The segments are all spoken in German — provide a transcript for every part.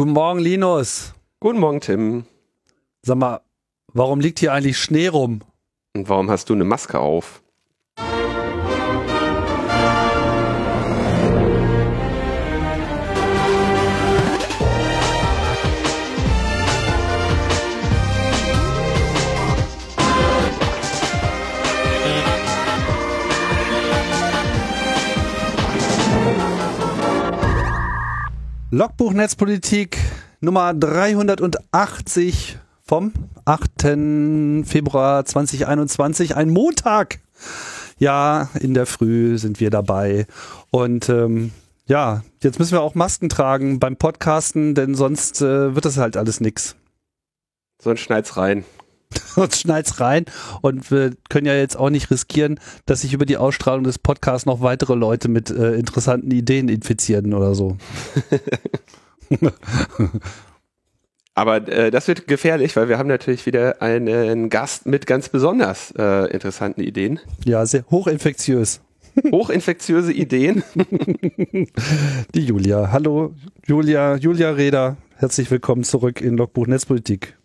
Guten Morgen, Linus. Guten Morgen, Tim. Sag mal, warum liegt hier eigentlich Schnee rum? Und warum hast du eine Maske auf? Logbuch Netzpolitik Nummer 380 vom 8. Februar 2021, ein Montag. Ja, in der Früh sind wir dabei. Und ähm, ja, jetzt müssen wir auch Masken tragen beim Podcasten, denn sonst äh, wird das halt alles nix. Sonst schneit's rein. sonst schneit's rein. Und wir können ja jetzt auch nicht riskieren, dass sich über die Ausstrahlung des Podcasts noch weitere Leute mit äh, interessanten Ideen infizieren oder so. Aber äh, das wird gefährlich, weil wir haben natürlich wieder einen Gast mit ganz besonders äh, interessanten Ideen. Ja, sehr hochinfektiös. Hochinfektiöse Ideen. Die Julia. Hallo, Julia, Julia Reda. Herzlich willkommen zurück in Logbuch Netzpolitik.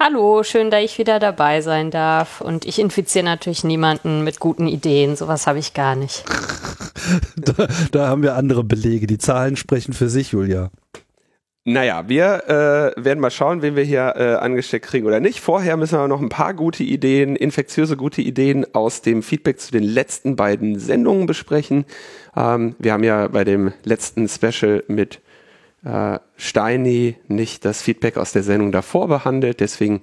Hallo, schön, dass ich wieder dabei sein darf. Und ich infiziere natürlich niemanden mit guten Ideen. Sowas habe ich gar nicht. da, da haben wir andere Belege. Die Zahlen sprechen für sich, Julia. Naja, wir äh, werden mal schauen, wen wir hier äh, angesteckt kriegen oder nicht. Vorher müssen wir noch ein paar gute Ideen, infektiöse gute Ideen aus dem Feedback zu den letzten beiden Sendungen besprechen. Ähm, wir haben ja bei dem letzten Special mit äh, Steini nicht das Feedback aus der Sendung davor behandelt. Deswegen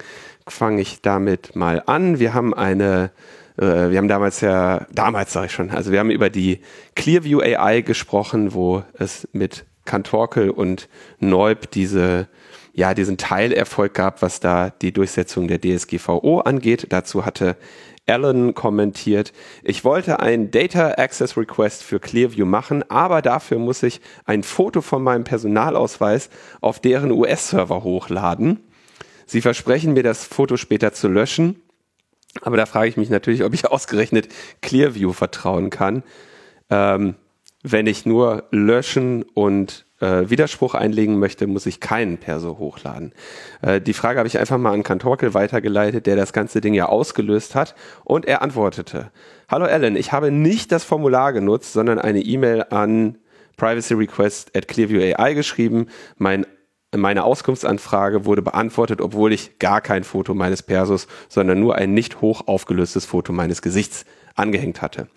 fange ich damit mal an. Wir haben eine äh, wir haben damals ja, damals sage ich schon, also wir haben über die Clearview AI gesprochen, wo es mit Kantorkel und Neub diese ja, diesen Teilerfolg gab, was da die Durchsetzung der DSGVO angeht. Dazu hatte Alan kommentiert, ich wollte ein Data Access Request für Clearview machen, aber dafür muss ich ein Foto von meinem Personalausweis auf deren US-Server hochladen. Sie versprechen mir, das Foto später zu löschen, aber da frage ich mich natürlich, ob ich ausgerechnet Clearview vertrauen kann, ähm, wenn ich nur löschen und äh, Widerspruch einlegen möchte, muss ich keinen Perso hochladen. Äh, die Frage habe ich einfach mal an Kantorkel weitergeleitet, der das ganze Ding ja ausgelöst hat und er antwortete, Hallo Alan, ich habe nicht das Formular genutzt, sondern eine E-Mail an Privacy Request at Clearview AI geschrieben. Mein meine Auskunftsanfrage wurde beantwortet, obwohl ich gar kein Foto meines Persos, sondern nur ein nicht hoch aufgelöstes Foto meines Gesichts angehängt hatte.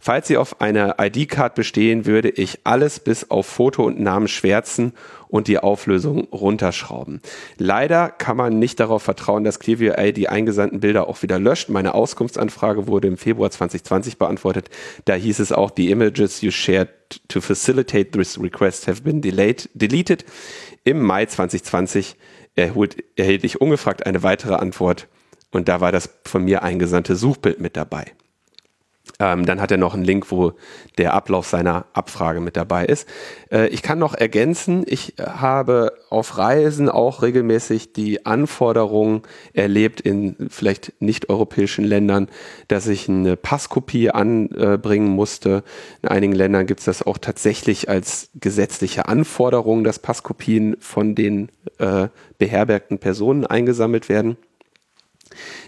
Falls sie auf einer ID-Card bestehen, würde ich alles bis auf Foto und Namen schwärzen und die Auflösung runterschrauben. Leider kann man nicht darauf vertrauen, dass Clearview AI die eingesandten Bilder auch wieder löscht. Meine Auskunftsanfrage wurde im Februar 2020 beantwortet. Da hieß es auch, the images you shared to facilitate this request have been delayed, deleted. Im Mai 2020 erhielt, erhielt ich ungefragt eine weitere Antwort und da war das von mir eingesandte Suchbild mit dabei. Ähm, dann hat er noch einen Link, wo der Ablauf seiner Abfrage mit dabei ist. Äh, ich kann noch ergänzen, ich habe auf Reisen auch regelmäßig die Anforderung erlebt in vielleicht nicht-europäischen Ländern, dass ich eine Passkopie anbringen musste. In einigen Ländern gibt es das auch tatsächlich als gesetzliche Anforderung, dass Passkopien von den äh, beherbergten Personen eingesammelt werden.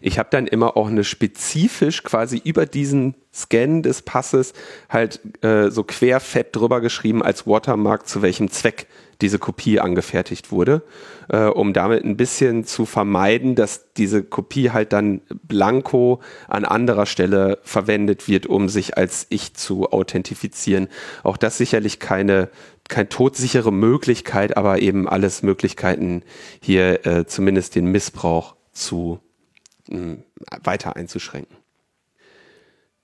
Ich habe dann immer auch eine spezifisch quasi über diesen Scan des Passes halt äh, so querfett drüber geschrieben als Watermark, zu welchem Zweck diese Kopie angefertigt wurde, äh, um damit ein bisschen zu vermeiden, dass diese Kopie halt dann blanko an anderer Stelle verwendet wird, um sich als ich zu authentifizieren. Auch das sicherlich keine keine todsichere Möglichkeit, aber eben alles Möglichkeiten, hier äh, zumindest den Missbrauch zu weiter einzuschränken.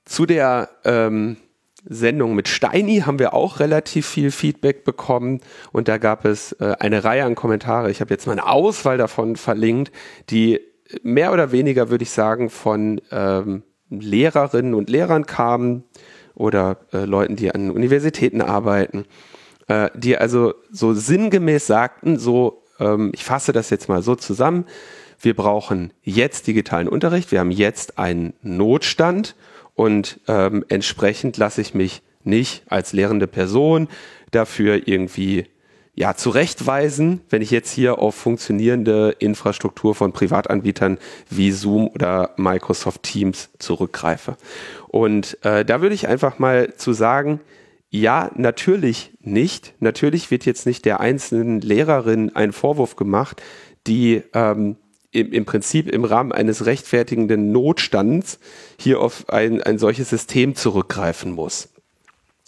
Zu der ähm, Sendung mit Steini haben wir auch relativ viel Feedback bekommen und da gab es äh, eine Reihe an Kommentare. Ich habe jetzt mal eine Auswahl davon verlinkt, die mehr oder weniger, würde ich sagen, von ähm, Lehrerinnen und Lehrern kamen oder äh, Leuten, die an Universitäten arbeiten, äh, die also so sinngemäß sagten, so, ähm, ich fasse das jetzt mal so zusammen, wir brauchen jetzt digitalen Unterricht, wir haben jetzt einen Notstand und ähm, entsprechend lasse ich mich nicht als lehrende Person dafür irgendwie ja, zurechtweisen, wenn ich jetzt hier auf funktionierende Infrastruktur von Privatanbietern wie Zoom oder Microsoft Teams zurückgreife. Und äh, da würde ich einfach mal zu sagen, ja, natürlich nicht. Natürlich wird jetzt nicht der einzelnen Lehrerin ein Vorwurf gemacht, die ähm, im, im Prinzip im Rahmen eines rechtfertigenden Notstands hier auf ein, ein solches System zurückgreifen muss.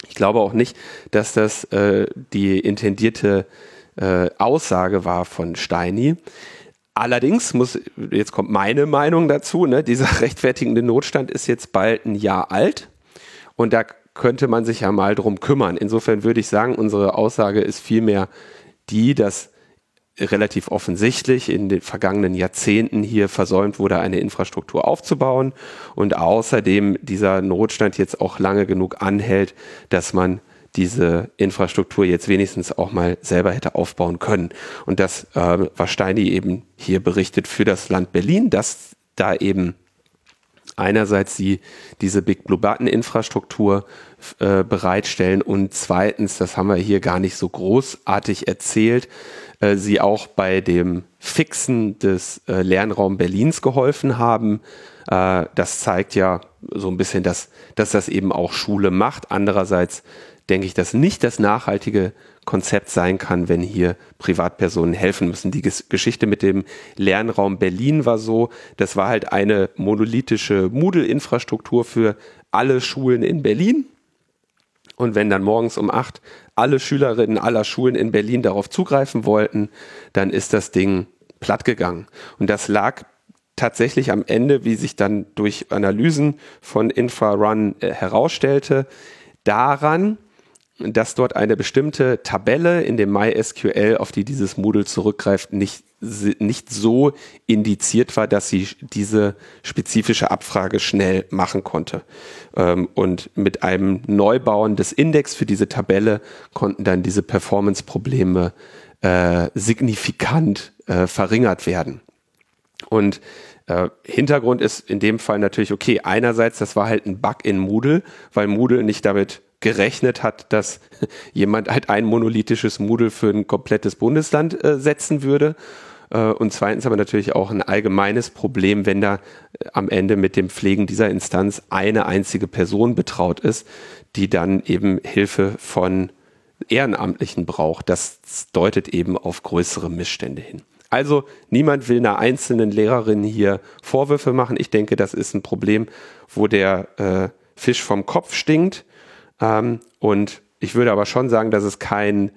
Ich glaube auch nicht, dass das äh, die intendierte äh, Aussage war von Steini. Allerdings muss, jetzt kommt meine Meinung dazu, ne, dieser rechtfertigende Notstand ist jetzt bald ein Jahr alt und da könnte man sich ja mal drum kümmern. Insofern würde ich sagen, unsere Aussage ist vielmehr die, dass relativ offensichtlich in den vergangenen Jahrzehnten hier versäumt wurde, eine Infrastruktur aufzubauen und außerdem dieser Notstand jetzt auch lange genug anhält, dass man diese Infrastruktur jetzt wenigstens auch mal selber hätte aufbauen können. Und das äh, war Steini eben hier berichtet für das Land Berlin, dass da eben einerseits sie diese Big Blue Button Infrastruktur äh, bereitstellen und zweitens, das haben wir hier gar nicht so großartig erzählt, äh, sie auch bei dem Fixen des äh, Lernraum Berlins geholfen haben. Äh, das zeigt ja so ein bisschen, dass, dass das eben auch Schule macht. Andererseits denke ich, dass nicht das nachhaltige Konzept sein kann, wenn hier Privatpersonen helfen müssen. Die Geschichte mit dem Lernraum Berlin war so, das war halt eine monolithische Moodle-Infrastruktur für alle Schulen in Berlin. Und wenn dann morgens um acht alle Schülerinnen aller Schulen in Berlin darauf zugreifen wollten, dann ist das Ding plattgegangen. Und das lag tatsächlich am Ende, wie sich dann durch Analysen von InfraRun äh, herausstellte, daran, dass dort eine bestimmte Tabelle in dem MySQL, auf die dieses Moodle zurückgreift, nicht, nicht so indiziert war, dass sie diese spezifische Abfrage schnell machen konnte. Ähm, und mit einem Neubauen des Index für diese Tabelle konnten dann diese Performance-Probleme äh, signifikant äh, verringert werden. Und äh, Hintergrund ist in dem Fall natürlich, okay, einerseits, das war halt ein Bug in Moodle, weil Moodle nicht damit gerechnet hat, dass jemand halt ein monolithisches Moodle für ein komplettes Bundesland äh, setzen würde. Äh, und zweitens aber natürlich auch ein allgemeines Problem, wenn da äh, am Ende mit dem Pflegen dieser Instanz eine einzige Person betraut ist, die dann eben Hilfe von Ehrenamtlichen braucht. Das deutet eben auf größere Missstände hin. Also niemand will einer einzelnen Lehrerin hier Vorwürfe machen. Ich denke, das ist ein Problem, wo der äh, Fisch vom Kopf stinkt. Ähm, und ich würde aber schon sagen, dass es kein,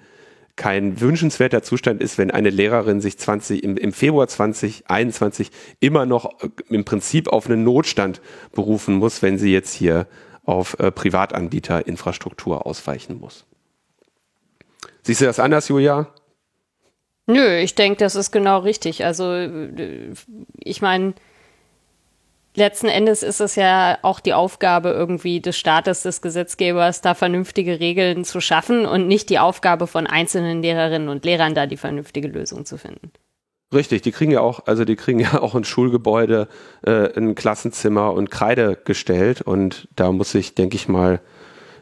kein wünschenswerter Zustand ist, wenn eine Lehrerin sich 20, im, im Februar 2021 immer noch äh, im Prinzip auf einen Notstand berufen muss, wenn sie jetzt hier auf äh, Privatanbieterinfrastruktur ausweichen muss. Siehst du das anders, Julia? Nö, ich denke, das ist genau richtig. Also äh, ich meine, letzten Endes ist es ja auch die Aufgabe irgendwie des Staates, des Gesetzgebers, da vernünftige Regeln zu schaffen und nicht die Aufgabe von einzelnen Lehrerinnen und Lehrern, da die vernünftige Lösung zu finden. Richtig, die kriegen ja auch, also die kriegen ja auch ein Schulgebäude, äh, ein Klassenzimmer und Kreide gestellt und da muss sich, denke ich mal,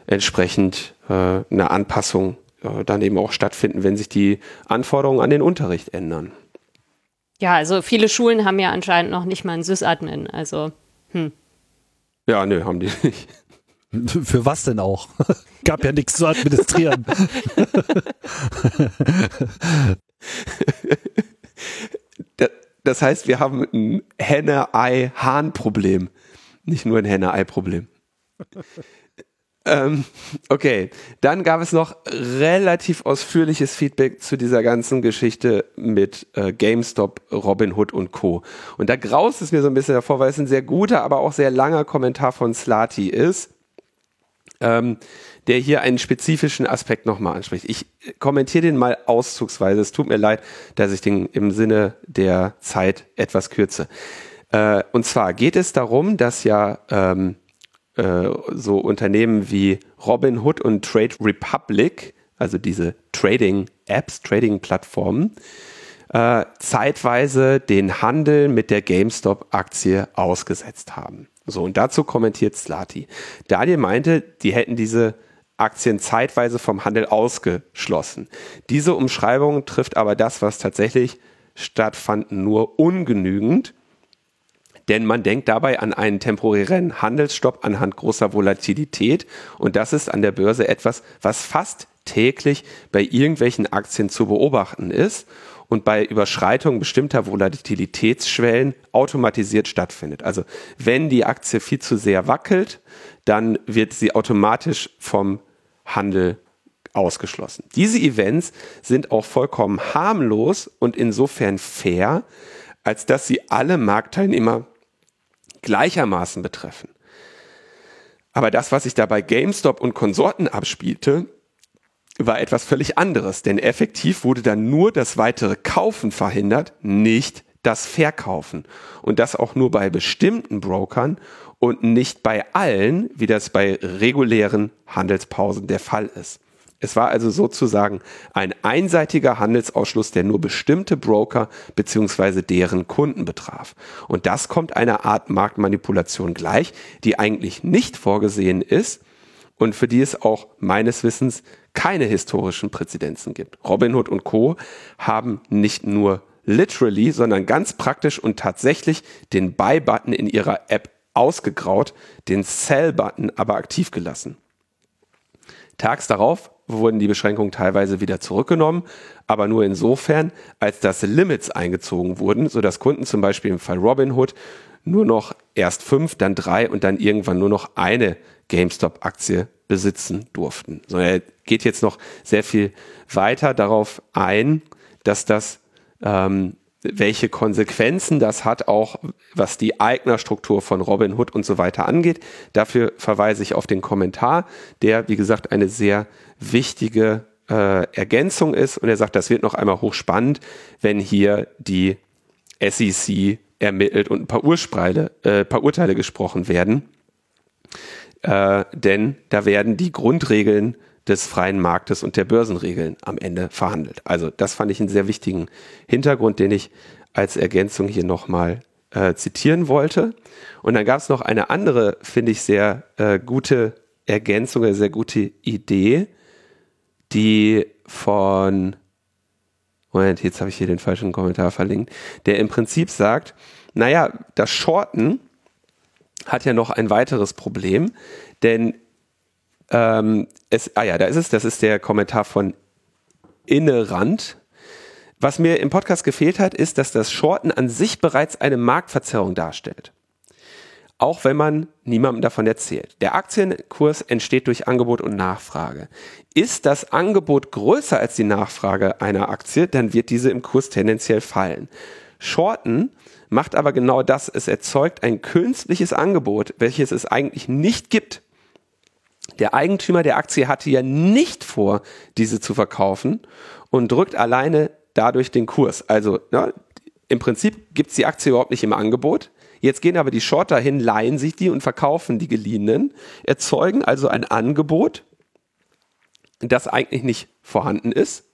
entsprechend äh, eine Anpassung äh, dann eben auch stattfinden, wenn sich die Anforderungen an den Unterricht ändern. Ja, also viele Schulen haben ja anscheinend noch nicht mal einen Sysadmin. Also, hm. Ja, nö, haben die nicht. Für was denn auch? Gab ja nichts zu administrieren. das heißt, wir haben ein Henne-Ei-Hahn-Problem. Nicht nur ein Henne-Ei-Problem. Ähm, okay, dann gab es noch relativ ausführliches Feedback zu dieser ganzen Geschichte mit äh, GameStop, Robinhood und Co. Und da graust es mir so ein bisschen davor, weil es ein sehr guter, aber auch sehr langer Kommentar von Slati ist, ähm, der hier einen spezifischen Aspekt nochmal anspricht. Ich kommentiere den mal auszugsweise. Es tut mir leid, dass ich den im Sinne der Zeit etwas kürze. Äh, und zwar geht es darum, dass ja ähm, äh, so Unternehmen wie Robinhood und Trade Republic, also diese Trading-Apps, Trading-Plattformen, äh, zeitweise den Handel mit der GameStop-Aktie ausgesetzt haben. So, und dazu kommentiert Slati. Daniel meinte, die hätten diese Aktien zeitweise vom Handel ausgeschlossen. Diese Umschreibung trifft aber das, was tatsächlich stattfand, nur ungenügend denn man denkt dabei an einen temporären Handelsstopp anhand großer Volatilität und das ist an der Börse etwas, was fast täglich bei irgendwelchen Aktien zu beobachten ist und bei Überschreitung bestimmter Volatilitätsschwellen automatisiert stattfindet. Also wenn die Aktie viel zu sehr wackelt, dann wird sie automatisch vom Handel ausgeschlossen. Diese Events sind auch vollkommen harmlos und insofern fair, als dass sie alle Marktteilnehmer gleichermaßen betreffen. Aber das, was sich da bei GameStop und Konsorten abspielte, war etwas völlig anderes, denn effektiv wurde dann nur das weitere Kaufen verhindert, nicht das Verkaufen. Und das auch nur bei bestimmten Brokern und nicht bei allen, wie das bei regulären Handelspausen der Fall ist. Es war also sozusagen ein einseitiger Handelsausschluss, der nur bestimmte Broker bzw. deren Kunden betraf. Und das kommt einer Art Marktmanipulation gleich, die eigentlich nicht vorgesehen ist und für die es auch meines Wissens keine historischen Präzedenzen gibt. Robinhood und Co. haben nicht nur literally, sondern ganz praktisch und tatsächlich den Buy-Button in ihrer App ausgegraut, den Sell-Button aber aktiv gelassen. Tags darauf wurden die Beschränkungen teilweise wieder zurückgenommen, aber nur insofern, als dass Limits eingezogen wurden, sodass Kunden zum Beispiel im Fall Robinhood nur noch erst fünf, dann drei und dann irgendwann nur noch eine GameStop-Aktie besitzen durften. So, er geht jetzt noch sehr viel weiter darauf ein, dass das ähm, welche Konsequenzen das hat, auch was die Eignerstruktur von Robinhood und so weiter angeht. Dafür verweise ich auf den Kommentar, der, wie gesagt, eine sehr wichtige äh, Ergänzung ist. Und er sagt, das wird noch einmal hochspannend, wenn hier die SEC ermittelt und ein paar, Urspreile, äh, paar Urteile gesprochen werden. Äh, denn da werden die Grundregeln des freien Marktes und der Börsenregeln am Ende verhandelt. Also das fand ich einen sehr wichtigen Hintergrund, den ich als Ergänzung hier nochmal äh, zitieren wollte. Und dann gab es noch eine andere, finde ich, sehr äh, gute Ergänzung, eine sehr gute Idee, die von, Moment, jetzt habe ich hier den falschen Kommentar verlinkt, der im Prinzip sagt, naja, das Shorten hat ja noch ein weiteres Problem, denn ähm, es, ah ja, da ist es. Das ist der Kommentar von Innerand. Was mir im Podcast gefehlt hat, ist, dass das Shorten an sich bereits eine Marktverzerrung darstellt. Auch wenn man niemandem davon erzählt. Der Aktienkurs entsteht durch Angebot und Nachfrage. Ist das Angebot größer als die Nachfrage einer Aktie, dann wird diese im Kurs tendenziell fallen. Shorten macht aber genau das. Es erzeugt ein künstliches Angebot, welches es eigentlich nicht gibt. Der Eigentümer der Aktie hatte ja nicht vor, diese zu verkaufen und drückt alleine dadurch den Kurs. Also ja, im Prinzip gibt es die Aktie überhaupt nicht im Angebot. Jetzt gehen aber die Shorter hin, leihen sich die und verkaufen die geliehenen, erzeugen also ein Angebot, das eigentlich nicht vorhanden ist.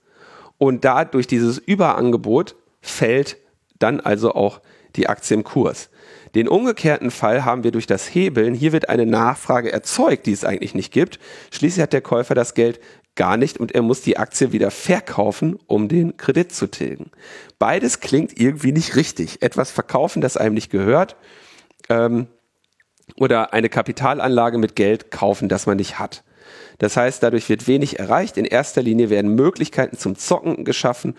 Und da durch dieses Überangebot fällt dann also auch die Aktie im Kurs. Den umgekehrten Fall haben wir durch das Hebeln. Hier wird eine Nachfrage erzeugt, die es eigentlich nicht gibt. Schließlich hat der Käufer das Geld gar nicht und er muss die Aktie wieder verkaufen, um den Kredit zu tilgen. Beides klingt irgendwie nicht richtig. Etwas verkaufen, das einem nicht gehört, ähm, oder eine Kapitalanlage mit Geld kaufen, das man nicht hat. Das heißt, dadurch wird wenig erreicht. In erster Linie werden Möglichkeiten zum Zocken geschaffen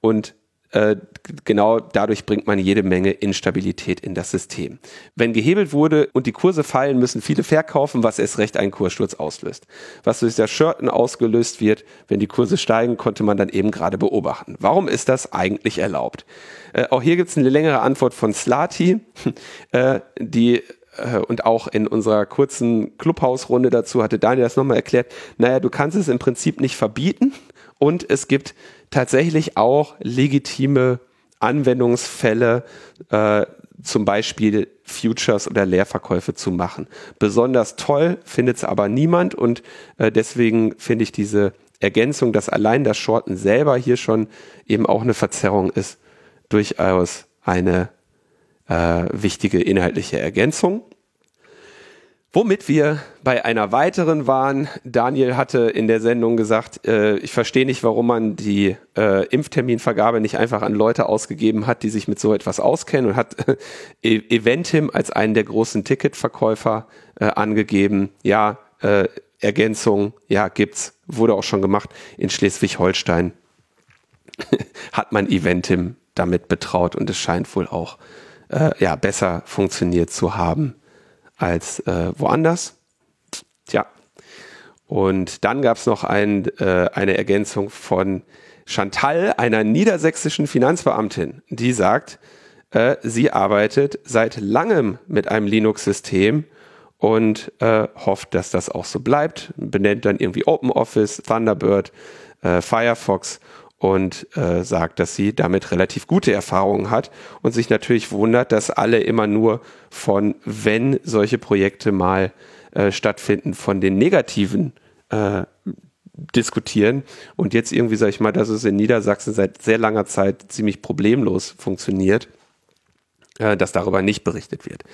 und äh, genau dadurch bringt man jede Menge Instabilität in das System. Wenn gehebelt wurde und die Kurse fallen, müssen viele verkaufen, was erst recht einen Kurssturz auslöst. Was durch das Shirten ausgelöst wird, wenn die Kurse steigen, konnte man dann eben gerade beobachten. Warum ist das eigentlich erlaubt? Äh, auch hier gibt es eine längere Antwort von Slati, äh, die äh, und auch in unserer kurzen Clubhausrunde dazu hatte Daniel das nochmal erklärt. Naja, du kannst es im Prinzip nicht verbieten und es gibt tatsächlich auch legitime Anwendungsfälle, äh, zum Beispiel Futures oder Leerverkäufe zu machen. Besonders toll findet es aber niemand und äh, deswegen finde ich diese Ergänzung, dass allein das Shorten selber hier schon eben auch eine Verzerrung ist, durchaus eine äh, wichtige inhaltliche Ergänzung. Womit wir bei einer weiteren waren, Daniel hatte in der Sendung gesagt, äh, ich verstehe nicht, warum man die äh, Impfterminvergabe nicht einfach an Leute ausgegeben hat, die sich mit so etwas auskennen und hat äh, Eventim als einen der großen Ticketverkäufer äh, angegeben. Ja, äh, Ergänzung, ja, gibt's, wurde auch schon gemacht. In Schleswig-Holstein hat man Eventim damit betraut und es scheint wohl auch äh, ja, besser funktioniert zu haben als äh, woanders. Tja. Und dann gab es noch ein, äh, eine Ergänzung von Chantal, einer niedersächsischen Finanzbeamtin, die sagt, äh, sie arbeitet seit langem mit einem Linux-System und äh, hofft, dass das auch so bleibt. Benennt dann irgendwie OpenOffice, Thunderbird, äh, Firefox und äh, sagt, dass sie damit relativ gute Erfahrungen hat und sich natürlich wundert, dass alle immer nur von, wenn solche Projekte mal äh, stattfinden, von den negativen äh, diskutieren und jetzt irgendwie sage ich mal, dass es in Niedersachsen seit sehr langer Zeit ziemlich problemlos funktioniert, äh, dass darüber nicht berichtet wird.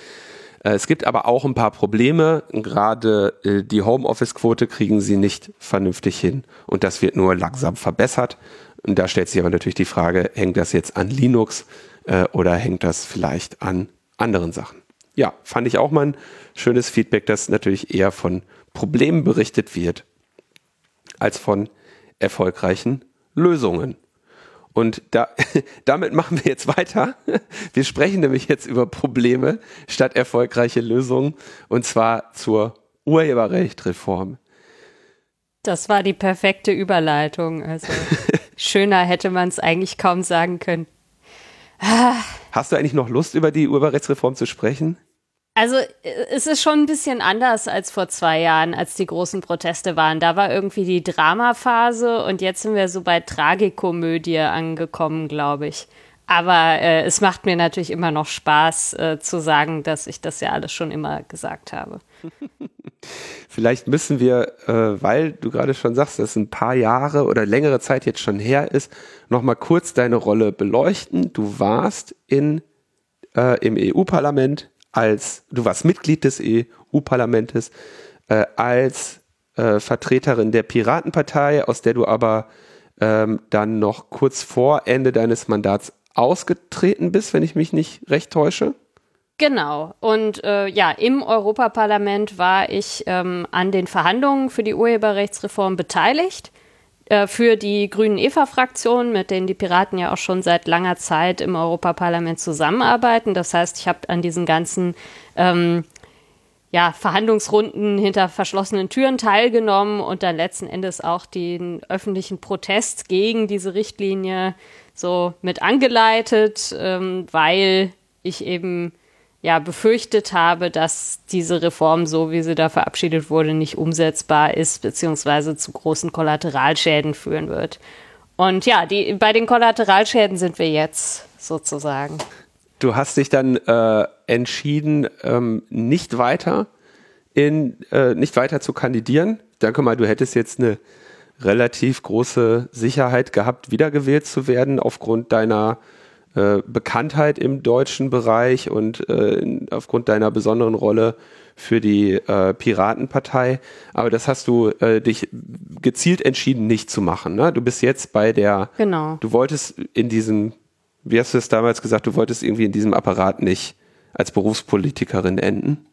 Äh, es gibt aber auch ein paar Probleme. Gerade äh, die Homeoffice-Quote kriegen sie nicht vernünftig hin und das wird nur langsam verbessert. Und da stellt sich aber natürlich die Frage, hängt das jetzt an Linux äh, oder hängt das vielleicht an anderen Sachen? Ja, fand ich auch mal ein schönes Feedback, dass natürlich eher von Problemen berichtet wird, als von erfolgreichen Lösungen. Und da, damit machen wir jetzt weiter. Wir sprechen nämlich jetzt über Probleme statt erfolgreiche Lösungen und zwar zur Urheberrechtreform. Das war die perfekte Überleitung. Also schöner hätte man es eigentlich kaum sagen können. Hast du eigentlich noch Lust, über die Urheberrechtsreform zu sprechen? Also es ist schon ein bisschen anders als vor zwei Jahren, als die großen Proteste waren. Da war irgendwie die Dramaphase und jetzt sind wir so bei Tragikomödie angekommen, glaube ich. Aber äh, es macht mir natürlich immer noch Spaß äh, zu sagen, dass ich das ja alles schon immer gesagt habe. Vielleicht müssen wir, äh, weil du gerade schon sagst, dass ein paar Jahre oder längere Zeit jetzt schon her ist, nochmal kurz deine Rolle beleuchten. Du warst in, äh, im EU-Parlament als, du warst Mitglied des EU-Parlamentes äh, als äh, Vertreterin der Piratenpartei, aus der du aber ähm, dann noch kurz vor Ende deines Mandats ausgetreten bist, wenn ich mich nicht recht täusche. Genau. Und äh, ja, im Europaparlament war ich ähm, an den Verhandlungen für die Urheberrechtsreform beteiligt. Äh, für die Grünen EVA-Fraktion, mit denen die Piraten ja auch schon seit langer Zeit im Europaparlament zusammenarbeiten. Das heißt, ich habe an diesen ganzen ähm, ja, Verhandlungsrunden hinter verschlossenen Türen teilgenommen und dann letzten Endes auch den öffentlichen Protest gegen diese Richtlinie so mit angeleitet, ähm, weil ich eben ja befürchtet habe, dass diese Reform, so wie sie da verabschiedet wurde, nicht umsetzbar ist, beziehungsweise zu großen Kollateralschäden führen wird. Und ja, die, bei den Kollateralschäden sind wir jetzt sozusagen. Du hast dich dann äh, entschieden, ähm, nicht weiter in, äh, nicht weiter zu kandidieren. Danke mal, du hättest jetzt eine relativ große Sicherheit gehabt, wiedergewählt zu werden aufgrund deiner äh, Bekanntheit im deutschen Bereich und äh, aufgrund deiner besonderen Rolle für die äh, Piratenpartei. Aber das hast du äh, dich gezielt entschieden, nicht zu machen. Ne? Du bist jetzt bei der. Genau. Du wolltest in diesem, wie hast du es damals gesagt, du wolltest irgendwie in diesem Apparat nicht als Berufspolitikerin enden?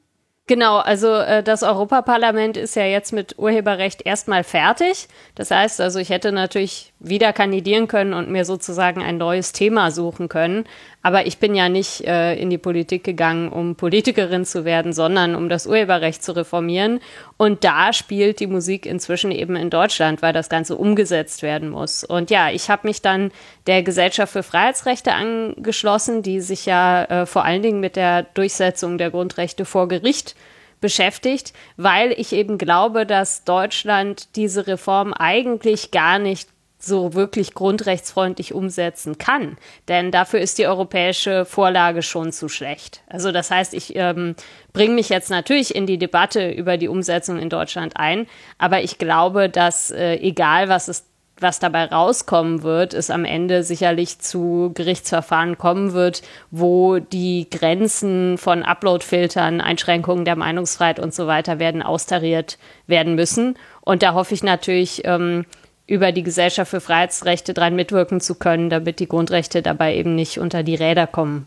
Genau, also äh, das Europaparlament ist ja jetzt mit Urheberrecht erstmal fertig. Das heißt also, ich hätte natürlich wieder kandidieren können und mir sozusagen ein neues Thema suchen können. Aber ich bin ja nicht äh, in die Politik gegangen, um Politikerin zu werden, sondern um das Urheberrecht zu reformieren. Und da spielt die Musik inzwischen eben in Deutschland, weil das Ganze umgesetzt werden muss. Und ja, ich habe mich dann der Gesellschaft für Freiheitsrechte angeschlossen, die sich ja äh, vor allen Dingen mit der Durchsetzung der Grundrechte vor Gericht beschäftigt, weil ich eben glaube, dass Deutschland diese Reform eigentlich gar nicht so wirklich grundrechtsfreundlich umsetzen kann. Denn dafür ist die europäische Vorlage schon zu schlecht. Also das heißt, ich ähm, bringe mich jetzt natürlich in die Debatte über die Umsetzung in Deutschland ein, aber ich glaube, dass äh, egal was es was dabei rauskommen wird, ist am Ende sicherlich zu Gerichtsverfahren kommen wird, wo die Grenzen von Uploadfiltern, Einschränkungen der Meinungsfreiheit und so weiter werden austariert werden müssen. Und da hoffe ich natürlich, ähm, über die Gesellschaft für Freiheitsrechte dran mitwirken zu können, damit die Grundrechte dabei eben nicht unter die Räder kommen.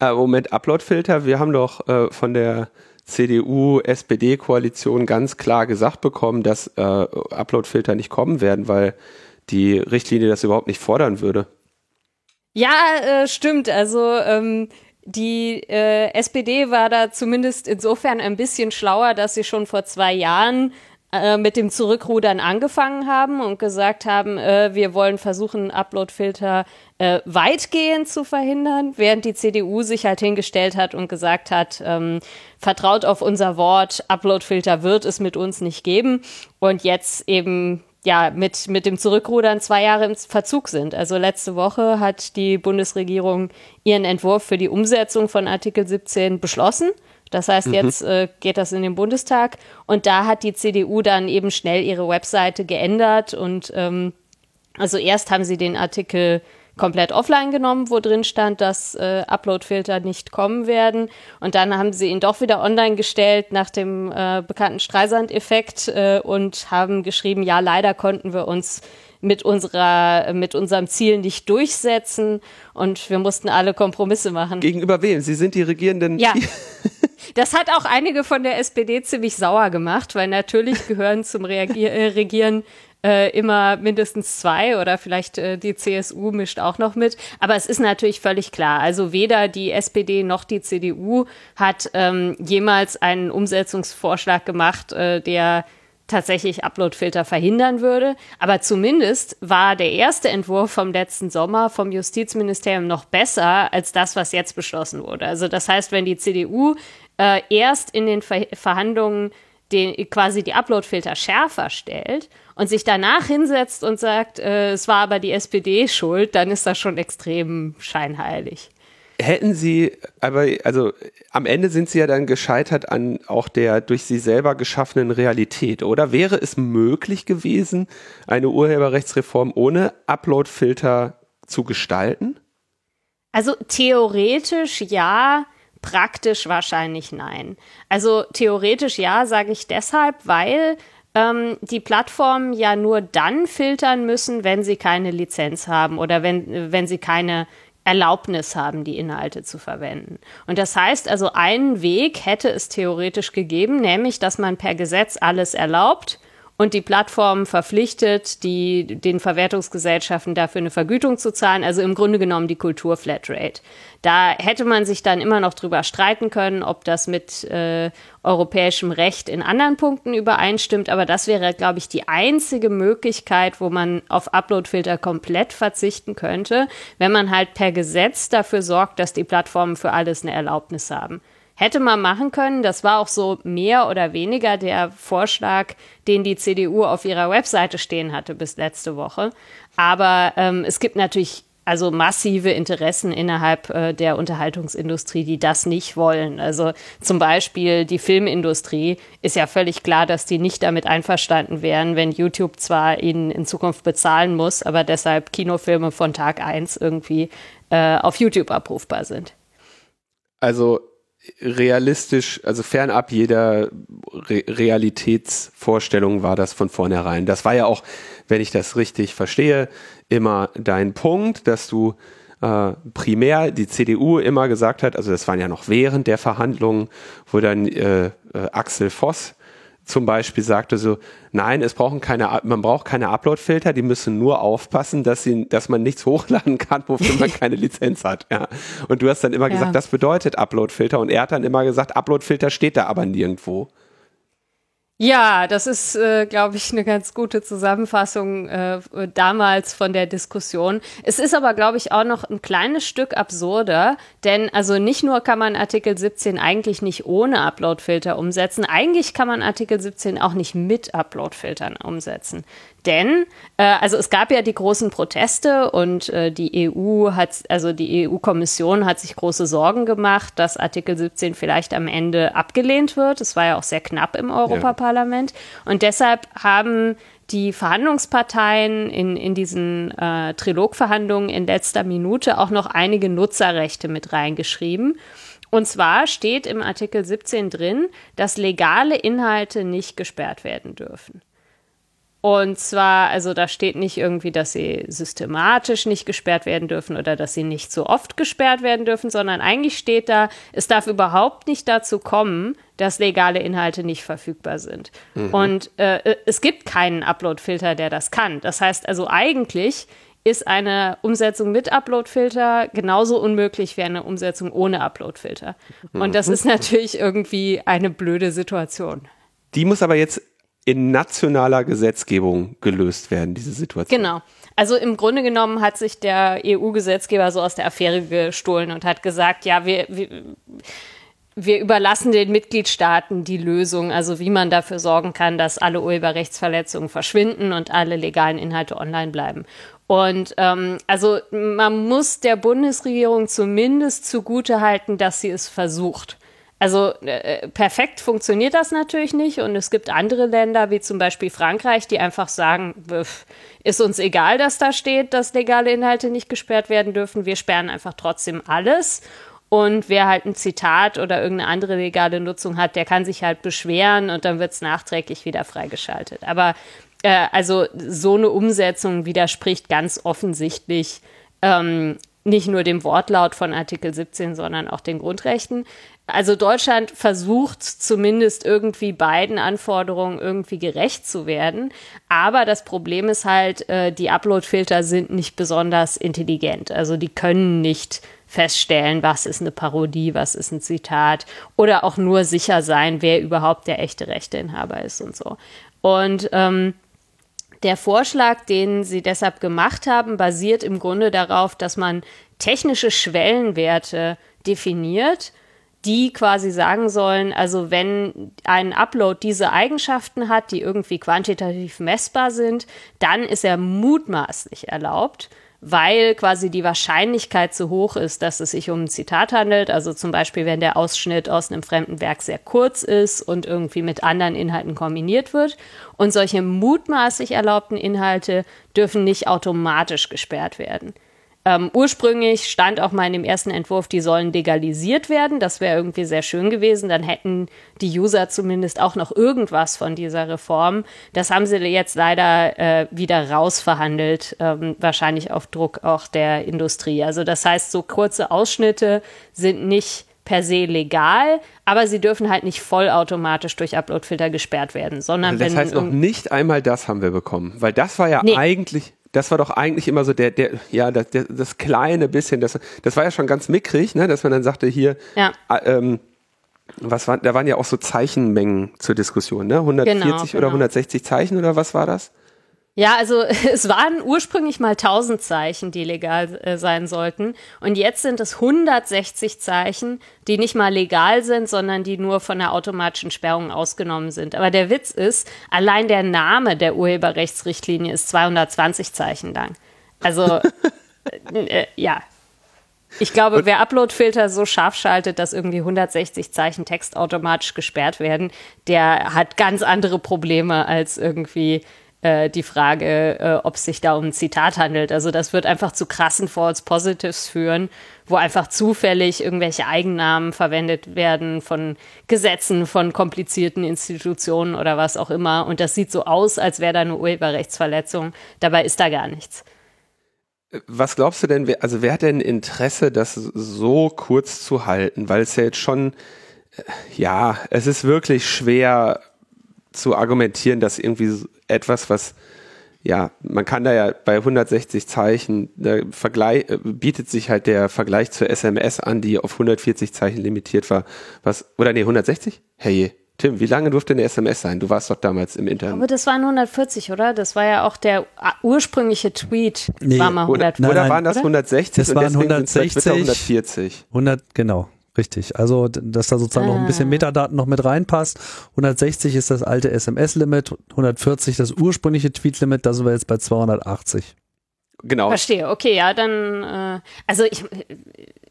Äh, Moment, Uploadfilter, wir haben doch äh, von der CDU-SPD-Koalition ganz klar gesagt bekommen, dass äh, Uploadfilter nicht kommen werden, weil die Richtlinie das überhaupt nicht fordern würde. Ja, äh, stimmt. Also ähm, die äh, SPD war da zumindest insofern ein bisschen schlauer, dass sie schon vor zwei Jahren äh, mit dem Zurückrudern angefangen haben und gesagt haben, äh, wir wollen versuchen, Uploadfilter äh, weitgehend zu verhindern, während die CDU sich halt hingestellt hat und gesagt hat, ähm, vertraut auf unser Wort, Uploadfilter wird es mit uns nicht geben und jetzt eben ja, mit, mit dem Zurückrudern zwei Jahre im Verzug sind. Also letzte Woche hat die Bundesregierung ihren Entwurf für die Umsetzung von Artikel 17 beschlossen. Das heißt, mhm. jetzt äh, geht das in den Bundestag und da hat die CDU dann eben schnell ihre Webseite geändert und ähm, also erst haben sie den Artikel komplett offline genommen, wo drin stand, dass äh, Uploadfilter nicht kommen werden. Und dann haben sie ihn doch wieder online gestellt nach dem äh, bekannten Streisand-Effekt äh, und haben geschrieben, ja, leider konnten wir uns mit unserer, mit unserem Ziel nicht durchsetzen und wir mussten alle Kompromisse machen. Gegenüber wem? Sie sind die regierenden. Ja. Das hat auch einige von der SPD ziemlich sauer gemacht, weil natürlich gehören zum Reagier äh, Regieren äh, immer mindestens zwei oder vielleicht äh, die CSU mischt auch noch mit. Aber es ist natürlich völlig klar. Also weder die SPD noch die CDU hat ähm, jemals einen Umsetzungsvorschlag gemacht, äh, der tatsächlich Uploadfilter verhindern würde. Aber zumindest war der erste Entwurf vom letzten Sommer vom Justizministerium noch besser als das, was jetzt beschlossen wurde. Also das heißt, wenn die CDU äh, erst in den Ver Verhandlungen den, quasi die Uploadfilter schärfer stellt und sich danach hinsetzt und sagt, äh, es war aber die SPD schuld, dann ist das schon extrem scheinheilig. Hätten Sie, aber also am Ende sind Sie ja dann gescheitert an auch der durch Sie selber geschaffenen Realität, oder? Wäre es möglich gewesen, eine Urheberrechtsreform ohne Uploadfilter zu gestalten? Also theoretisch ja, praktisch wahrscheinlich nein. Also theoretisch ja, sage ich deshalb, weil ähm, die Plattformen ja nur dann filtern müssen, wenn sie keine Lizenz haben oder wenn, wenn sie keine Erlaubnis haben, die Inhalte zu verwenden. Und das heißt also, einen Weg hätte es theoretisch gegeben, nämlich, dass man per Gesetz alles erlaubt und die Plattform verpflichtet, die, den Verwertungsgesellschaften dafür eine Vergütung zu zahlen, also im Grunde genommen die Kulturflatrate. Da hätte man sich dann immer noch drüber streiten können, ob das mit äh, europäischem Recht in anderen Punkten übereinstimmt, aber das wäre, glaube ich, die einzige Möglichkeit, wo man auf Uploadfilter komplett verzichten könnte, wenn man halt per Gesetz dafür sorgt, dass die Plattformen für alles eine Erlaubnis haben. Hätte man machen können, das war auch so mehr oder weniger der Vorschlag, den die CDU auf ihrer Webseite stehen hatte bis letzte Woche. Aber ähm, es gibt natürlich also massive Interessen innerhalb äh, der Unterhaltungsindustrie, die das nicht wollen. Also zum Beispiel die Filmindustrie ist ja völlig klar, dass die nicht damit einverstanden wären, wenn YouTube zwar ihnen in Zukunft bezahlen muss, aber deshalb Kinofilme von Tag 1 irgendwie äh, auf YouTube abrufbar sind. Also realistisch, also fernab jeder Re Realitätsvorstellung war das von vornherein. Das war ja auch, wenn ich das richtig verstehe, immer dein Punkt, dass du äh, primär die CDU immer gesagt hat, also das waren ja noch während der Verhandlungen, wo dann äh, äh, Axel Voss zum Beispiel sagte so, nein, es brauchen keine, man braucht keine Upload-Filter, die müssen nur aufpassen, dass sie, dass man nichts hochladen kann, wofür man keine Lizenz hat. Ja. Und du hast dann immer ja. gesagt, das bedeutet Upload-Filter und er hat dann immer gesagt, Upload-Filter steht da aber nirgendwo. Ja, das ist, äh, glaube ich, eine ganz gute Zusammenfassung äh, damals von der Diskussion. Es ist aber, glaube ich, auch noch ein kleines Stück absurder, denn also nicht nur kann man Artikel 17 eigentlich nicht ohne Uploadfilter umsetzen, eigentlich kann man Artikel 17 auch nicht mit Uploadfiltern umsetzen. Denn, äh, also es gab ja die großen Proteste und äh, die EU hat, also die EU-Kommission hat sich große Sorgen gemacht, dass Artikel 17 vielleicht am Ende abgelehnt wird. Es war ja auch sehr knapp im Europaparlament. Ja. Und deshalb haben die Verhandlungsparteien in, in diesen äh, Trilogverhandlungen in letzter Minute auch noch einige Nutzerrechte mit reingeschrieben. Und zwar steht im Artikel 17 drin, dass legale Inhalte nicht gesperrt werden dürfen. Und zwar, also da steht nicht irgendwie, dass sie systematisch nicht gesperrt werden dürfen oder dass sie nicht so oft gesperrt werden dürfen, sondern eigentlich steht da, es darf überhaupt nicht dazu kommen, dass legale Inhalte nicht verfügbar sind. Mhm. Und äh, es gibt keinen Upload-Filter, der das kann. Das heißt also eigentlich ist eine Umsetzung mit Upload-Filter genauso unmöglich wie eine Umsetzung ohne Upload-Filter. Und das mhm. ist natürlich irgendwie eine blöde Situation. Die muss aber jetzt in nationaler Gesetzgebung gelöst werden, diese Situation. Genau. Also im Grunde genommen hat sich der EU-Gesetzgeber so aus der Affäre gestohlen und hat gesagt, ja, wir, wir, wir überlassen den Mitgliedstaaten die Lösung, also wie man dafür sorgen kann, dass alle Urheberrechtsverletzungen verschwinden und alle legalen Inhalte online bleiben. Und ähm, also man muss der Bundesregierung zumindest zugute halten, dass sie es versucht. Also äh, perfekt funktioniert das natürlich nicht und es gibt andere Länder wie zum Beispiel Frankreich, die einfach sagen, ist uns egal, dass da steht, dass legale Inhalte nicht gesperrt werden dürfen. Wir sperren einfach trotzdem alles. Und wer halt ein Zitat oder irgendeine andere legale Nutzung hat, der kann sich halt beschweren und dann wird es nachträglich wieder freigeschaltet. Aber äh, also so eine Umsetzung widerspricht ganz offensichtlich ähm, nicht nur dem Wortlaut von Artikel 17, sondern auch den Grundrechten. Also Deutschland versucht zumindest irgendwie beiden Anforderungen irgendwie gerecht zu werden. Aber das Problem ist halt, äh, die Upload-Filter sind nicht besonders intelligent. Also die können nicht feststellen, was ist eine Parodie, was ist ein Zitat oder auch nur sicher sein, wer überhaupt der echte Rechteinhaber ist und so. Und ähm, der Vorschlag, den sie deshalb gemacht haben, basiert im Grunde darauf, dass man technische Schwellenwerte definiert, die quasi sagen sollen, also wenn ein Upload diese Eigenschaften hat, die irgendwie quantitativ messbar sind, dann ist er mutmaßlich erlaubt weil quasi die Wahrscheinlichkeit zu hoch ist, dass es sich um ein Zitat handelt. Also zum Beispiel, wenn der Ausschnitt aus einem fremden Werk sehr kurz ist und irgendwie mit anderen Inhalten kombiniert wird. Und solche mutmaßlich erlaubten Inhalte dürfen nicht automatisch gesperrt werden. Ähm, ursprünglich stand auch mal in dem ersten Entwurf, die sollen legalisiert werden. Das wäre irgendwie sehr schön gewesen. Dann hätten die User zumindest auch noch irgendwas von dieser Reform. Das haben sie jetzt leider äh, wieder rausverhandelt, ähm, wahrscheinlich auf Druck auch der Industrie. Also das heißt, so kurze Ausschnitte sind nicht per se legal, aber sie dürfen halt nicht vollautomatisch durch Uploadfilter gesperrt werden, sondern also das heißt noch nicht einmal das haben wir bekommen, weil das war ja nee. eigentlich das war doch eigentlich immer so der, der, ja, das, der, das kleine bisschen, das, das war ja schon ganz mickrig, ne, dass man dann sagte, hier, ja. äh, ähm, was war, da waren ja auch so Zeichenmengen zur Diskussion, ne? 140 genau, genau. oder 160 Zeichen oder was war das? Ja, also es waren ursprünglich mal 1000 Zeichen, die legal äh, sein sollten. Und jetzt sind es 160 Zeichen, die nicht mal legal sind, sondern die nur von der automatischen Sperrung ausgenommen sind. Aber der Witz ist, allein der Name der Urheberrechtsrichtlinie ist 220 Zeichen lang. Also, äh, äh, ja. Ich glaube, Und wer Uploadfilter so scharf schaltet, dass irgendwie 160 Zeichen Text automatisch gesperrt werden, der hat ganz andere Probleme als irgendwie äh, die Frage, äh, ob es sich da um ein Zitat handelt. Also das wird einfach zu krassen False Positives führen, wo einfach zufällig irgendwelche Eigennamen verwendet werden von Gesetzen, von komplizierten Institutionen oder was auch immer. Und das sieht so aus, als wäre da eine Urheberrechtsverletzung. Dabei ist da gar nichts. Was glaubst du denn, also wer hat denn Interesse, das so kurz zu halten? Weil es ja jetzt schon, äh, ja, es ist wirklich schwer zu argumentieren, dass irgendwie etwas, was ja, man kann da ja bei 160 Zeichen, der Vergleich, äh, bietet sich halt der Vergleich zur SMS an, die auf 140 Zeichen limitiert war. Was, oder nee, 160? Hey, Tim, wie lange durfte eine SMS sein? Du warst doch damals im Internet. Aber das waren 140, oder? Das war ja auch der ursprüngliche Tweet. Nee, war mal 140. Oder, oder waren das 160? Das waren 160. 140. 100, genau. Richtig. Also, dass da sozusagen ah. noch ein bisschen ah. Metadaten noch mit reinpasst. 160 ist das alte SMS-Limit, 140 das ursprüngliche Tweet-Limit, da sind wir jetzt bei 280. Genau. Verstehe, okay, ja, dann, äh, also ich,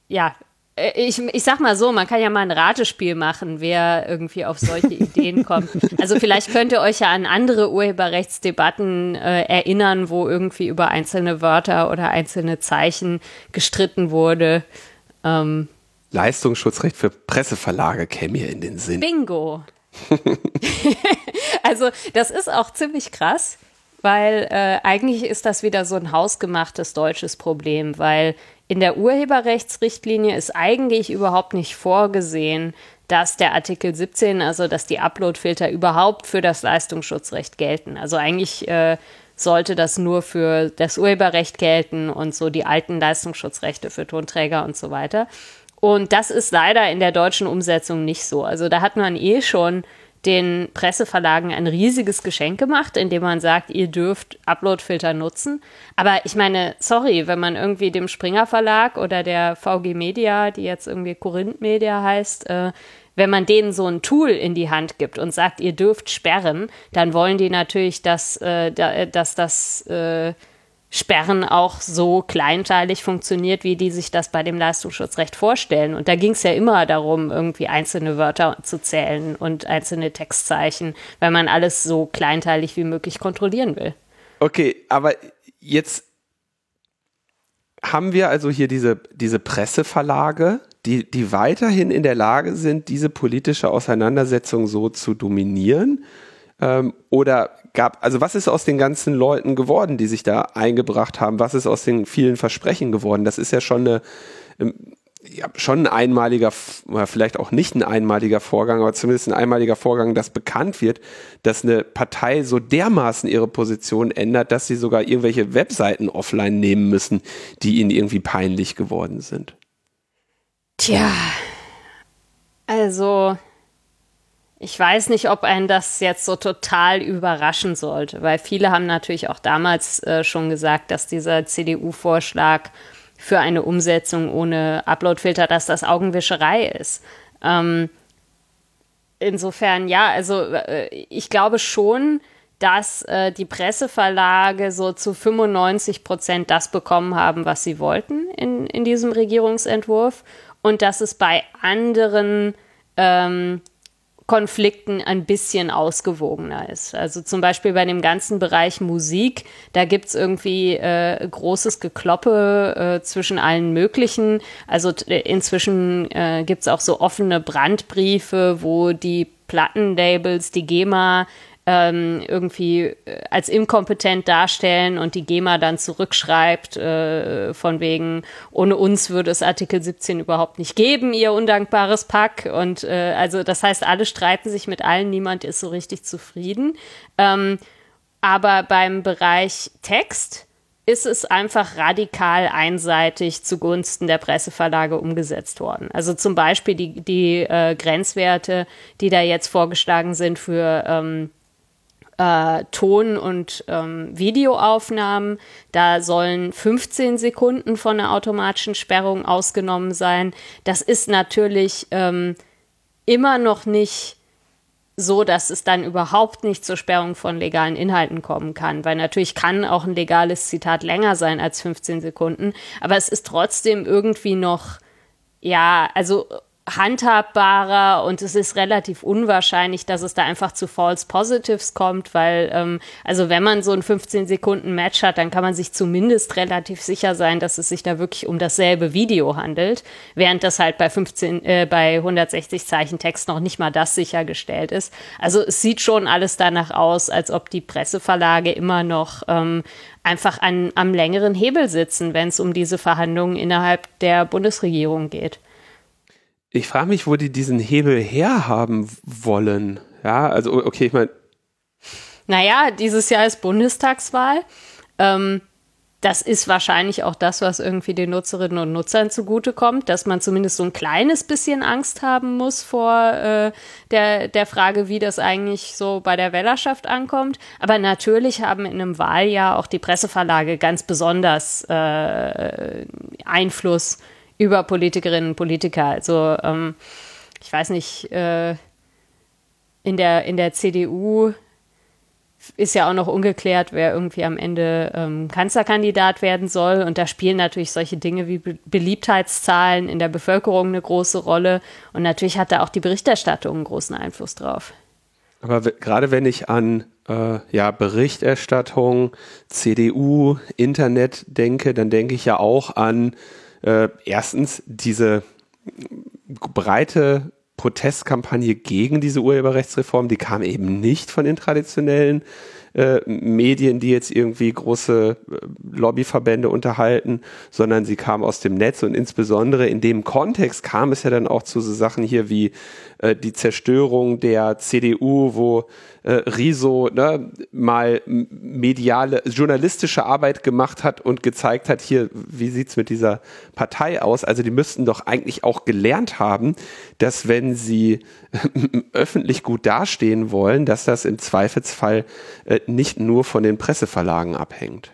ja, äh, ich, ich sag mal so, man kann ja mal ein Ratespiel machen, wer irgendwie auf solche Ideen kommt. Also vielleicht könnt ihr euch ja an andere Urheberrechtsdebatten äh, erinnern, wo irgendwie über einzelne Wörter oder einzelne Zeichen gestritten wurde. Ähm, Leistungsschutzrecht für Presseverlage käme mir in den Sinn. Bingo. also das ist auch ziemlich krass, weil äh, eigentlich ist das wieder so ein hausgemachtes deutsches Problem, weil in der Urheberrechtsrichtlinie ist eigentlich überhaupt nicht vorgesehen, dass der Artikel 17, also dass die Uploadfilter überhaupt für das Leistungsschutzrecht gelten. Also eigentlich äh, sollte das nur für das Urheberrecht gelten und so die alten Leistungsschutzrechte für Tonträger und so weiter. Und das ist leider in der deutschen Umsetzung nicht so. Also da hat man eh schon den Presseverlagen ein riesiges Geschenk gemacht, indem man sagt, ihr dürft Uploadfilter nutzen. Aber ich meine, sorry, wenn man irgendwie dem Springer Verlag oder der VG Media, die jetzt irgendwie Korinth Media heißt, äh, wenn man denen so ein Tool in die Hand gibt und sagt, ihr dürft sperren, dann wollen die natürlich, dass, äh, dass das äh, Sperren auch so kleinteilig funktioniert, wie die sich das bei dem Leistungsschutzrecht vorstellen. Und da ging es ja immer darum, irgendwie einzelne Wörter zu zählen und einzelne Textzeichen, weil man alles so kleinteilig wie möglich kontrollieren will. Okay, aber jetzt haben wir also hier diese, diese Presseverlage, die, die weiterhin in der Lage sind, diese politische Auseinandersetzung so zu dominieren. Ähm, oder gab, also was ist aus den ganzen Leuten geworden, die sich da eingebracht haben? Was ist aus den vielen Versprechen geworden? Das ist ja schon eine, ähm, ja, schon ein einmaliger, vielleicht auch nicht ein einmaliger Vorgang, aber zumindest ein einmaliger Vorgang, dass bekannt wird, dass eine Partei so dermaßen ihre Position ändert, dass sie sogar irgendwelche Webseiten offline nehmen müssen, die ihnen irgendwie peinlich geworden sind. Tja, also ich weiß nicht, ob einen das jetzt so total überraschen sollte, weil viele haben natürlich auch damals äh, schon gesagt, dass dieser CDU-Vorschlag für eine Umsetzung ohne Uploadfilter, dass das Augenwischerei ist. Ähm, insofern, ja, also äh, ich glaube schon, dass äh, die Presseverlage so zu 95 Prozent das bekommen haben, was sie wollten in, in diesem Regierungsentwurf und dass es bei anderen ähm, Konflikten ein bisschen ausgewogener ist. Also zum Beispiel bei dem ganzen Bereich Musik, da gibt es irgendwie äh, großes Gekloppe äh, zwischen allen möglichen. Also äh, inzwischen äh, gibt es auch so offene Brandbriefe, wo die Plattenlabels, die GEMA ähm, irgendwie äh, als inkompetent darstellen und die GEMA dann zurückschreibt, äh, von wegen, ohne uns würde es Artikel 17 überhaupt nicht geben, ihr undankbares Pack. Und äh, also das heißt, alle streiten sich mit allen, niemand ist so richtig zufrieden. Ähm, aber beim Bereich Text ist es einfach radikal einseitig zugunsten der Presseverlage umgesetzt worden. Also zum Beispiel die, die äh, Grenzwerte, die da jetzt vorgeschlagen sind für ähm, äh, Ton- und ähm, Videoaufnahmen. Da sollen 15 Sekunden von der automatischen Sperrung ausgenommen sein. Das ist natürlich ähm, immer noch nicht so, dass es dann überhaupt nicht zur Sperrung von legalen Inhalten kommen kann. Weil natürlich kann auch ein legales Zitat länger sein als 15 Sekunden, aber es ist trotzdem irgendwie noch, ja, also handhabbarer und es ist relativ unwahrscheinlich, dass es da einfach zu False Positives kommt, weil, ähm, also wenn man so ein 15 Sekunden Match hat, dann kann man sich zumindest relativ sicher sein, dass es sich da wirklich um dasselbe Video handelt, während das halt bei 15, äh, bei 160 Zeichen Text noch nicht mal das sichergestellt ist. Also es sieht schon alles danach aus, als ob die Presseverlage immer noch ähm, einfach an, am längeren Hebel sitzen, wenn es um diese Verhandlungen innerhalb der Bundesregierung geht ich frage mich, wo die diesen Hebel herhaben wollen. Ja, also okay, ich meine. Naja, dieses Jahr ist Bundestagswahl. Ähm, das ist wahrscheinlich auch das, was irgendwie den Nutzerinnen und Nutzern zugutekommt, dass man zumindest so ein kleines bisschen Angst haben muss vor äh, der, der Frage, wie das eigentlich so bei der Wählerschaft ankommt. Aber natürlich haben in einem Wahljahr auch die Presseverlage ganz besonders äh, Einfluss über Politikerinnen und Politiker. Also ähm, ich weiß nicht, äh, in, der, in der CDU ist ja auch noch ungeklärt, wer irgendwie am Ende ähm, Kanzlerkandidat werden soll. Und da spielen natürlich solche Dinge wie Be Beliebtheitszahlen in der Bevölkerung eine große Rolle. Und natürlich hat da auch die Berichterstattung einen großen Einfluss drauf. Aber gerade wenn ich an äh, ja, Berichterstattung, CDU, Internet denke, dann denke ich ja auch an äh, erstens diese breite Protestkampagne gegen diese Urheberrechtsreform, die kam eben nicht von den traditionellen äh, Medien, die jetzt irgendwie große äh, Lobbyverbände unterhalten, sondern sie kam aus dem Netz und insbesondere in dem Kontext kam es ja dann auch zu so Sachen hier wie äh, die Zerstörung der CDU, wo äh, Riso ne, mal mediale, journalistische Arbeit gemacht hat und gezeigt hat, hier, wie sieht's mit dieser Partei aus? Also die müssten doch eigentlich auch gelernt haben, dass wenn sie öffentlich gut dastehen wollen, dass das im Zweifelsfall äh, nicht nur von den Presseverlagen abhängt.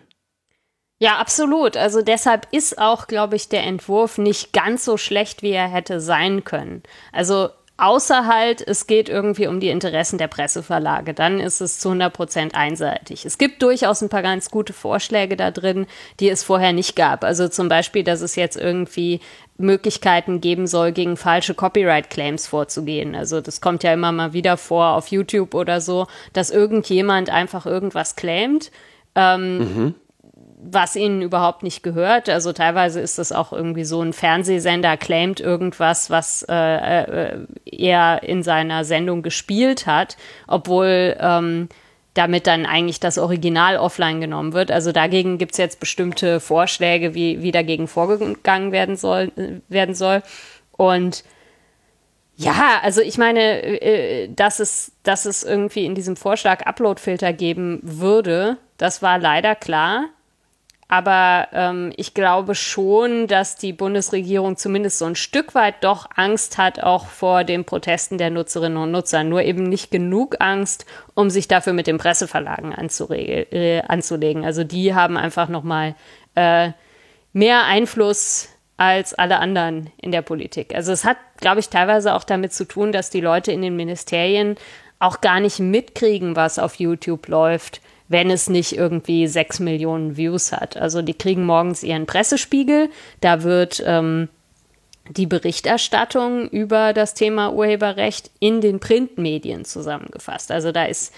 Ja, absolut. Also deshalb ist auch, glaube ich, der Entwurf nicht ganz so schlecht, wie er hätte sein können. Also Außer halt, es geht irgendwie um die Interessen der Presseverlage. Dann ist es zu 100 Prozent einseitig. Es gibt durchaus ein paar ganz gute Vorschläge da drin, die es vorher nicht gab. Also zum Beispiel, dass es jetzt irgendwie Möglichkeiten geben soll, gegen falsche Copyright-Claims vorzugehen. Also das kommt ja immer mal wieder vor auf YouTube oder so, dass irgendjemand einfach irgendwas claimt. Ähm, mhm was ihnen überhaupt nicht gehört. Also teilweise ist das auch irgendwie so ein Fernsehsender claimt irgendwas, was äh, äh, er in seiner Sendung gespielt hat, obwohl ähm, damit dann eigentlich das Original offline genommen wird. Also dagegen gibt es jetzt bestimmte Vorschläge, wie, wie dagegen vorgegangen werden soll. Werden soll. Und ja, also ich meine, äh, dass, es, dass es irgendwie in diesem Vorschlag Uploadfilter geben würde, das war leider klar. Aber ähm, ich glaube schon, dass die Bundesregierung zumindest so ein Stück weit doch Angst hat, auch vor den Protesten der Nutzerinnen und Nutzer. Nur eben nicht genug Angst, um sich dafür mit den Presseverlagen äh, anzulegen. Also die haben einfach nochmal äh, mehr Einfluss als alle anderen in der Politik. Also es hat, glaube ich, teilweise auch damit zu tun, dass die Leute in den Ministerien auch gar nicht mitkriegen, was auf YouTube läuft wenn es nicht irgendwie sechs Millionen Views hat. Also die kriegen morgens ihren Pressespiegel, da wird ähm, die Berichterstattung über das Thema Urheberrecht in den Printmedien zusammengefasst. Also da ist,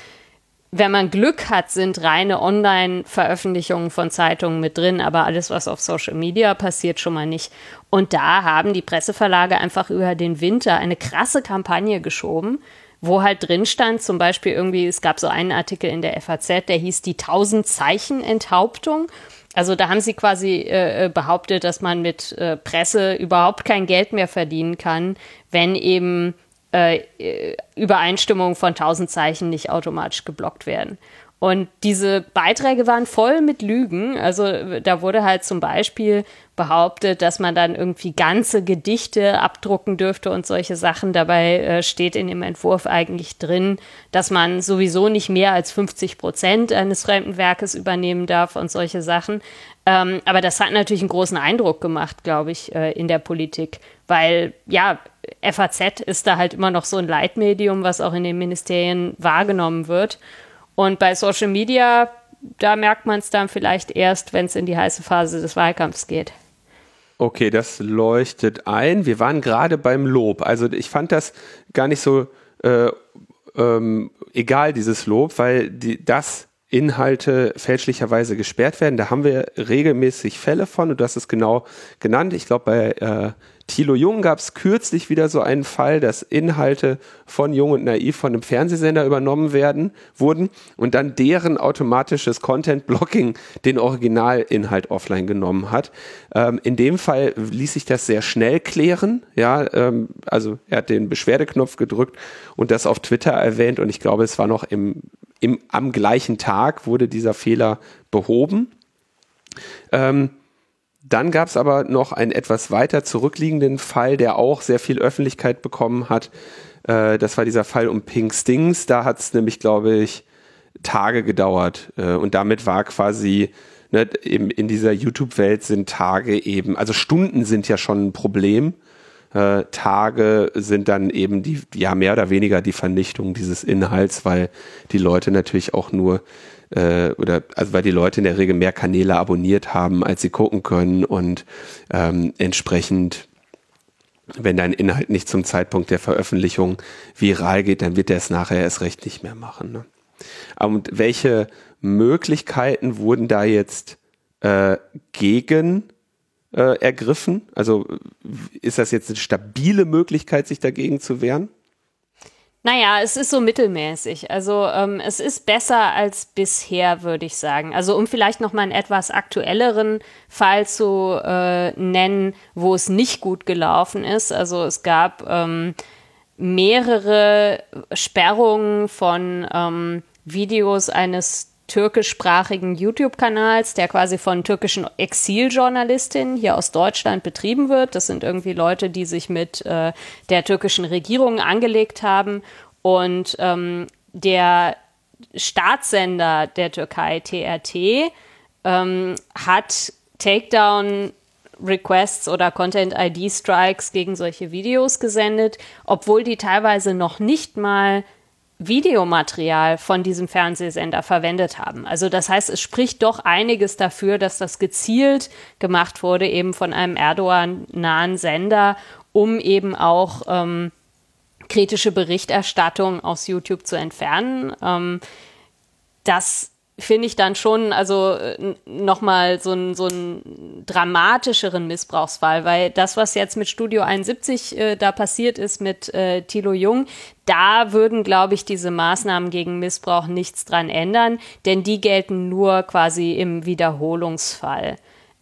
wenn man Glück hat, sind reine Online-Veröffentlichungen von Zeitungen mit drin, aber alles, was auf Social Media passiert, schon mal nicht. Und da haben die Presseverlage einfach über den Winter eine krasse Kampagne geschoben wo halt drin stand, zum Beispiel irgendwie, es gab so einen Artikel in der FAZ, der hieß die 1000 Zeichen Enthauptung. Also da haben sie quasi äh, äh, behauptet, dass man mit äh, Presse überhaupt kein Geld mehr verdienen kann, wenn eben äh, äh Übereinstimmungen von 1000 Zeichen nicht automatisch geblockt werden. Und diese Beiträge waren voll mit Lügen. Also da wurde halt zum Beispiel behauptet, dass man dann irgendwie ganze Gedichte abdrucken dürfte und solche Sachen. Dabei äh, steht in dem Entwurf eigentlich drin, dass man sowieso nicht mehr als 50 Prozent eines fremden Werkes übernehmen darf und solche Sachen. Ähm, aber das hat natürlich einen großen Eindruck gemacht, glaube ich, äh, in der Politik, weil ja, FAZ ist da halt immer noch so ein Leitmedium, was auch in den Ministerien wahrgenommen wird. Und bei Social Media, da merkt man es dann vielleicht erst, wenn es in die heiße Phase des Wahlkampfs geht. Okay, das leuchtet ein. Wir waren gerade beim Lob. Also ich fand das gar nicht so äh, ähm, egal, dieses Lob, weil die, das Inhalte fälschlicherweise gesperrt werden. Da haben wir regelmäßig Fälle von und du hast es genau genannt. Ich glaube, bei äh, Thilo Jung gab es kürzlich wieder so einen Fall, dass Inhalte von Jung und Naiv von einem Fernsehsender übernommen werden, wurden und dann deren automatisches Content-Blocking den Originalinhalt offline genommen hat. Ähm, in dem Fall ließ sich das sehr schnell klären. Ja, ähm, also er hat den Beschwerdeknopf gedrückt und das auf Twitter erwähnt und ich glaube, es war noch im, im am gleichen Tag wurde dieser Fehler behoben. Ähm, dann gab es aber noch einen etwas weiter zurückliegenden Fall, der auch sehr viel Öffentlichkeit bekommen hat. Äh, das war dieser Fall um Pink Stings. Da hat es nämlich, glaube ich, Tage gedauert. Äh, und damit war quasi ne, in, in dieser YouTube-Welt sind Tage eben, also Stunden sind ja schon ein Problem. äh, Tage sind dann eben die, ja, mehr oder weniger die Vernichtung dieses Inhalts, weil die Leute natürlich auch nur äh, oder also weil die Leute in der Regel mehr Kanäle abonniert haben, als sie gucken können und ähm, entsprechend wenn dein Inhalt nicht zum Zeitpunkt der Veröffentlichung viral geht, dann wird er es nachher erst recht nicht mehr machen. Ne? Und welche Möglichkeiten wurden da jetzt äh, gegen äh, ergriffen? Also ist das jetzt eine stabile Möglichkeit, sich dagegen zu wehren? Naja, es ist so mittelmäßig. Also ähm, es ist besser als bisher, würde ich sagen. Also um vielleicht noch mal einen etwas aktuelleren Fall zu äh, nennen, wo es nicht gut gelaufen ist. Also es gab ähm, mehrere Sperrungen von ähm, Videos eines türkischsprachigen YouTube-Kanals, der quasi von türkischen Exiljournalistinnen hier aus Deutschland betrieben wird. Das sind irgendwie Leute, die sich mit äh, der türkischen Regierung angelegt haben. Und ähm, der Staatssender der Türkei, TRT, ähm, hat Takedown Requests oder Content ID Strikes gegen solche Videos gesendet, obwohl die teilweise noch nicht mal Videomaterial von diesem Fernsehsender verwendet haben. Also das heißt, es spricht doch einiges dafür, dass das gezielt gemacht wurde, eben von einem Erdogan-nahen Sender, um eben auch ähm, kritische Berichterstattung aus YouTube zu entfernen. Ähm, das finde ich dann schon, also äh, nochmal so einen so einen dramatischeren Missbrauchsfall, weil das, was jetzt mit Studio 71 äh, da passiert ist mit äh, Thilo Jung, da würden, glaube ich, diese Maßnahmen gegen Missbrauch nichts dran ändern, denn die gelten nur quasi im Wiederholungsfall.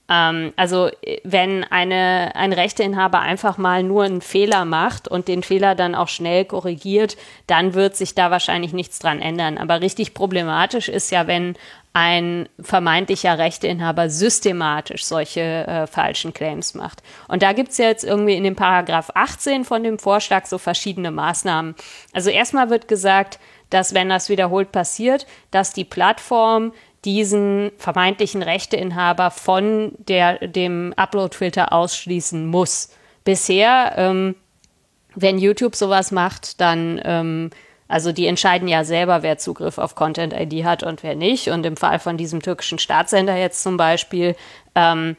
Ähm, also wenn eine, ein Rechteinhaber einfach mal nur einen Fehler macht und den Fehler dann auch schnell korrigiert, dann wird sich da wahrscheinlich nichts dran ändern. Aber richtig problematisch ist ja, wenn ein vermeintlicher Rechteinhaber systematisch solche äh, falschen Claims macht. Und da gibt's ja jetzt irgendwie in dem Paragraph 18 von dem Vorschlag so verschiedene Maßnahmen. Also erstmal wird gesagt, dass wenn das wiederholt passiert, dass die Plattform diesen vermeintlichen Rechteinhaber von der, dem Upload-Filter ausschließen muss. Bisher, ähm, wenn YouTube sowas macht, dann, ähm, also die entscheiden ja selber, wer Zugriff auf Content-ID hat und wer nicht. Und im Fall von diesem türkischen Staatssender jetzt zum Beispiel, ähm,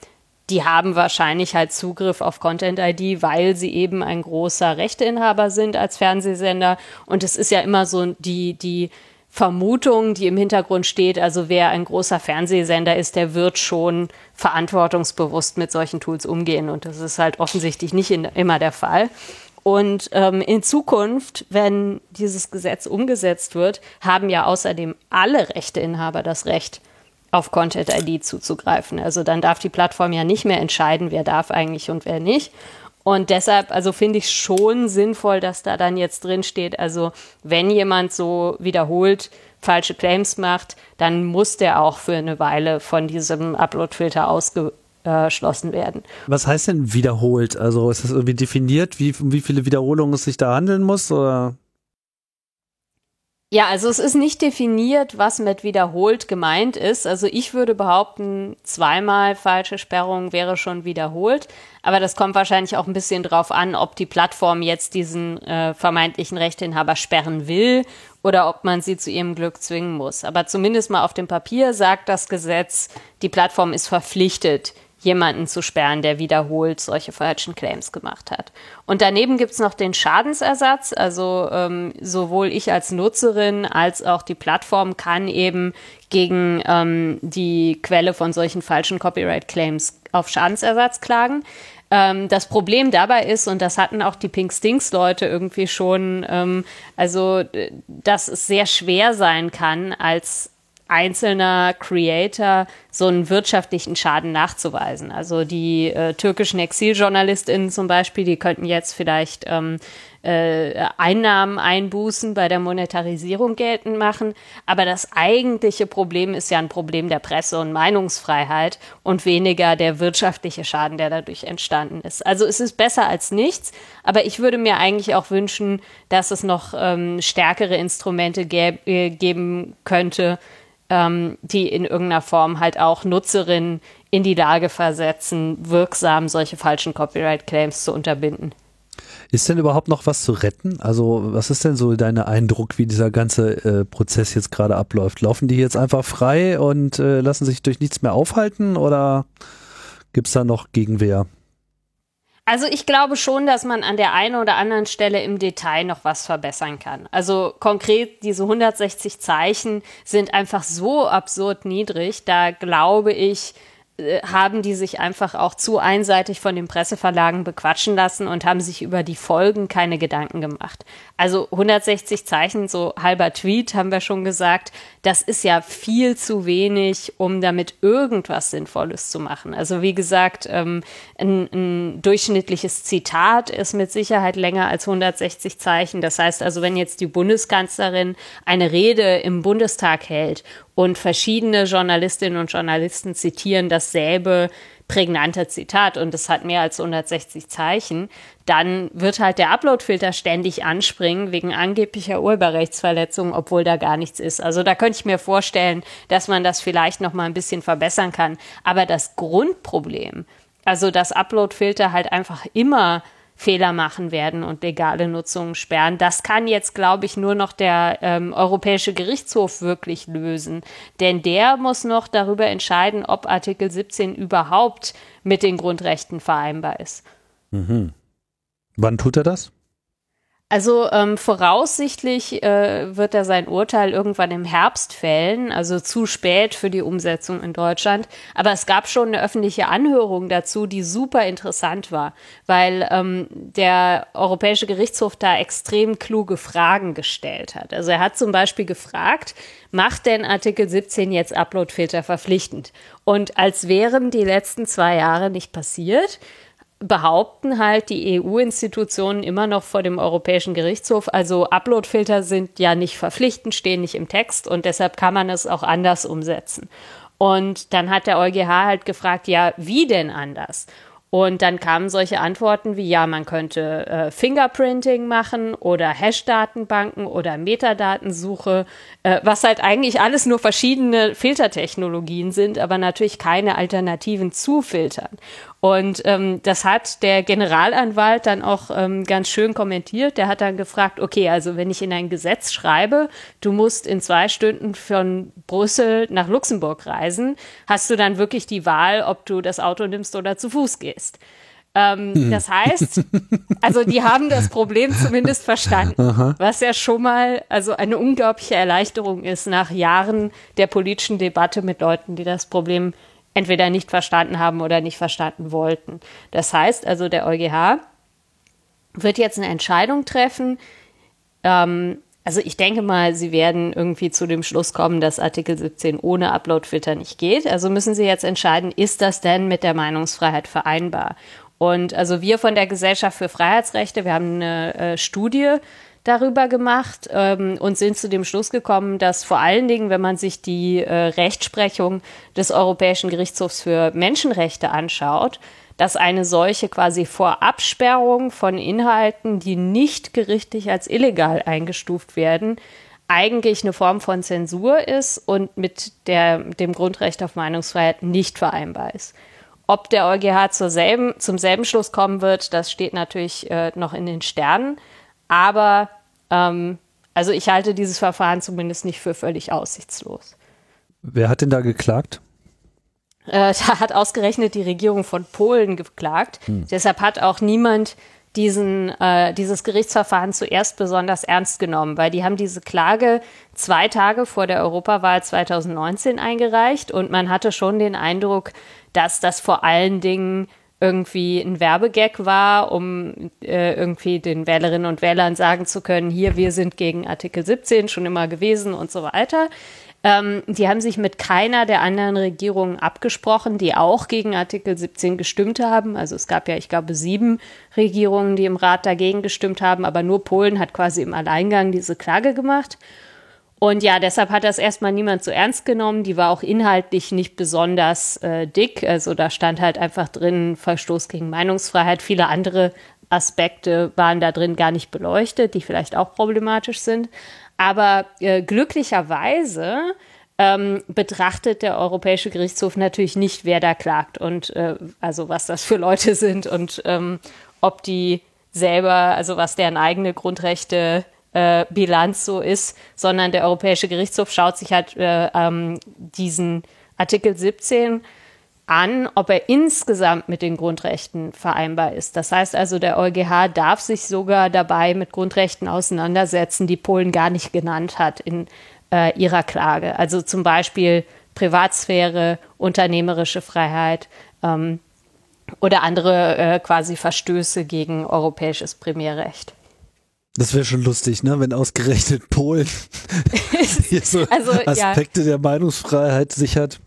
die haben wahrscheinlich halt Zugriff auf Content-ID, weil sie eben ein großer Rechteinhaber sind als Fernsehsender. Und es ist ja immer so die, die Vermutung, die im Hintergrund steht. Also wer ein großer Fernsehsender ist, der wird schon verantwortungsbewusst mit solchen Tools umgehen. Und das ist halt offensichtlich nicht in, immer der Fall. Und ähm, in Zukunft, wenn dieses Gesetz umgesetzt wird, haben ja außerdem alle Rechteinhaber das Recht, auf Content ID zuzugreifen. Also dann darf die Plattform ja nicht mehr entscheiden, wer darf eigentlich und wer nicht. Und deshalb, also finde ich schon sinnvoll, dass da dann jetzt drin steht, also wenn jemand so wiederholt falsche Claims macht, dann muss der auch für eine Weile von diesem Upload-Filter ausgeschlossen werden. Was heißt denn wiederholt? Also ist das irgendwie definiert, wie, wie viele Wiederholungen es sich da handeln muss? Oder? Ja, also es ist nicht definiert, was mit wiederholt gemeint ist. Also ich würde behaupten, zweimal falsche Sperrung wäre schon wiederholt. Aber das kommt wahrscheinlich auch ein bisschen drauf an, ob die Plattform jetzt diesen äh, vermeintlichen Rechteinhaber sperren will oder ob man sie zu ihrem Glück zwingen muss. Aber zumindest mal auf dem Papier sagt das Gesetz, die Plattform ist verpflichtet, jemanden zu sperren, der wiederholt solche falschen Claims gemacht hat. Und daneben gibt's noch den Schadensersatz. Also ähm, sowohl ich als Nutzerin als auch die Plattform kann eben gegen ähm, die Quelle von solchen falschen Copyright-Claims auf Schadensersatz klagen. Ähm, das Problem dabei ist, und das hatten auch die Pink Stinks-Leute irgendwie schon, ähm, also dass es sehr schwer sein kann, als einzelner Creator so einen wirtschaftlichen Schaden nachzuweisen. Also die äh, türkischen Exiljournalistinnen zum Beispiel, die könnten jetzt vielleicht ähm, äh, Einnahmen einbußen, bei der Monetarisierung geltend machen. Aber das eigentliche Problem ist ja ein Problem der Presse- und Meinungsfreiheit und weniger der wirtschaftliche Schaden, der dadurch entstanden ist. Also es ist besser als nichts, aber ich würde mir eigentlich auch wünschen, dass es noch ähm, stärkere Instrumente gäb, äh, geben könnte, ähm, die in irgendeiner Form halt auch Nutzerinnen in die Lage versetzen, wirksam solche falschen Copyright-Claims zu unterbinden. Ist denn überhaupt noch was zu retten? Also was ist denn so dein Eindruck, wie dieser ganze äh, Prozess jetzt gerade abläuft? Laufen die jetzt einfach frei und äh, lassen sich durch nichts mehr aufhalten oder gibt es da noch Gegenwehr? Also ich glaube schon, dass man an der einen oder anderen Stelle im Detail noch was verbessern kann. Also konkret diese 160 Zeichen sind einfach so absurd niedrig, da glaube ich, haben die sich einfach auch zu einseitig von den Presseverlagen bequatschen lassen und haben sich über die Folgen keine Gedanken gemacht. Also 160 Zeichen, so halber Tweet, haben wir schon gesagt, das ist ja viel zu wenig, um damit irgendwas Sinnvolles zu machen. Also wie gesagt, ähm, ein, ein durchschnittliches Zitat ist mit Sicherheit länger als 160 Zeichen. Das heißt also, wenn jetzt die Bundeskanzlerin eine Rede im Bundestag hält und verschiedene Journalistinnen und Journalisten zitieren dasselbe prägnante Zitat und es hat mehr als 160 Zeichen, dann wird halt der Uploadfilter ständig anspringen wegen angeblicher Urheberrechtsverletzungen, obwohl da gar nichts ist. Also da könnte ich mir vorstellen, dass man das vielleicht noch mal ein bisschen verbessern kann, aber das Grundproblem, also dass Uploadfilter halt einfach immer Fehler machen werden und legale Nutzungen sperren. Das kann jetzt, glaube ich, nur noch der ähm, Europäische Gerichtshof wirklich lösen. Denn der muss noch darüber entscheiden, ob Artikel 17 überhaupt mit den Grundrechten vereinbar ist. Mhm. Wann tut er das? Also ähm, voraussichtlich äh, wird er sein Urteil irgendwann im Herbst fällen, also zu spät für die Umsetzung in Deutschland. Aber es gab schon eine öffentliche Anhörung dazu, die super interessant war, weil ähm, der Europäische Gerichtshof da extrem kluge Fragen gestellt hat. Also er hat zum Beispiel gefragt, macht denn Artikel 17 jetzt Uploadfilter verpflichtend? Und als wären die letzten zwei Jahre nicht passiert, behaupten halt die EU-Institutionen immer noch vor dem Europäischen Gerichtshof. Also Uploadfilter sind ja nicht verpflichtend, stehen nicht im Text und deshalb kann man es auch anders umsetzen. Und dann hat der EuGH halt gefragt, ja, wie denn anders? Und dann kamen solche Antworten wie, ja, man könnte äh, Fingerprinting machen oder Hash-Datenbanken oder Metadatensuche, äh, was halt eigentlich alles nur verschiedene Filtertechnologien sind, aber natürlich keine Alternativen zu Filtern. Und ähm, das hat der Generalanwalt dann auch ähm, ganz schön kommentiert. Der hat dann gefragt, okay, also wenn ich in ein Gesetz schreibe, du musst in zwei Stunden von Brüssel nach Luxemburg reisen, hast du dann wirklich die Wahl, ob du das Auto nimmst oder zu Fuß gehst. Ähm, hm. Das heißt, also die haben das Problem zumindest verstanden, Aha. was ja schon mal also eine unglaubliche Erleichterung ist nach Jahren der politischen Debatte mit Leuten, die das Problem entweder nicht verstanden haben oder nicht verstanden wollten. Das heißt also, der EuGH wird jetzt eine Entscheidung treffen. Ähm, also ich denke mal, sie werden irgendwie zu dem Schluss kommen, dass Artikel 17 ohne Upload-Filter nicht geht. Also müssen sie jetzt entscheiden, ist das denn mit der Meinungsfreiheit vereinbar? Und also wir von der Gesellschaft für Freiheitsrechte, wir haben eine äh, Studie darüber gemacht ähm, und sind zu dem Schluss gekommen, dass vor allen Dingen, wenn man sich die äh, Rechtsprechung des Europäischen Gerichtshofs für Menschenrechte anschaut, dass eine solche quasi Vorabsperrung von Inhalten, die nicht gerichtlich als illegal eingestuft werden, eigentlich eine Form von Zensur ist und mit der, dem Grundrecht auf Meinungsfreiheit nicht vereinbar ist. Ob der EuGH zur selben, zum selben Schluss kommen wird, das steht natürlich äh, noch in den Sternen. Aber ähm, also ich halte dieses Verfahren zumindest nicht für völlig aussichtslos. Wer hat denn da geklagt? Äh, da hat ausgerechnet die Regierung von Polen geklagt. Hm. Deshalb hat auch niemand diesen, äh, dieses Gerichtsverfahren zuerst besonders ernst genommen, weil die haben diese Klage zwei Tage vor der Europawahl 2019 eingereicht und man hatte schon den Eindruck, dass das vor allen Dingen irgendwie ein Werbegag war, um äh, irgendwie den Wählerinnen und Wählern sagen zu können, hier, wir sind gegen Artikel 17 schon immer gewesen und so weiter. Ähm, die haben sich mit keiner der anderen Regierungen abgesprochen, die auch gegen Artikel 17 gestimmt haben. Also es gab ja, ich glaube, sieben Regierungen, die im Rat dagegen gestimmt haben, aber nur Polen hat quasi im Alleingang diese Klage gemacht. Und ja, deshalb hat das erstmal niemand so ernst genommen. Die war auch inhaltlich nicht besonders äh, dick. Also da stand halt einfach drin Verstoß gegen Meinungsfreiheit. Viele andere Aspekte waren da drin gar nicht beleuchtet, die vielleicht auch problematisch sind. Aber äh, glücklicherweise ähm, betrachtet der Europäische Gerichtshof natürlich nicht, wer da klagt und äh, also was das für Leute sind und ähm, ob die selber, also was deren eigene Grundrechte äh, Bilanz so ist, sondern der Europäische Gerichtshof schaut sich halt äh, ähm, diesen Artikel 17 an, ob er insgesamt mit den Grundrechten vereinbar ist. Das heißt also, der EuGH darf sich sogar dabei mit Grundrechten auseinandersetzen, die Polen gar nicht genannt hat in äh, ihrer Klage. Also zum Beispiel Privatsphäre, unternehmerische Freiheit ähm, oder andere äh, quasi Verstöße gegen europäisches Primärrecht. Das wäre schon lustig, ne? wenn ausgerechnet Polen hier so also, Aspekte ja. der Meinungsfreiheit sichert.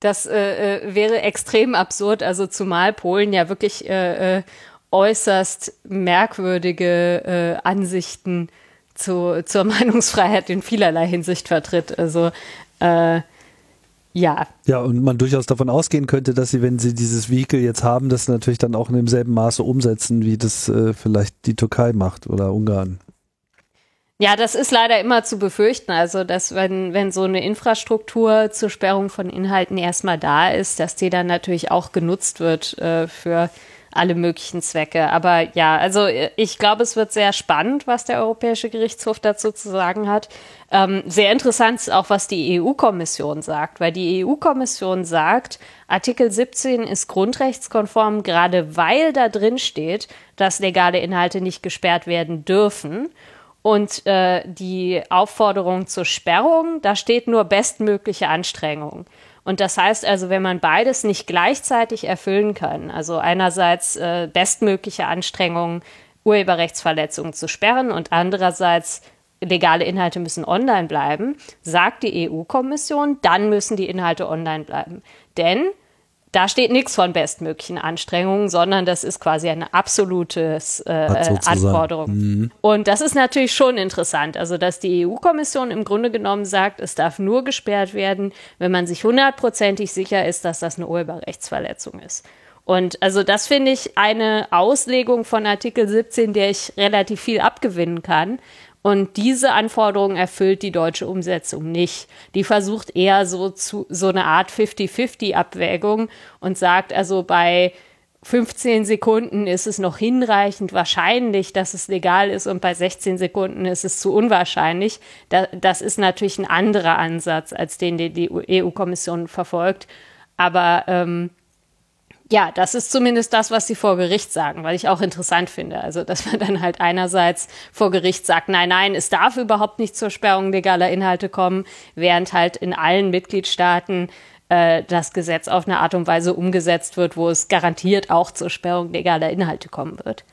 Das äh, äh, wäre extrem absurd, also zumal Polen ja wirklich äh, äh, äußerst merkwürdige äh, Ansichten zu, zur Meinungsfreiheit in vielerlei Hinsicht vertritt. Also äh, ja. Ja, und man durchaus davon ausgehen könnte, dass sie, wenn sie dieses Vehikel jetzt haben, das natürlich dann auch in demselben Maße umsetzen, wie das vielleicht die Türkei macht oder Ungarn. Ja, das ist leider immer zu befürchten. Also, dass wenn, wenn so eine Infrastruktur zur Sperrung von Inhalten erstmal da ist, dass die dann natürlich auch genutzt wird äh, für alle möglichen Zwecke. Aber ja, also ich glaube, es wird sehr spannend, was der Europäische Gerichtshof dazu zu sagen hat. Ähm, sehr interessant ist auch, was die EU-Kommission sagt, weil die EU-Kommission sagt, Artikel 17 ist grundrechtskonform, gerade weil da drin steht, dass legale Inhalte nicht gesperrt werden dürfen. Und äh, die Aufforderung zur Sperrung, da steht nur bestmögliche Anstrengung. Und das heißt also, wenn man beides nicht gleichzeitig erfüllen kann, also einerseits äh, bestmögliche Anstrengungen, Urheberrechtsverletzungen zu sperren und andererseits legale Inhalte müssen online bleiben, sagt die EU-Kommission, dann müssen die Inhalte online bleiben. Denn da steht nichts von bestmöglichen Anstrengungen, sondern das ist quasi eine absolute äh, Anforderung. Mhm. Und das ist natürlich schon interessant. Also, dass die EU-Kommission im Grunde genommen sagt, es darf nur gesperrt werden, wenn man sich hundertprozentig sicher ist, dass das eine Urheberrechtsverletzung ist. Und also das finde ich eine Auslegung von Artikel 17, der ich relativ viel abgewinnen kann, und diese Anforderungen erfüllt die deutsche Umsetzung nicht. Die versucht eher so zu, so eine Art 50-50-Abwägung und sagt also bei 15 Sekunden ist es noch hinreichend wahrscheinlich, dass es legal ist und bei 16 Sekunden ist es zu unwahrscheinlich. das ist natürlich ein anderer Ansatz, als den die EU-Kommission verfolgt. Aber ähm, ja, das ist zumindest das, was sie vor Gericht sagen, weil ich auch interessant finde. Also, dass man dann halt einerseits vor Gericht sagt, nein, nein, es darf überhaupt nicht zur Sperrung legaler Inhalte kommen, während halt in allen Mitgliedstaaten äh, das Gesetz auf eine Art und Weise umgesetzt wird, wo es garantiert auch zur Sperrung legaler Inhalte kommen wird.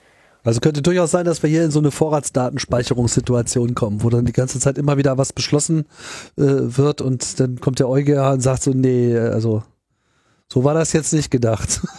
Also könnte durchaus sein, dass wir hier in so eine Vorratsdatenspeicherungssituation kommen, wo dann die ganze Zeit immer wieder was beschlossen äh, wird und dann kommt der EuGH und sagt so, nee, also so war das jetzt nicht gedacht.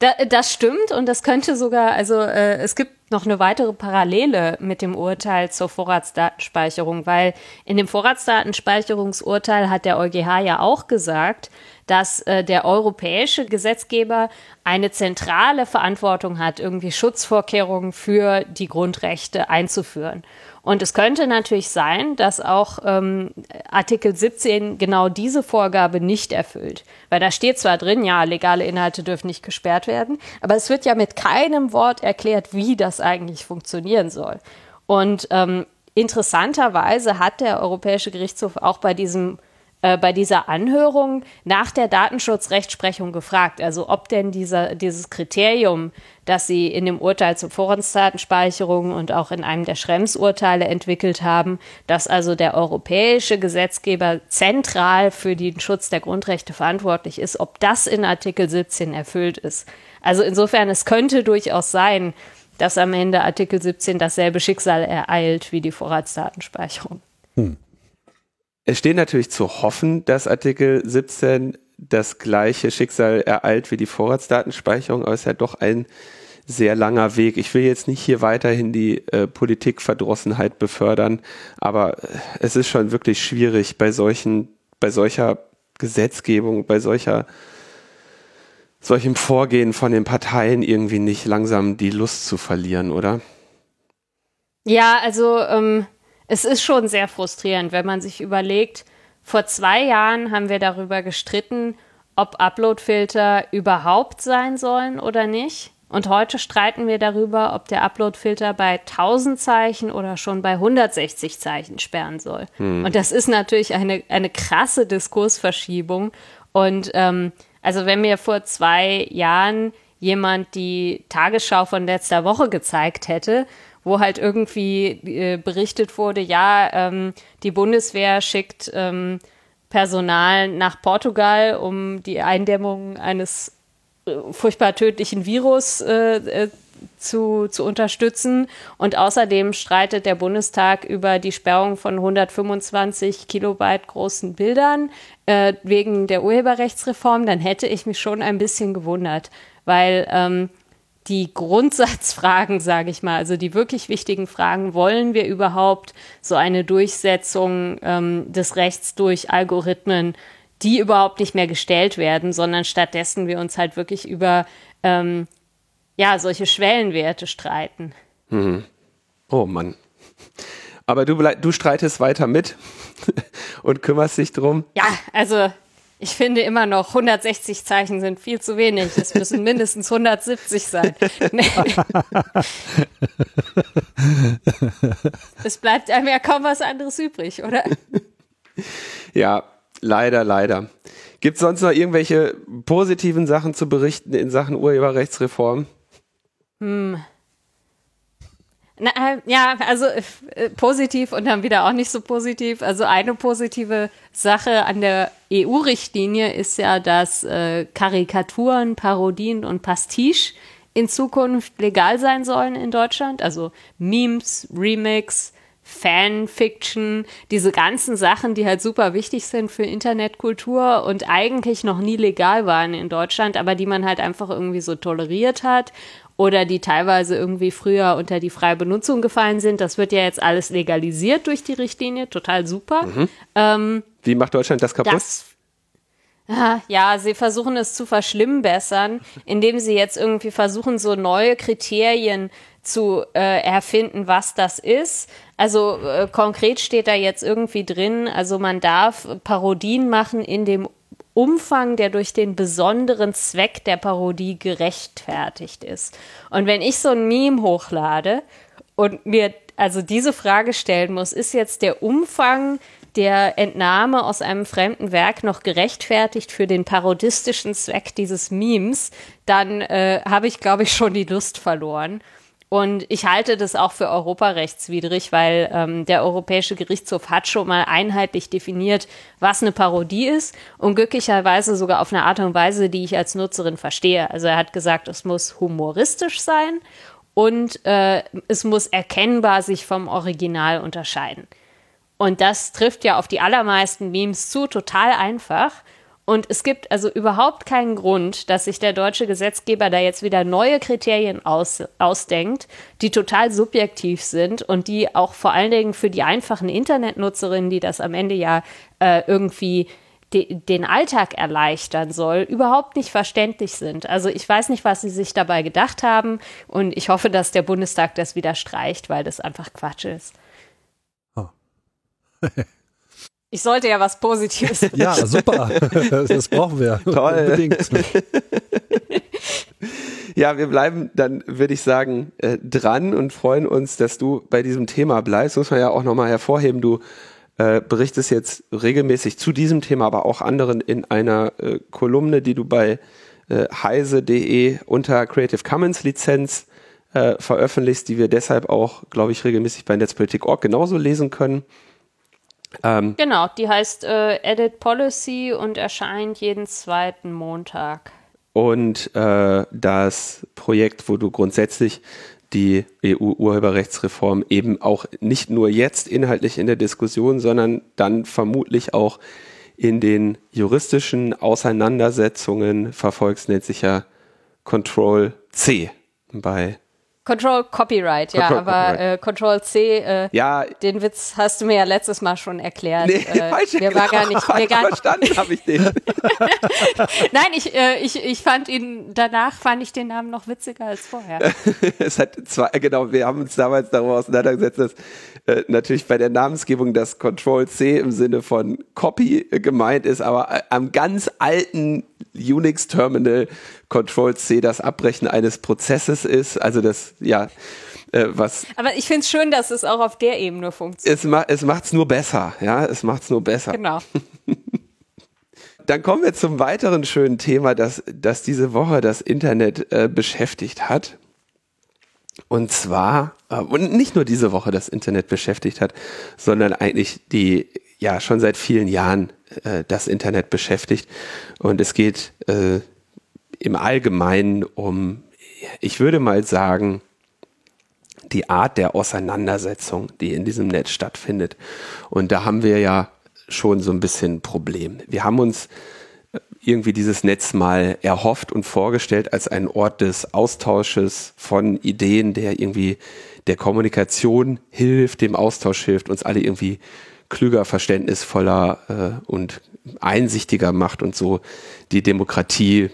Da, das stimmt und das könnte sogar, also äh, es gibt noch eine weitere Parallele mit dem Urteil zur Vorratsdatenspeicherung, weil in dem Vorratsdatenspeicherungsurteil hat der EuGH ja auch gesagt, dass äh, der europäische Gesetzgeber eine zentrale Verantwortung hat, irgendwie Schutzvorkehrungen für die Grundrechte einzuführen. Und es könnte natürlich sein, dass auch ähm, Artikel 17 genau diese Vorgabe nicht erfüllt. Weil da steht zwar drin, ja, legale Inhalte dürfen nicht gesperrt werden, aber es wird ja mit keinem Wort erklärt, wie das eigentlich funktionieren soll. Und ähm, interessanterweise hat der Europäische Gerichtshof auch bei diesem äh, bei dieser Anhörung nach der Datenschutzrechtsprechung gefragt, also ob denn dieser, dieses Kriterium, das sie in dem Urteil zur Vorratsdatenspeicherung und auch in einem der Schrems-Urteile entwickelt haben, dass also der europäische Gesetzgeber zentral für den Schutz der Grundrechte verantwortlich ist, ob das in Artikel 17 erfüllt ist. Also insofern, es könnte durchaus sein, dass am Ende Artikel 17 dasselbe Schicksal ereilt wie die Vorratsdatenspeicherung. Hm. Es steht natürlich zu hoffen, dass Artikel 17 das gleiche Schicksal ereilt wie die Vorratsdatenspeicherung, aber es ist ja doch ein sehr langer Weg. Ich will jetzt nicht hier weiterhin die äh, Politikverdrossenheit befördern, aber äh, es ist schon wirklich schwierig bei solchen, bei solcher Gesetzgebung, bei solcher solchem Vorgehen von den Parteien irgendwie nicht langsam die Lust zu verlieren, oder? Ja, also ähm, es ist schon sehr frustrierend, wenn man sich überlegt, vor zwei Jahren haben wir darüber gestritten, ob Uploadfilter überhaupt sein sollen oder nicht. Und heute streiten wir darüber, ob der Uploadfilter bei 1000 Zeichen oder schon bei 160 Zeichen sperren soll. Hm. Und das ist natürlich eine, eine krasse Diskursverschiebung. Und ähm, also wenn mir vor zwei Jahren jemand die Tagesschau von letzter Woche gezeigt hätte, wo halt irgendwie äh, berichtet wurde, ja, ähm, die Bundeswehr schickt ähm, Personal nach Portugal, um die Eindämmung eines furchtbar tödlichen Virus äh, äh, zu, zu unterstützen. Und außerdem streitet der Bundestag über die Sperrung von 125 Kilobyte großen Bildern äh, wegen der Urheberrechtsreform, dann hätte ich mich schon ein bisschen gewundert, weil ähm, die Grundsatzfragen, sage ich mal, also die wirklich wichtigen Fragen, wollen wir überhaupt so eine Durchsetzung ähm, des Rechts durch Algorithmen die überhaupt nicht mehr gestellt werden, sondern stattdessen wir uns halt wirklich über ähm, ja, solche Schwellenwerte streiten. Mhm. Oh Mann. Aber du, du streitest weiter mit und kümmerst dich drum. Ja, also ich finde immer noch 160 Zeichen sind viel zu wenig. Es müssen mindestens 170 sein. es bleibt einem ja kaum was anderes übrig, oder? Ja, Leider, leider. Gibt es sonst noch irgendwelche positiven Sachen zu berichten in Sachen Urheberrechtsreform? Hm. Na, äh, ja, also äh, positiv und dann wieder auch nicht so positiv. Also eine positive Sache an der EU-Richtlinie ist ja, dass äh, Karikaturen, Parodien und Pastiche in Zukunft legal sein sollen in Deutschland. Also Memes, Remix, Fanfiction, diese ganzen Sachen, die halt super wichtig sind für Internetkultur und eigentlich noch nie legal waren in Deutschland, aber die man halt einfach irgendwie so toleriert hat oder die teilweise irgendwie früher unter die freie Benutzung gefallen sind. Das wird ja jetzt alles legalisiert durch die Richtlinie, total super. Mhm. Ähm, Wie macht Deutschland das kaputt? Das ja, sie versuchen es zu verschlimmbessern, indem sie jetzt irgendwie versuchen, so neue Kriterien zu äh, erfinden, was das ist. Also äh, konkret steht da jetzt irgendwie drin, also man darf Parodien machen in dem Umfang, der durch den besonderen Zweck der Parodie gerechtfertigt ist. Und wenn ich so ein Meme hochlade und mir also diese Frage stellen muss, ist jetzt der Umfang der Entnahme aus einem fremden Werk noch gerechtfertigt für den parodistischen Zweck dieses Memes, dann äh, habe ich, glaube ich, schon die Lust verloren. Und ich halte das auch für europarechtswidrig, weil ähm, der Europäische Gerichtshof hat schon mal einheitlich definiert, was eine Parodie ist und glücklicherweise sogar auf eine Art und Weise, die ich als Nutzerin verstehe. Also er hat gesagt, es muss humoristisch sein und äh, es muss erkennbar sich vom Original unterscheiden. Und das trifft ja auf die allermeisten Memes zu, total einfach. Und es gibt also überhaupt keinen Grund, dass sich der deutsche Gesetzgeber da jetzt wieder neue Kriterien aus, ausdenkt, die total subjektiv sind und die auch vor allen Dingen für die einfachen Internetnutzerinnen, die das am Ende ja äh, irgendwie de den Alltag erleichtern soll, überhaupt nicht verständlich sind. Also ich weiß nicht, was sie sich dabei gedacht haben und ich hoffe, dass der Bundestag das wieder streicht, weil das einfach Quatsch ist. Oh. Ich sollte ja was Positives. ja, super. Das brauchen wir. Toll. Unbedingt. ja, wir bleiben dann, würde ich sagen, äh, dran und freuen uns, dass du bei diesem Thema bleibst. Muss man ja auch nochmal hervorheben, du äh, berichtest jetzt regelmäßig zu diesem Thema, aber auch anderen in einer äh, Kolumne, die du bei äh, heise.de unter Creative Commons Lizenz äh, veröffentlichst, die wir deshalb auch, glaube ich, regelmäßig bei Netzpolitik.org genauso lesen können. Ähm, genau, die heißt äh, Edit Policy und erscheint jeden zweiten Montag. Und äh, das Projekt, wo du grundsätzlich die EU-Urheberrechtsreform eben auch nicht nur jetzt inhaltlich in der Diskussion, sondern dann vermutlich auch in den juristischen Auseinandersetzungen verfolgst, nennt sich ja Control C bei Control Copyright, ja, Control aber Copyright. Äh, Control C, äh, ja, den Witz hast du mir ja letztes Mal schon erklärt. Nee, äh, falsch, mir genau, war gar nicht, mir gar verstanden habe ich den. Nein, ich, äh, ich, ich fand ihn, danach fand ich den Namen noch witziger als vorher. es hat zwei, genau, wir haben uns damals darüber auseinandergesetzt, dass äh, natürlich bei der Namensgebung das Control C im Sinne von Copy äh, gemeint ist, aber äh, am ganz alten Unix Terminal Control C das Abbrechen eines Prozesses ist. Also das, ja, äh, was. Aber ich finde es schön, dass es auch auf der Ebene funktioniert. Es, ma es macht's nur besser, ja, es macht's nur besser. Genau. Dann kommen wir zum weiteren schönen Thema, das, das diese Woche das Internet äh, beschäftigt hat. Und zwar, äh, und nicht nur diese Woche das Internet beschäftigt hat, sondern eigentlich die ja schon seit vielen Jahren äh, das Internet beschäftigt. Und es geht äh, im Allgemeinen um, ich würde mal sagen, die Art der Auseinandersetzung, die in diesem Netz stattfindet. Und da haben wir ja schon so ein bisschen ein Problem. Wir haben uns äh, irgendwie dieses Netz mal erhofft und vorgestellt als einen Ort des Austausches von Ideen, der irgendwie der Kommunikation hilft, dem Austausch hilft, uns alle irgendwie klüger, verständnisvoller äh, und einsichtiger macht und so die Demokratie,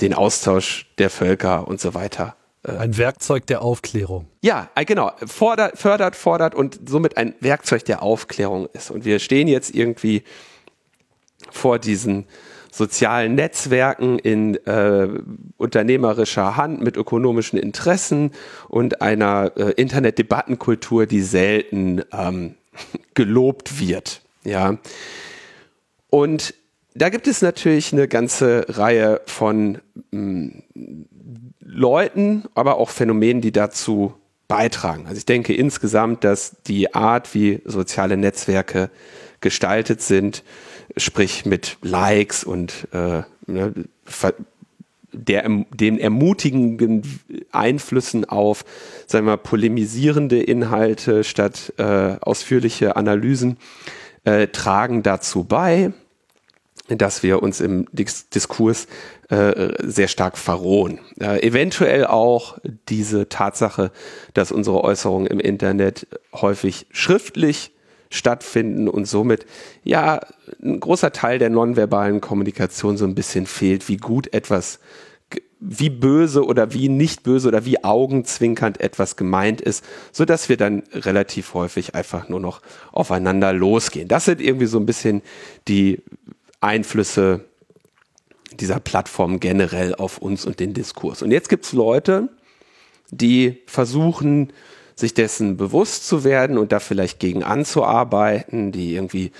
den Austausch der Völker und so weiter äh, ein Werkzeug der Aufklärung. Ja, äh, genau. Fordert, fördert, fordert und somit ein Werkzeug der Aufklärung ist. Und wir stehen jetzt irgendwie vor diesen sozialen Netzwerken in äh, unternehmerischer Hand mit ökonomischen Interessen und einer äh, Internetdebattenkultur, die selten ähm, gelobt wird. Ja. Und da gibt es natürlich eine ganze Reihe von mh, mm, Leuten, aber auch Phänomenen, die dazu beitragen. Also ich denke insgesamt, dass die Art, wie soziale Netzwerke gestaltet sind, sprich mit Likes und äh, ne, der, den ermutigenden Einflüssen auf, sagen wir mal, polemisierende Inhalte statt äh, ausführliche Analysen, äh, tragen dazu bei, dass wir uns im Diskurs äh, sehr stark verrohen. Äh, eventuell auch diese Tatsache, dass unsere Äußerungen im Internet häufig schriftlich stattfinden und somit ja ein großer Teil der nonverbalen Kommunikation so ein bisschen fehlt, wie gut etwas wie böse oder wie nicht böse oder wie augenzwinkernd etwas gemeint ist, so dass wir dann relativ häufig einfach nur noch aufeinander losgehen. Das sind irgendwie so ein bisschen die Einflüsse dieser Plattform generell auf uns und den Diskurs. Und jetzt gibt es Leute, die versuchen, sich dessen bewusst zu werden und da vielleicht gegen anzuarbeiten, die irgendwie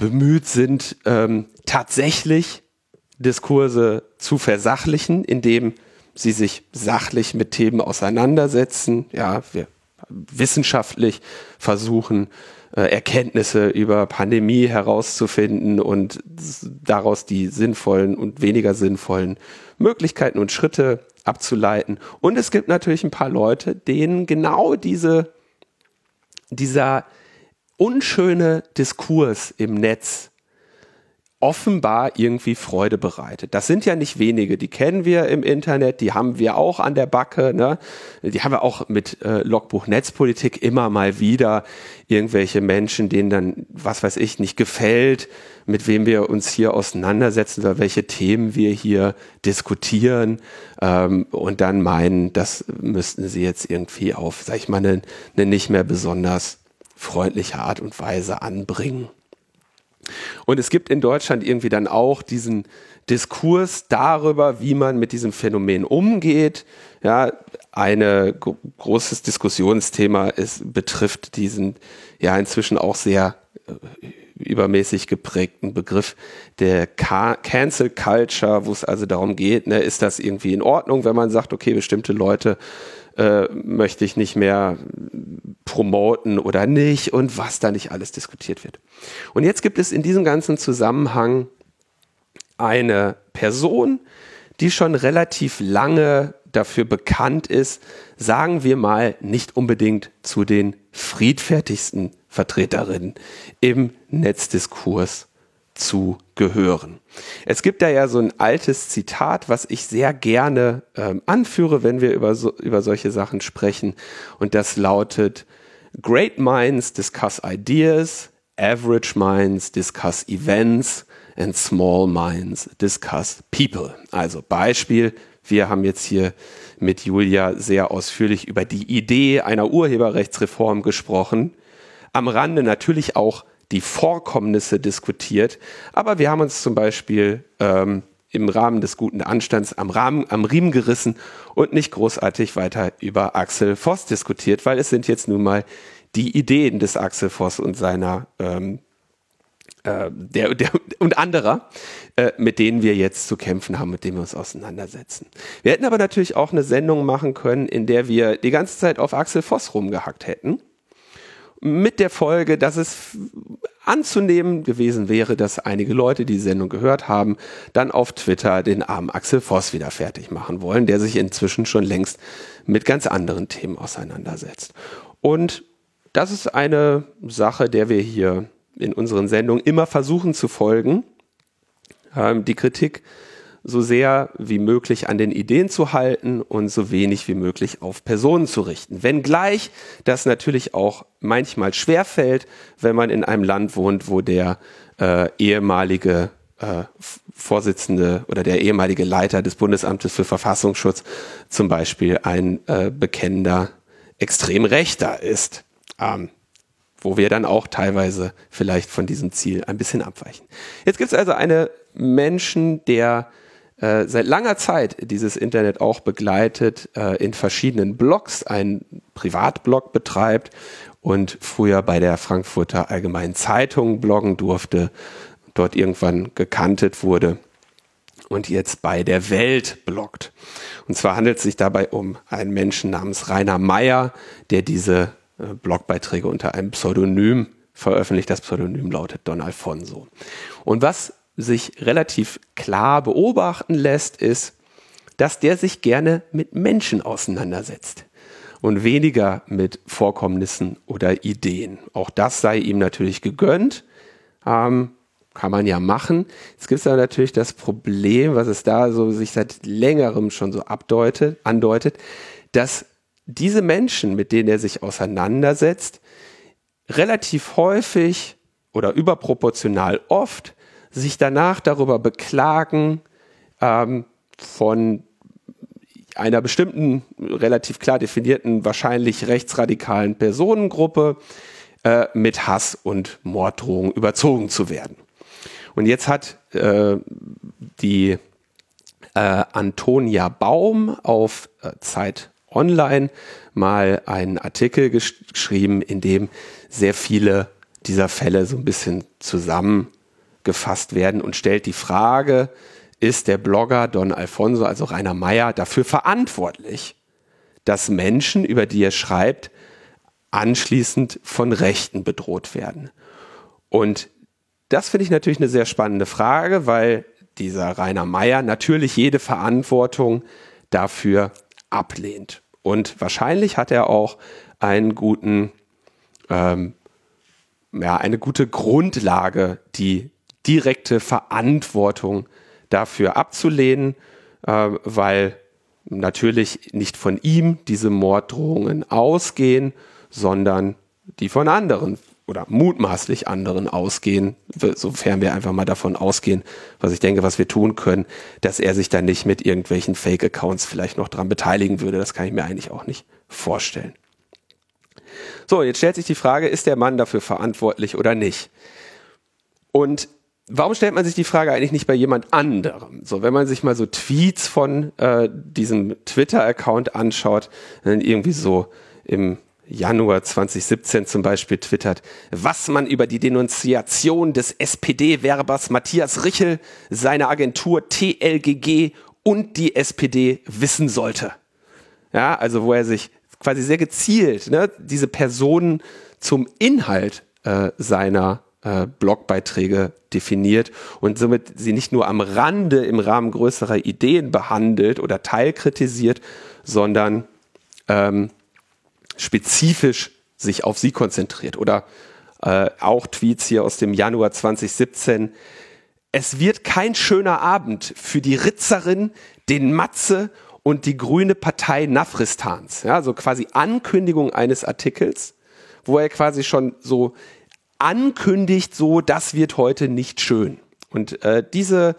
bemüht sind, ähm, tatsächlich Diskurse zu versachlichen, indem sie sich sachlich mit Themen auseinandersetzen, ja, wir wissenschaftlich versuchen, äh, Erkenntnisse über Pandemie herauszufinden und daraus die sinnvollen und weniger sinnvollen Möglichkeiten und Schritte abzuleiten. Und es gibt natürlich ein paar Leute, denen genau diese, dieser unschöne Diskurs im Netz offenbar irgendwie Freude bereitet. Das sind ja nicht wenige, die kennen wir im Internet, die haben wir auch an der Backe, ne? die haben wir auch mit äh, Logbuch Netzpolitik immer mal wieder irgendwelche Menschen, denen dann, was weiß ich, nicht gefällt, mit wem wir uns hier auseinandersetzen oder welche Themen wir hier diskutieren ähm, und dann meinen, das müssten sie jetzt irgendwie auf, sag ich mal, eine, eine nicht mehr besonders freundliche Art und Weise anbringen. Und es gibt in Deutschland irgendwie dann auch diesen Diskurs darüber, wie man mit diesem Phänomen umgeht. Ja, ein großes Diskussionsthema ist, betrifft diesen ja inzwischen auch sehr äh, übermäßig geprägten Begriff der Cancel Culture, wo es also darum geht, ne, ist das irgendwie in Ordnung, wenn man sagt, okay, bestimmte Leute äh, möchte ich nicht mehr promoten oder nicht und was da nicht alles diskutiert wird. Und jetzt gibt es in diesem ganzen Zusammenhang eine Person, die schon relativ lange dafür bekannt ist, sagen wir mal, nicht unbedingt zu den friedfertigsten Vertreterinnen im Netzdiskurs zu gehören. Es gibt da ja so ein altes Zitat, was ich sehr gerne ähm, anführe, wenn wir über, so, über solche Sachen sprechen. Und das lautet, Great minds discuss ideas, average minds discuss events and small minds discuss people. Also Beispiel, wir haben jetzt hier mit Julia sehr ausführlich über die Idee einer Urheberrechtsreform gesprochen. Am Rande natürlich auch die Vorkommnisse diskutiert. Aber wir haben uns zum Beispiel ähm, im Rahmen des guten Anstands am, Rahmen, am Riemen gerissen und nicht großartig weiter über Axel Voss diskutiert, weil es sind jetzt nun mal die Ideen des Axel Voss und seiner ähm, äh, der, der, und anderer, äh, mit denen wir jetzt zu kämpfen haben, mit denen wir uns auseinandersetzen. Wir hätten aber natürlich auch eine Sendung machen können, in der wir die ganze Zeit auf Axel Voss rumgehackt hätten. Mit der Folge, dass es anzunehmen gewesen wäre, dass einige Leute, die die Sendung gehört haben, dann auf Twitter den armen Axel Voss wieder fertig machen wollen, der sich inzwischen schon längst mit ganz anderen Themen auseinandersetzt. Und das ist eine Sache, der wir hier in unseren Sendungen immer versuchen zu folgen, ähm, die Kritik so sehr wie möglich an den Ideen zu halten und so wenig wie möglich auf Personen zu richten. Wenngleich das natürlich auch manchmal schwerfällt, wenn man in einem Land wohnt, wo der äh, ehemalige äh, Vorsitzende oder der ehemalige Leiter des Bundesamtes für Verfassungsschutz zum Beispiel ein äh, bekennender Extremrechter ist. Ähm, wo wir dann auch teilweise vielleicht von diesem Ziel ein bisschen abweichen. Jetzt gibt es also einen Menschen, der äh, seit langer Zeit dieses Internet auch begleitet, äh, in verschiedenen Blogs einen Privatblog betreibt und früher bei der Frankfurter Allgemeinen Zeitung bloggen durfte, dort irgendwann gekantet wurde und jetzt bei der Welt bloggt. Und zwar handelt es sich dabei um einen Menschen namens Rainer Meyer, der diese äh, Blogbeiträge unter einem Pseudonym veröffentlicht. Das Pseudonym lautet Don Alfonso. Und was sich relativ klar beobachten lässt, ist, dass der sich gerne mit Menschen auseinandersetzt und weniger mit Vorkommnissen oder Ideen. Auch das sei ihm natürlich gegönnt. Ähm, kann man ja machen. Jetzt gibt es aber natürlich das Problem, was es da so sich seit längerem schon so abdeutet, andeutet, dass diese Menschen, mit denen er sich auseinandersetzt, relativ häufig oder überproportional oft sich danach darüber beklagen, ähm, von einer bestimmten, relativ klar definierten, wahrscheinlich rechtsradikalen Personengruppe äh, mit Hass und Morddrohungen überzogen zu werden. Und jetzt hat äh, die äh, Antonia Baum auf äh, Zeit Online mal einen Artikel gesch geschrieben, in dem sehr viele dieser Fälle so ein bisschen zusammengefasst werden und stellt die Frage, ist der Blogger Don Alfonso, also Rainer Meyer, dafür verantwortlich, dass Menschen, über die er schreibt, anschließend von Rechten bedroht werden? Und das finde ich natürlich eine sehr spannende Frage, weil dieser Rainer Meyer natürlich jede Verantwortung dafür ablehnt. Und wahrscheinlich hat er auch einen guten, ähm, ja, eine gute Grundlage, die direkte Verantwortung dafür abzulehnen, äh, weil natürlich nicht von ihm diese Morddrohungen ausgehen, sondern die von anderen oder mutmaßlich anderen ausgehen, sofern wir einfach mal davon ausgehen, was ich denke, was wir tun können, dass er sich dann nicht mit irgendwelchen Fake-Accounts vielleicht noch dran beteiligen würde. Das kann ich mir eigentlich auch nicht vorstellen. So, jetzt stellt sich die Frage, ist der Mann dafür verantwortlich oder nicht? Und warum stellt man sich die Frage eigentlich nicht bei jemand anderem? So, wenn man sich mal so Tweets von äh, diesem Twitter-Account anschaut, dann irgendwie so im Januar 2017 zum Beispiel twittert, was man über die Denunziation des SPD-Werbers Matthias Richel, seine Agentur TLGG und die SPD wissen sollte. Ja, also wo er sich quasi sehr gezielt ne, diese Personen zum Inhalt äh, seiner äh, Blogbeiträge definiert und somit sie nicht nur am Rande im Rahmen größerer Ideen behandelt oder teilkritisiert, sondern ähm, spezifisch sich auf sie konzentriert. Oder äh, auch Tweets hier aus dem Januar 2017. Es wird kein schöner Abend für die Ritzerin, den Matze und die grüne Partei Nafristans. Ja, so quasi Ankündigung eines Artikels, wo er quasi schon so ankündigt, so, das wird heute nicht schön. Und äh, diese,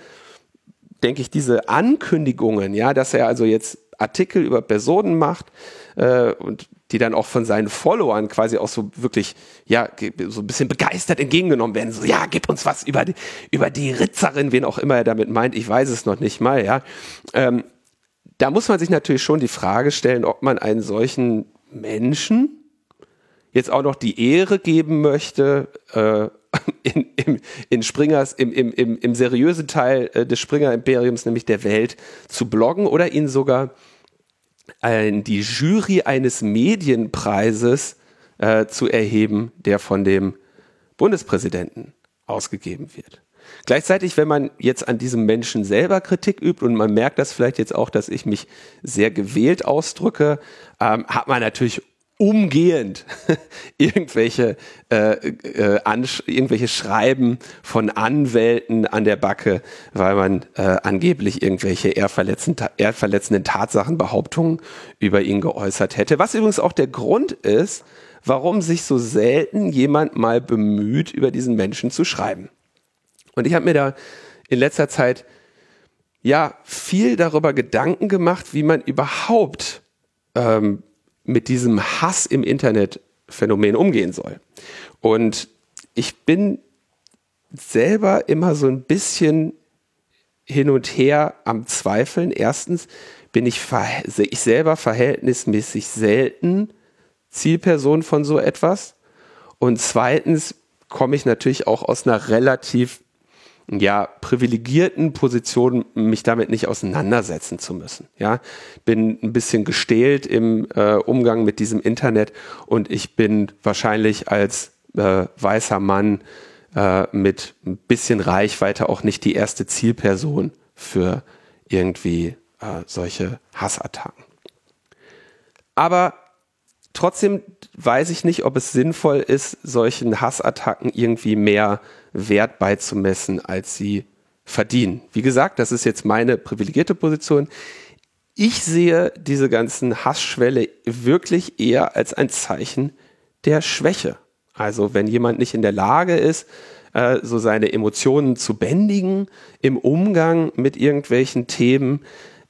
denke ich, diese Ankündigungen, ja, dass er also jetzt Artikel über Personen macht äh, und die dann auch von seinen Followern quasi auch so wirklich, ja, so ein bisschen begeistert entgegengenommen werden. So, ja, gib uns was über die, über die Ritzerin, wen auch immer er damit meint. Ich weiß es noch nicht mal, ja. Ähm, da muss man sich natürlich schon die Frage stellen, ob man einen solchen Menschen jetzt auch noch die Ehre geben möchte, äh, in, im, in Springers, im, im, im, im seriösen Teil äh, des Springer-Imperiums, nämlich der Welt, zu bloggen oder ihn sogar in die Jury eines Medienpreises äh, zu erheben, der von dem Bundespräsidenten ausgegeben wird. Gleichzeitig, wenn man jetzt an diesem Menschen selber Kritik übt und man merkt das vielleicht jetzt auch, dass ich mich sehr gewählt ausdrücke, ähm, hat man natürlich umgehend irgendwelche, äh, äh, irgendwelche Schreiben von Anwälten an der Backe, weil man äh, angeblich irgendwelche ehrverletzenden, ehrverletzenden Tatsachenbehauptungen über ihn geäußert hätte. Was übrigens auch der Grund ist, warum sich so selten jemand mal bemüht, über diesen Menschen zu schreiben. Und ich habe mir da in letzter Zeit ja viel darüber Gedanken gemacht, wie man überhaupt ähm, mit diesem Hass im Internet Phänomen umgehen soll. Und ich bin selber immer so ein bisschen hin und her am Zweifeln. Erstens bin ich, ich selber verhältnismäßig selten Zielperson von so etwas. Und zweitens komme ich natürlich auch aus einer relativ ja, privilegierten Position, mich damit nicht auseinandersetzen zu müssen. Ja, bin ein bisschen gestählt im äh, Umgang mit diesem Internet und ich bin wahrscheinlich als äh, weißer Mann äh, mit ein bisschen Reichweite auch nicht die erste Zielperson für irgendwie äh, solche Hassattacken. Aber trotzdem weiß ich nicht, ob es sinnvoll ist, solchen Hassattacken irgendwie mehr Wert beizumessen, als sie verdienen. Wie gesagt, das ist jetzt meine privilegierte Position. Ich sehe diese ganzen Hassschwelle wirklich eher als ein Zeichen der Schwäche. Also wenn jemand nicht in der Lage ist, äh, so seine Emotionen zu bändigen im Umgang mit irgendwelchen Themen,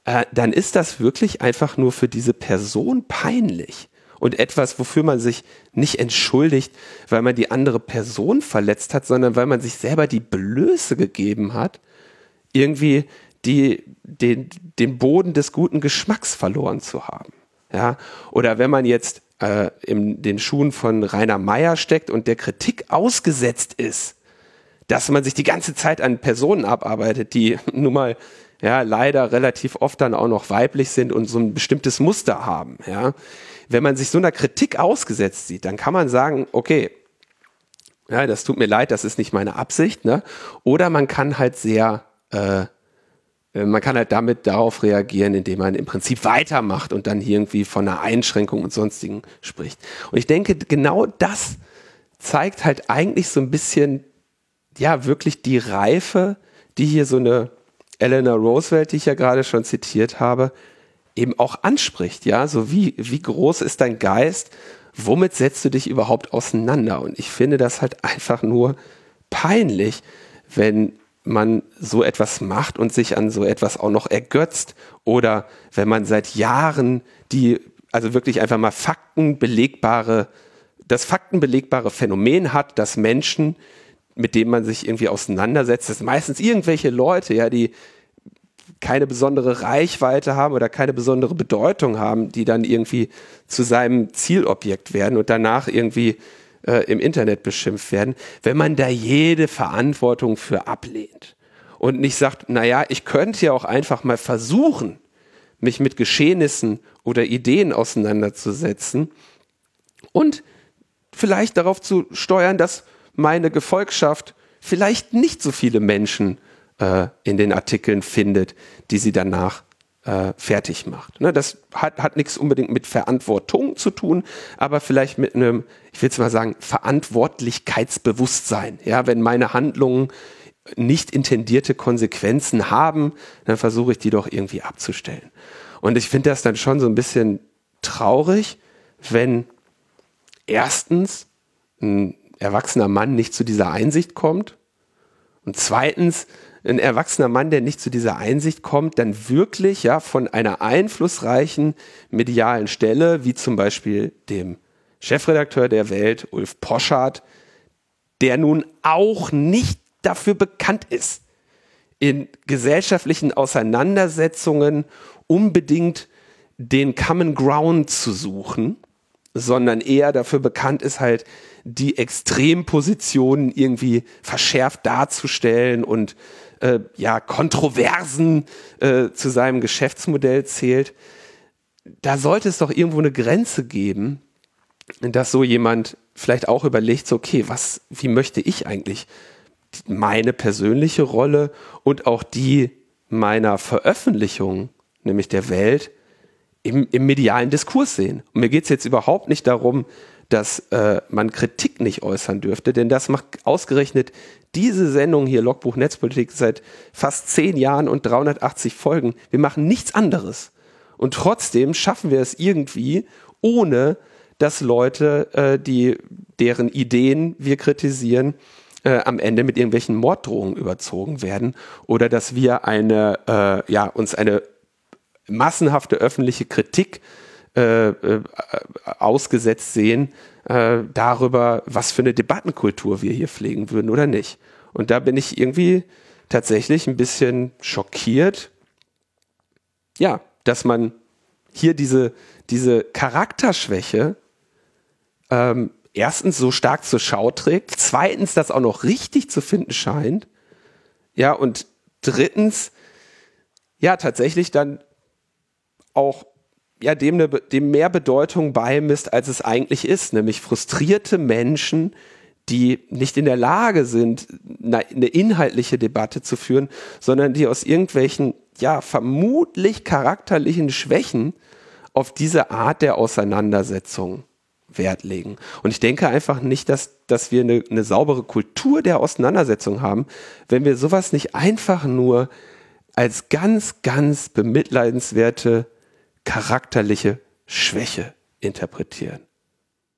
äh, dann ist das wirklich einfach nur für diese Person peinlich und etwas, wofür man sich nicht entschuldigt, weil man die andere Person verletzt hat, sondern weil man sich selber die Blöße gegeben hat, irgendwie die, den, den Boden des guten Geschmacks verloren zu haben. Ja? Oder wenn man jetzt äh, in den Schuhen von Rainer Meyer steckt und der Kritik ausgesetzt ist, dass man sich die ganze Zeit an Personen abarbeitet, die nun mal ja leider relativ oft dann auch noch weiblich sind und so ein bestimmtes Muster haben, ja, wenn man sich so einer Kritik ausgesetzt sieht, dann kann man sagen, okay, ja, das tut mir leid, das ist nicht meine Absicht, ne? Oder man kann halt sehr, äh, äh, man kann halt damit darauf reagieren, indem man im Prinzip weitermacht und dann irgendwie von einer Einschränkung und sonstigen spricht. Und ich denke, genau das zeigt halt eigentlich so ein bisschen, ja, wirklich die Reife, die hier so eine Eleanor Roosevelt, die ich ja gerade schon zitiert habe, eben auch anspricht, ja, so wie, wie groß ist dein Geist, womit setzt du dich überhaupt auseinander? Und ich finde das halt einfach nur peinlich, wenn man so etwas macht und sich an so etwas auch noch ergötzt oder wenn man seit Jahren die, also wirklich einfach mal faktenbelegbare, das faktenbelegbare Phänomen hat, dass Menschen, mit denen man sich irgendwie auseinandersetzt, das meistens irgendwelche Leute, ja, die keine besondere Reichweite haben oder keine besondere Bedeutung haben, die dann irgendwie zu seinem Zielobjekt werden und danach irgendwie äh, im Internet beschimpft werden, wenn man da jede Verantwortung für ablehnt und nicht sagt, naja, ich könnte ja auch einfach mal versuchen, mich mit Geschehnissen oder Ideen auseinanderzusetzen und vielleicht darauf zu steuern, dass meine Gefolgschaft vielleicht nicht so viele Menschen äh, in den Artikeln findet, die sie danach äh, fertig macht. Ne, das hat, hat nichts unbedingt mit Verantwortung zu tun, aber vielleicht mit einem, ich will es mal sagen, Verantwortlichkeitsbewusstsein. Ja, wenn meine Handlungen nicht intendierte Konsequenzen haben, dann versuche ich die doch irgendwie abzustellen. Und ich finde das dann schon so ein bisschen traurig, wenn erstens ein erwachsener Mann nicht zu dieser Einsicht kommt und zweitens ein erwachsener Mann, der nicht zu dieser Einsicht kommt, dann wirklich ja von einer einflussreichen medialen Stelle, wie zum Beispiel dem Chefredakteur der Welt, Ulf Poschardt, der nun auch nicht dafür bekannt ist, in gesellschaftlichen Auseinandersetzungen unbedingt den Common Ground zu suchen, sondern eher dafür bekannt ist, halt die Extrempositionen irgendwie verschärft darzustellen und äh, ja, Kontroversen äh, zu seinem Geschäftsmodell zählt. Da sollte es doch irgendwo eine Grenze geben, dass so jemand vielleicht auch überlegt, so, okay, was, wie möchte ich eigentlich meine persönliche Rolle und auch die meiner Veröffentlichung, nämlich der Welt, im, im medialen Diskurs sehen. Und mir geht es jetzt überhaupt nicht darum, dass äh, man Kritik nicht äußern dürfte, denn das macht ausgerechnet diese Sendung hier, Logbuch Netzpolitik, seit fast zehn Jahren und 380 Folgen. Wir machen nichts anderes. Und trotzdem schaffen wir es irgendwie, ohne dass Leute, äh, die, deren Ideen wir kritisieren, äh, am Ende mit irgendwelchen Morddrohungen überzogen werden oder dass wir eine, äh, ja, uns eine massenhafte öffentliche Kritik äh, äh, ausgesetzt sehen äh, darüber, was für eine Debattenkultur wir hier pflegen würden oder nicht. Und da bin ich irgendwie tatsächlich ein bisschen schockiert, ja, dass man hier diese, diese Charakterschwäche ähm, erstens so stark zur Schau trägt, zweitens das auch noch richtig zu finden scheint, ja, und drittens, ja, tatsächlich dann auch ja, dem, ne, dem mehr Bedeutung beimisst, als es eigentlich ist, nämlich frustrierte Menschen, die nicht in der Lage sind, eine inhaltliche Debatte zu führen, sondern die aus irgendwelchen, ja, vermutlich charakterlichen Schwächen auf diese Art der Auseinandersetzung Wert legen. Und ich denke einfach nicht, dass, dass wir eine, eine saubere Kultur der Auseinandersetzung haben, wenn wir sowas nicht einfach nur als ganz, ganz bemitleidenswerte charakterliche Schwäche interpretieren.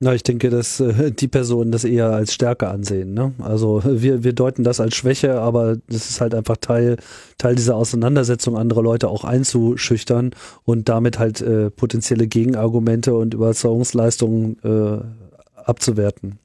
Na, ich denke, dass äh, die Personen das eher als Stärke ansehen. Ne? Also wir, wir deuten das als Schwäche, aber das ist halt einfach Teil, Teil dieser Auseinandersetzung, andere Leute auch einzuschüchtern und damit halt äh, potenzielle Gegenargumente und Überzeugungsleistungen äh, abzuwerten.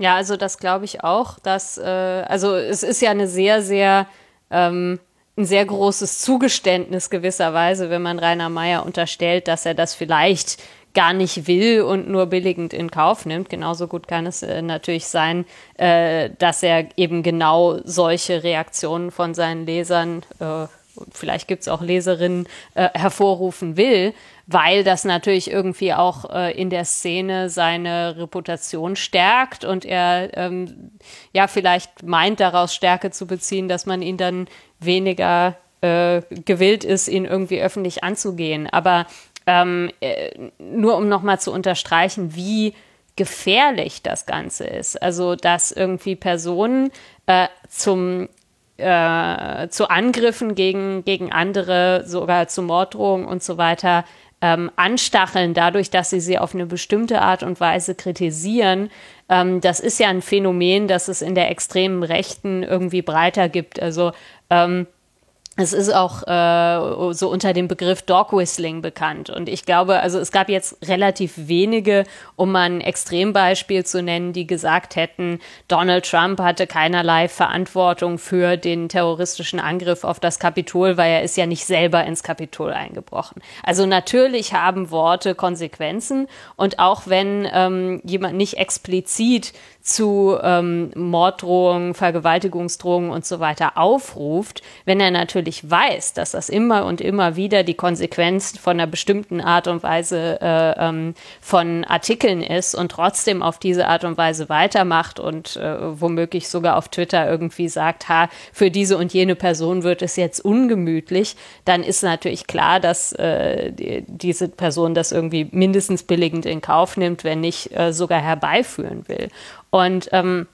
Ja, also das glaube ich auch, dass, äh, also es ist ja eine sehr, sehr ähm, ein sehr großes Zugeständnis gewisserweise, wenn man Rainer Meyer unterstellt, dass er das vielleicht gar nicht will und nur billigend in Kauf nimmt. Genauso gut kann es äh, natürlich sein, äh, dass er eben genau solche Reaktionen von seinen Lesern, äh, vielleicht gibt es auch Leserinnen, äh, hervorrufen will, weil das natürlich irgendwie auch äh, in der Szene seine Reputation stärkt und er ähm, ja vielleicht meint daraus Stärke zu beziehen, dass man ihn dann weniger äh, gewillt ist, ihn irgendwie öffentlich anzugehen. Aber ähm, äh, nur um nochmal zu unterstreichen, wie gefährlich das Ganze ist. Also, dass irgendwie Personen äh, zum äh, zu Angriffen gegen, gegen andere, sogar zu Morddrohungen und so weiter ähm, anstacheln, dadurch, dass sie sie auf eine bestimmte Art und Weise kritisieren. Ähm, das ist ja ein Phänomen, das es in der extremen Rechten irgendwie breiter gibt. Also ähm, es ist auch äh, so unter dem Begriff Dog Whistling bekannt. Und ich glaube, also es gab jetzt relativ wenige, um mal ein Extrembeispiel zu nennen, die gesagt hätten, Donald Trump hatte keinerlei Verantwortung für den terroristischen Angriff auf das Kapitol, weil er ist ja nicht selber ins Kapitol eingebrochen. Also natürlich haben Worte Konsequenzen. Und auch wenn ähm, jemand nicht explizit zu ähm, Morddrohungen, Vergewaltigungsdrohungen und so weiter aufruft, wenn er natürlich weiß, dass das immer und immer wieder die Konsequenz von einer bestimmten Art und Weise äh, ähm, von Artikeln ist und trotzdem auf diese Art und Weise weitermacht und äh, womöglich sogar auf Twitter irgendwie sagt, ha, für diese und jene Person wird es jetzt ungemütlich, dann ist natürlich klar, dass äh, die, diese Person das irgendwie mindestens billigend in Kauf nimmt, wenn nicht äh, sogar herbeiführen will. Und ähm,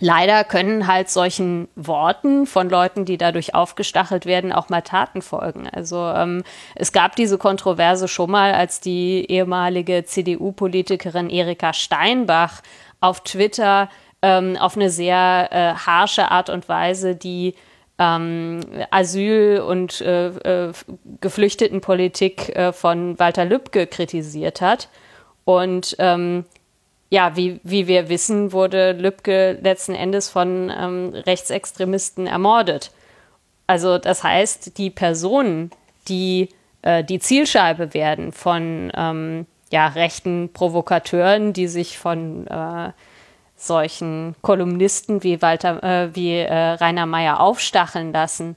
leider können halt solchen Worten von Leuten, die dadurch aufgestachelt werden, auch mal Taten folgen. Also ähm, es gab diese Kontroverse schon mal, als die ehemalige CDU-Politikerin Erika Steinbach auf Twitter ähm, auf eine sehr äh, harsche Art und Weise die ähm, Asyl- und äh, äh, Geflüchtetenpolitik äh, von Walter Lübcke kritisiert hat. Und ähm, ja, wie, wie wir wissen, wurde Lübcke letzten Endes von ähm, Rechtsextremisten ermordet. Also das heißt, die Personen, die äh, die Zielscheibe werden von ähm, ja, rechten Provokateuren, die sich von äh, solchen Kolumnisten wie Walter, äh, wie äh, Rainer Mayer aufstacheln lassen,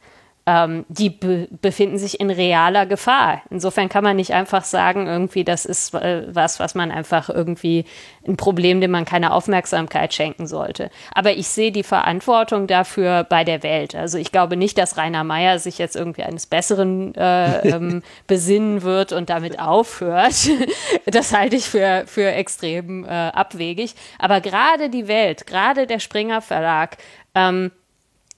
ähm, die be befinden sich in realer Gefahr. Insofern kann man nicht einfach sagen, irgendwie, das ist äh, was, was man einfach irgendwie ein Problem, dem man keine Aufmerksamkeit schenken sollte. Aber ich sehe die Verantwortung dafür bei der Welt. Also ich glaube nicht, dass Rainer Mayer sich jetzt irgendwie eines Besseren äh, ähm, besinnen wird und damit aufhört. das halte ich für, für extrem äh, abwegig. Aber gerade die Welt, gerade der Springer Verlag, ähm,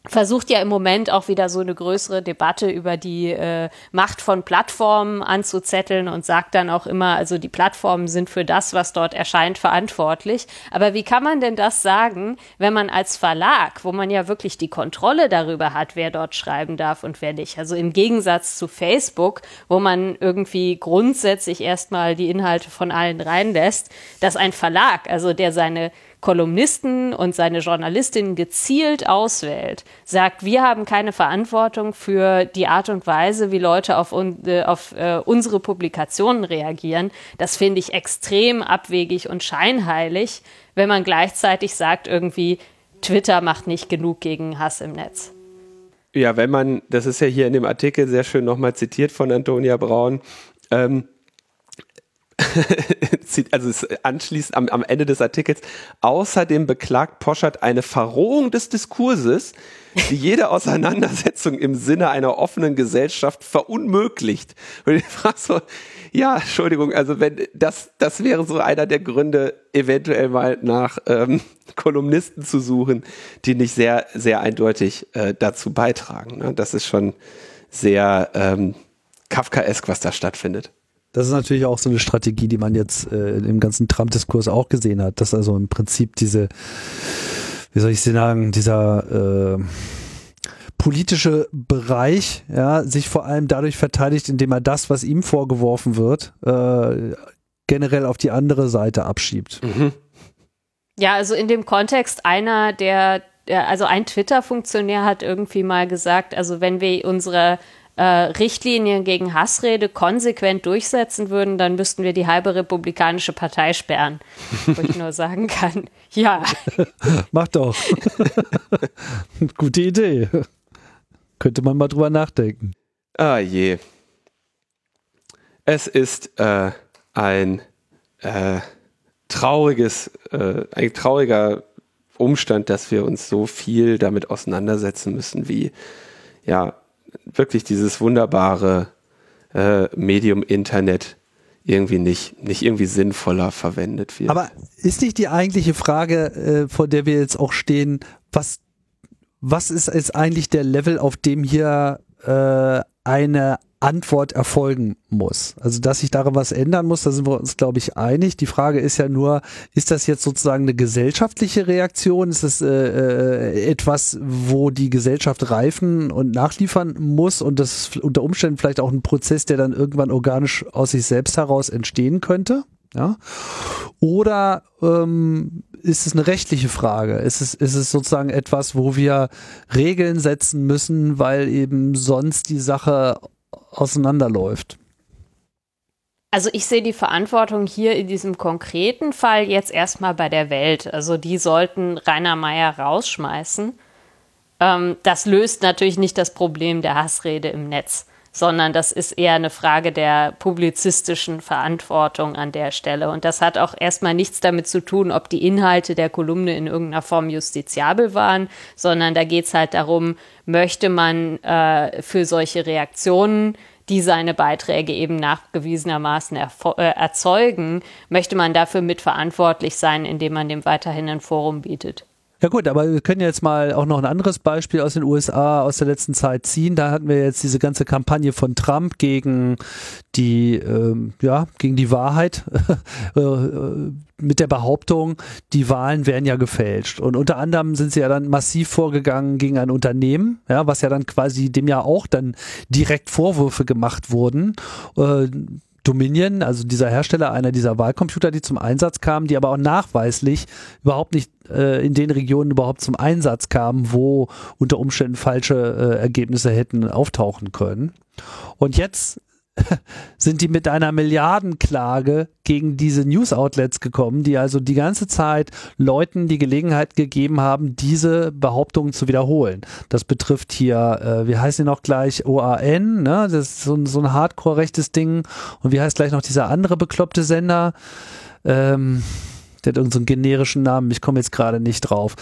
versucht ja im Moment auch wieder so eine größere Debatte über die äh, Macht von Plattformen anzuzetteln und sagt dann auch immer, also die Plattformen sind für das, was dort erscheint, verantwortlich. Aber wie kann man denn das sagen, wenn man als Verlag, wo man ja wirklich die Kontrolle darüber hat, wer dort schreiben darf und wer nicht, also im Gegensatz zu Facebook, wo man irgendwie grundsätzlich erstmal die Inhalte von allen reinlässt, dass ein Verlag, also der seine Kolumnisten und seine Journalistinnen gezielt auswählt, sagt, wir haben keine Verantwortung für die Art und Weise, wie Leute auf, äh, auf äh, unsere Publikationen reagieren, das finde ich extrem abwegig und scheinheilig, wenn man gleichzeitig sagt, irgendwie, Twitter macht nicht genug gegen Hass im Netz. Ja, wenn man, das ist ja hier in dem Artikel sehr schön nochmal zitiert von Antonia Braun, ähm, also es anschließend am, am Ende des Artikels, außerdem beklagt Poschert eine Verrohung des Diskurses, die jede Auseinandersetzung im Sinne einer offenen Gesellschaft verunmöglicht. Und ich frage so, ja, Entschuldigung, also wenn das, das wäre so einer der Gründe, eventuell mal nach ähm, Kolumnisten zu suchen, die nicht sehr, sehr eindeutig äh, dazu beitragen. Ne? Das ist schon sehr ähm, Kafkaesk, was da stattfindet. Das ist natürlich auch so eine Strategie, die man jetzt äh, im ganzen Trump-Diskurs auch gesehen hat, dass also im Prinzip diese, wie soll ich sagen, dieser äh, politische Bereich ja, sich vor allem dadurch verteidigt, indem er das, was ihm vorgeworfen wird, äh, generell auf die andere Seite abschiebt. Mhm. Ja, also in dem Kontext einer der, der also ein Twitter-Funktionär hat irgendwie mal gesagt, also wenn wir unsere äh, Richtlinien gegen Hassrede konsequent durchsetzen würden, dann müssten wir die halbe Republikanische Partei sperren. Wo ich nur sagen kann, ja. Mach doch. Gute Idee. Könnte man mal drüber nachdenken. Ah je. Es ist äh, ein äh, trauriges, äh, ein trauriger Umstand, dass wir uns so viel damit auseinandersetzen müssen, wie ja wirklich dieses wunderbare äh, Medium Internet irgendwie nicht, nicht irgendwie sinnvoller verwendet wird. Aber ist nicht die eigentliche Frage, äh, vor der wir jetzt auch stehen, was, was ist jetzt eigentlich der Level, auf dem hier äh, eine Antwort erfolgen muss. Also, dass sich daran was ändern muss, da sind wir uns, glaube ich, einig. Die Frage ist ja nur, ist das jetzt sozusagen eine gesellschaftliche Reaktion? Ist das äh, äh, etwas, wo die Gesellschaft reifen und nachliefern muss und das unter Umständen vielleicht auch ein Prozess, der dann irgendwann organisch aus sich selbst heraus entstehen könnte? Ja? Oder ähm, ist es eine rechtliche Frage? Ist es, ist es sozusagen etwas, wo wir Regeln setzen müssen, weil eben sonst die Sache auseinanderläuft. Also ich sehe die Verantwortung hier in diesem konkreten Fall jetzt erstmal bei der Welt. Also die sollten Rainer Meyer rausschmeißen. Ähm, das löst natürlich nicht das Problem der Hassrede im Netz sondern das ist eher eine Frage der publizistischen Verantwortung an der Stelle. Und das hat auch erstmal nichts damit zu tun, ob die Inhalte der Kolumne in irgendeiner Form justiziabel waren, sondern da geht es halt darum, möchte man äh, für solche Reaktionen die seine Beiträge eben nachgewiesenermaßen äh, erzeugen, möchte man dafür mitverantwortlich sein, indem man dem weiterhin ein Forum bietet. Ja gut, aber wir können jetzt mal auch noch ein anderes Beispiel aus den USA aus der letzten Zeit ziehen. Da hatten wir jetzt diese ganze Kampagne von Trump gegen die, ähm, ja, gegen die Wahrheit äh, mit der Behauptung, die Wahlen wären ja gefälscht. Und unter anderem sind sie ja dann massiv vorgegangen gegen ein Unternehmen, ja, was ja dann quasi dem ja auch dann direkt Vorwürfe gemacht wurden. Äh, Dominion, also dieser Hersteller einer dieser Wahlcomputer, die zum Einsatz kamen, die aber auch nachweislich überhaupt nicht äh, in den Regionen überhaupt zum Einsatz kamen, wo unter Umständen falsche äh, Ergebnisse hätten auftauchen können. Und jetzt sind die mit einer Milliardenklage gegen diese News-Outlets gekommen, die also die ganze Zeit Leuten die Gelegenheit gegeben haben, diese Behauptungen zu wiederholen. Das betrifft hier, äh, wie heißt die noch gleich, OAN, ne? das ist so, so ein Hardcore-rechtes Ding. Und wie heißt gleich noch dieser andere bekloppte Sender? Ähm, der hat irgendeinen so generischen Namen, ich komme jetzt gerade nicht drauf.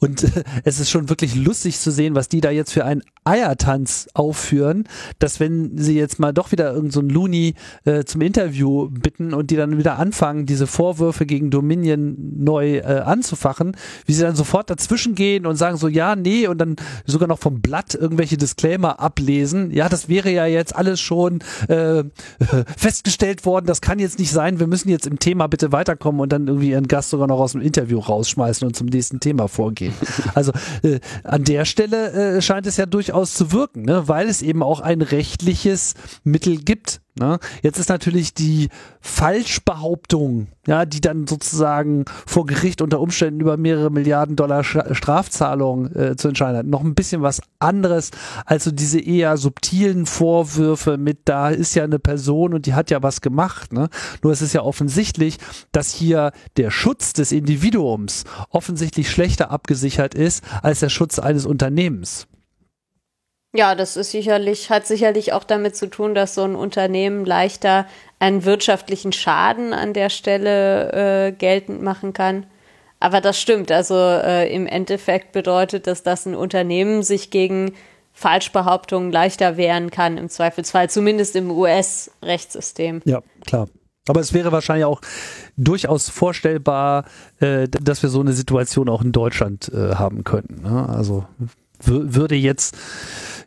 Und es ist schon wirklich lustig zu sehen, was die da jetzt für einen Eiertanz aufführen, dass wenn sie jetzt mal doch wieder irgendeinen so Looney äh, zum Interview bitten und die dann wieder anfangen, diese Vorwürfe gegen Dominion neu äh, anzufachen, wie sie dann sofort dazwischen gehen und sagen so, ja, nee, und dann sogar noch vom Blatt irgendwelche Disclaimer ablesen. Ja, das wäre ja jetzt alles schon äh, festgestellt worden, das kann jetzt nicht sein, wir müssen jetzt im Thema bitte weiterkommen und dann irgendwie ihren Gast sogar noch aus dem Interview rausschmeißen und zum nächsten Thema vorgehen. Also äh, an der Stelle äh, scheint es ja durchaus zu wirken, ne? weil es eben auch ein rechtliches Mittel gibt, Ne? Jetzt ist natürlich die Falschbehauptung, ja, die dann sozusagen vor Gericht unter Umständen über mehrere Milliarden Dollar Strafzahlungen äh, zu entscheiden hat, noch ein bisschen was anderes als so diese eher subtilen Vorwürfe mit, da ist ja eine Person und die hat ja was gemacht. Ne? Nur es ist ja offensichtlich, dass hier der Schutz des Individuums offensichtlich schlechter abgesichert ist als der Schutz eines Unternehmens. Ja, das ist sicherlich, hat sicherlich auch damit zu tun, dass so ein Unternehmen leichter einen wirtschaftlichen Schaden an der Stelle äh, geltend machen kann. Aber das stimmt. Also äh, im Endeffekt bedeutet das, dass ein Unternehmen sich gegen Falschbehauptungen leichter wehren kann, im Zweifelsfall, zumindest im US-Rechtssystem. Ja, klar. Aber es wäre wahrscheinlich auch durchaus vorstellbar, äh, dass wir so eine Situation auch in Deutschland äh, haben könnten. Ne? Also würde jetzt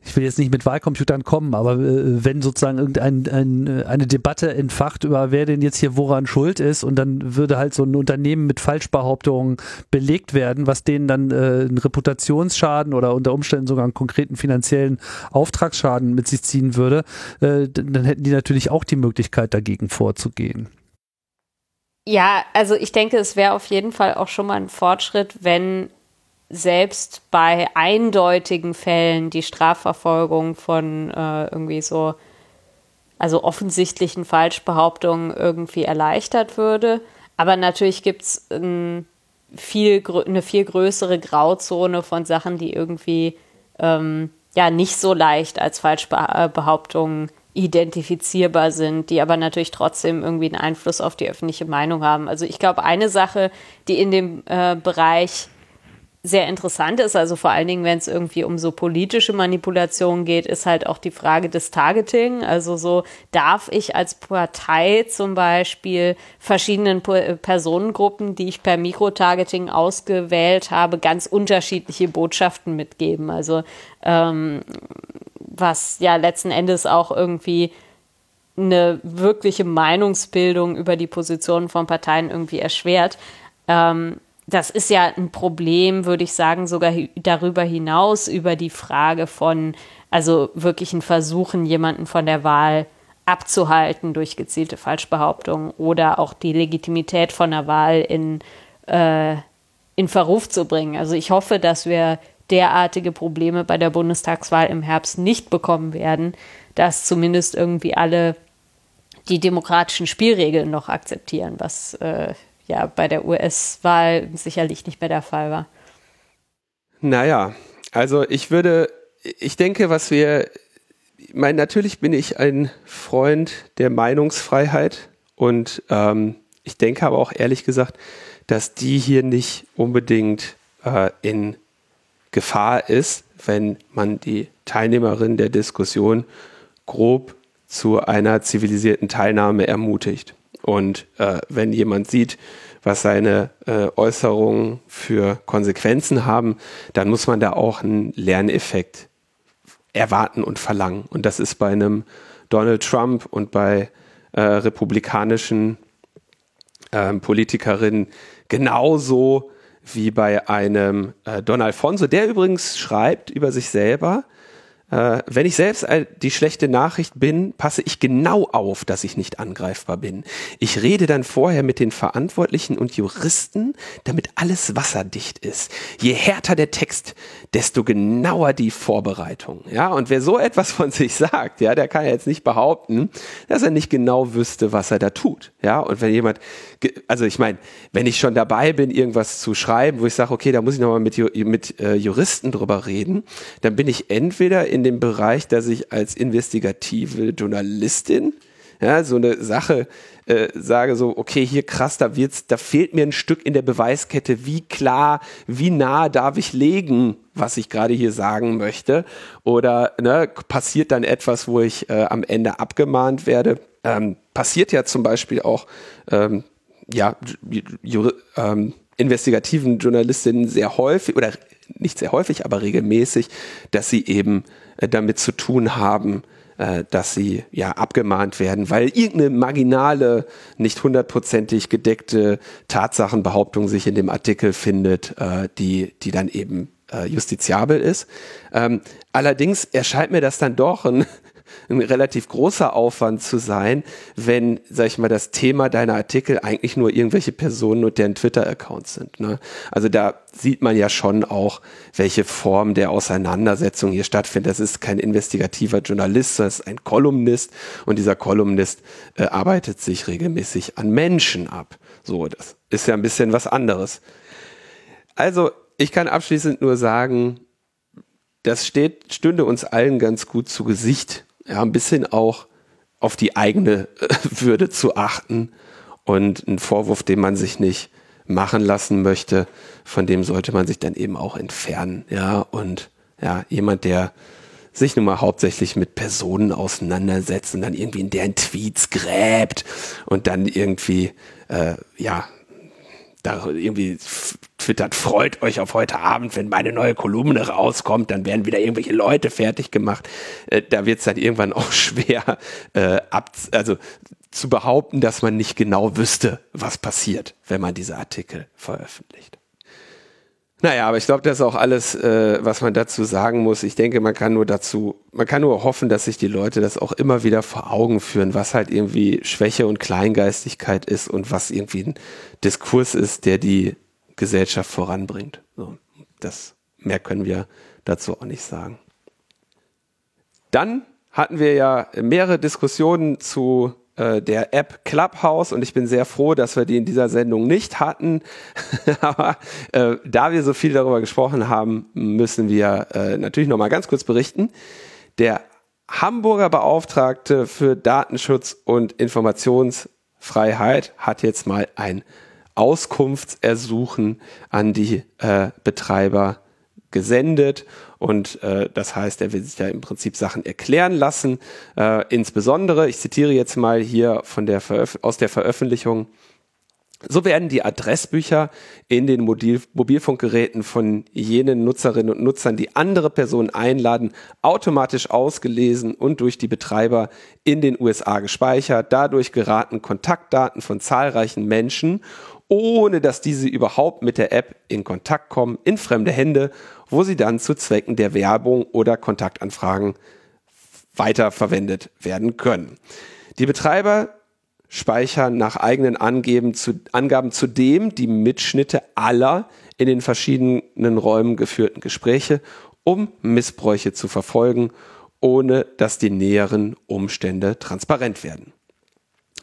ich will jetzt nicht mit Wahlcomputern kommen, aber äh, wenn sozusagen irgendein ein, äh, eine Debatte entfacht über wer denn jetzt hier woran schuld ist und dann würde halt so ein Unternehmen mit Falschbehauptungen belegt werden, was denen dann äh, einen Reputationsschaden oder unter Umständen sogar einen konkreten finanziellen Auftragsschaden mit sich ziehen würde, äh, dann hätten die natürlich auch die Möglichkeit dagegen vorzugehen. Ja, also ich denke, es wäre auf jeden Fall auch schon mal ein Fortschritt, wenn selbst bei eindeutigen Fällen die Strafverfolgung von äh, irgendwie so, also offensichtlichen Falschbehauptungen irgendwie erleichtert würde. Aber natürlich gibt es ein viel, eine viel größere Grauzone von Sachen, die irgendwie ähm, ja nicht so leicht als Falschbehauptungen identifizierbar sind, die aber natürlich trotzdem irgendwie einen Einfluss auf die öffentliche Meinung haben. Also ich glaube, eine Sache, die in dem äh, Bereich sehr interessant ist, also vor allen Dingen, wenn es irgendwie um so politische Manipulationen geht, ist halt auch die Frage des Targeting. Also so darf ich als Partei zum Beispiel verschiedenen Personengruppen, die ich per Mikrotargeting ausgewählt habe, ganz unterschiedliche Botschaften mitgeben. Also ähm, was ja letzten Endes auch irgendwie eine wirkliche Meinungsbildung über die Positionen von Parteien irgendwie erschwert. Ähm, das ist ja ein Problem, würde ich sagen, sogar darüber hinaus, über die Frage von, also wirklichen Versuchen, jemanden von der Wahl abzuhalten durch gezielte Falschbehauptungen oder auch die Legitimität von der Wahl in, äh, in Verruf zu bringen. Also ich hoffe, dass wir derartige Probleme bei der Bundestagswahl im Herbst nicht bekommen werden, dass zumindest irgendwie alle die demokratischen Spielregeln noch akzeptieren, was äh, ja bei der US-Wahl sicherlich nicht mehr der Fall war. Naja, also ich würde, ich denke, was wir, ich natürlich bin ich ein Freund der Meinungsfreiheit und ähm, ich denke aber auch ehrlich gesagt, dass die hier nicht unbedingt äh, in Gefahr ist, wenn man die Teilnehmerin der Diskussion grob zu einer zivilisierten Teilnahme ermutigt. Und äh, wenn jemand sieht, was seine äh, Äußerungen für Konsequenzen haben, dann muss man da auch einen Lerneffekt erwarten und verlangen. Und das ist bei einem Donald Trump und bei äh, republikanischen ähm, Politikerinnen genauso wie bei einem äh, Don Alfonso, der übrigens schreibt über sich selber, äh, wenn ich selbst die schlechte Nachricht bin, passe ich genau auf, dass ich nicht angreifbar bin. Ich rede dann vorher mit den Verantwortlichen und Juristen, damit alles wasserdicht ist. Je härter der Text, desto genauer die Vorbereitung. Ja, und wer so etwas von sich sagt, ja, der kann ja jetzt nicht behaupten, dass er nicht genau wüsste, was er da tut. Ja, und wenn jemand, also ich meine, wenn ich schon dabei bin, irgendwas zu schreiben, wo ich sage, okay, da muss ich nochmal mit, mit äh, Juristen drüber reden, dann bin ich entweder in in dem Bereich, dass ich als investigative Journalistin ja, so eine Sache äh, sage so, okay, hier krass, da wird's, da fehlt mir ein Stück in der Beweiskette, wie klar, wie nah darf ich legen, was ich gerade hier sagen möchte, oder ne, passiert dann etwas, wo ich äh, am Ende abgemahnt werde. Ähm, passiert ja zum Beispiel auch, ähm, ja, ähm, investigativen Journalistinnen sehr häufig oder nicht sehr häufig, aber regelmäßig, dass sie eben damit zu tun haben, äh, dass sie ja abgemahnt werden, weil irgendeine marginale, nicht hundertprozentig gedeckte Tatsachenbehauptung sich in dem Artikel findet, äh, die, die dann eben justiziabel ist. Ähm, allerdings erscheint mir das dann doch ein ein relativ großer Aufwand zu sein, wenn, sag ich mal, das Thema deiner Artikel eigentlich nur irgendwelche Personen und deren Twitter-Accounts sind. Ne? Also da sieht man ja schon auch, welche Form der Auseinandersetzung hier stattfindet. Das ist kein investigativer Journalist, das ist ein Kolumnist und dieser Kolumnist äh, arbeitet sich regelmäßig an Menschen ab. So, das ist ja ein bisschen was anderes. Also, ich kann abschließend nur sagen, das steht, stünde uns allen ganz gut zu Gesicht, ja, ein bisschen auch auf die eigene äh, Würde zu achten und ein Vorwurf, den man sich nicht machen lassen möchte, von dem sollte man sich dann eben auch entfernen, ja, und ja, jemand, der sich nun mal hauptsächlich mit Personen auseinandersetzt und dann irgendwie in deren Tweets gräbt und dann irgendwie, äh, ja, da irgendwie twittert, freut euch auf heute Abend, wenn meine neue Kolumne rauskommt, dann werden wieder irgendwelche Leute fertig gemacht. Äh, da wird es dann irgendwann auch schwer, äh, ab, also zu behaupten, dass man nicht genau wüsste, was passiert, wenn man diese Artikel veröffentlicht. Naja, aber ich glaube, das ist auch alles, äh, was man dazu sagen muss. Ich denke, man kann nur dazu, man kann nur hoffen, dass sich die Leute das auch immer wieder vor Augen führen, was halt irgendwie Schwäche und Kleingeistigkeit ist und was irgendwie ein Diskurs ist, der die Gesellschaft voranbringt. So, das mehr können wir dazu auch nicht sagen. Dann hatten wir ja mehrere Diskussionen zu äh, der App Clubhouse und ich bin sehr froh, dass wir die in dieser Sendung nicht hatten. Aber äh, da wir so viel darüber gesprochen haben, müssen wir äh, natürlich noch mal ganz kurz berichten. Der Hamburger Beauftragte für Datenschutz und Informationsfreiheit hat jetzt mal ein Auskunftsersuchen an die äh, Betreiber gesendet und äh, das heißt, er will sich da im Prinzip Sachen erklären lassen. Äh, insbesondere, ich zitiere jetzt mal hier von der aus der Veröffentlichung, so werden die Adressbücher in den Mobil Mobilfunkgeräten von jenen Nutzerinnen und Nutzern, die andere Personen einladen, automatisch ausgelesen und durch die Betreiber in den USA gespeichert. Dadurch geraten Kontaktdaten von zahlreichen Menschen ohne dass diese überhaupt mit der App in Kontakt kommen, in fremde Hände, wo sie dann zu Zwecken der Werbung oder Kontaktanfragen weiterverwendet werden können. Die Betreiber speichern nach eigenen Angeben zu, Angaben zudem die Mitschnitte aller in den verschiedenen Räumen geführten Gespräche, um Missbräuche zu verfolgen, ohne dass die näheren Umstände transparent werden.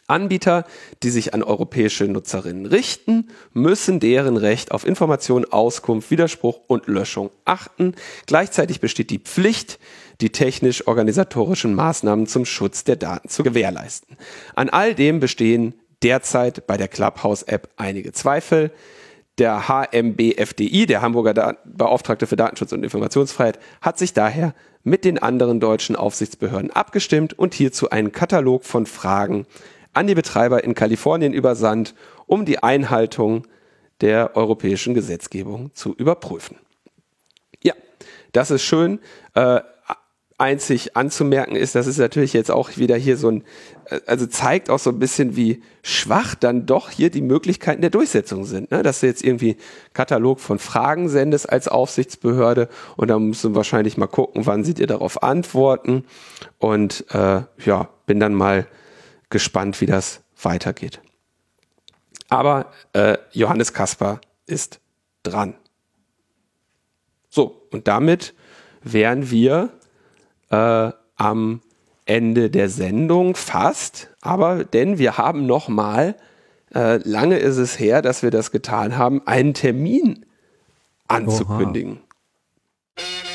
Anbieter, die sich an europäische Nutzerinnen richten, müssen deren Recht auf Information, Auskunft, Widerspruch und Löschung achten. Gleichzeitig besteht die Pflicht, die technisch-organisatorischen Maßnahmen zum Schutz der Daten zu gewährleisten. An all dem bestehen derzeit bei der Clubhouse-App einige Zweifel. Der HMBFDI, der Hamburger Beauftragte für Datenschutz und Informationsfreiheit, hat sich daher mit den anderen deutschen Aufsichtsbehörden abgestimmt und hierzu einen Katalog von Fragen an die Betreiber in Kalifornien übersandt, um die Einhaltung der europäischen Gesetzgebung zu überprüfen. Ja, das ist schön. Äh, einzig anzumerken ist, das ist natürlich jetzt auch wieder hier so ein, äh, also zeigt auch so ein bisschen, wie schwach dann doch hier die Möglichkeiten der Durchsetzung sind. Ne? Dass du jetzt irgendwie Katalog von Fragen sendest als Aufsichtsbehörde und dann musst du wahrscheinlich mal gucken, wann sie dir darauf antworten. Und äh, ja, bin dann mal gespannt, wie das weitergeht. Aber äh, Johannes Kasper ist dran. So, und damit wären wir äh, am Ende der Sendung fast, aber denn wir haben noch mal, äh, lange ist es her, dass wir das getan haben, einen Termin anzukündigen. Oha.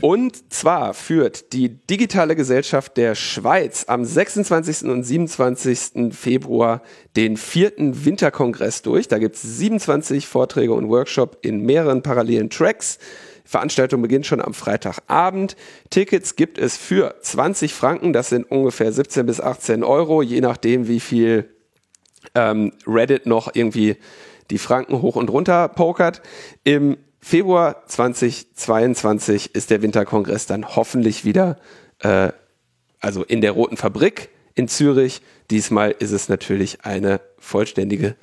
Und zwar führt die Digitale Gesellschaft der Schweiz am 26. und 27. Februar den vierten Winterkongress durch. Da gibt es 27 Vorträge und Workshops in mehreren parallelen Tracks. Die Veranstaltung beginnt schon am Freitagabend. Tickets gibt es für 20 Franken, das sind ungefähr 17 bis 18 Euro, je nachdem, wie viel ähm, Reddit noch irgendwie die Franken hoch und runter pokert. Im Februar 2022 ist der Winterkongress dann hoffentlich wieder, äh, also in der Roten Fabrik in Zürich. Diesmal ist es natürlich eine vollständige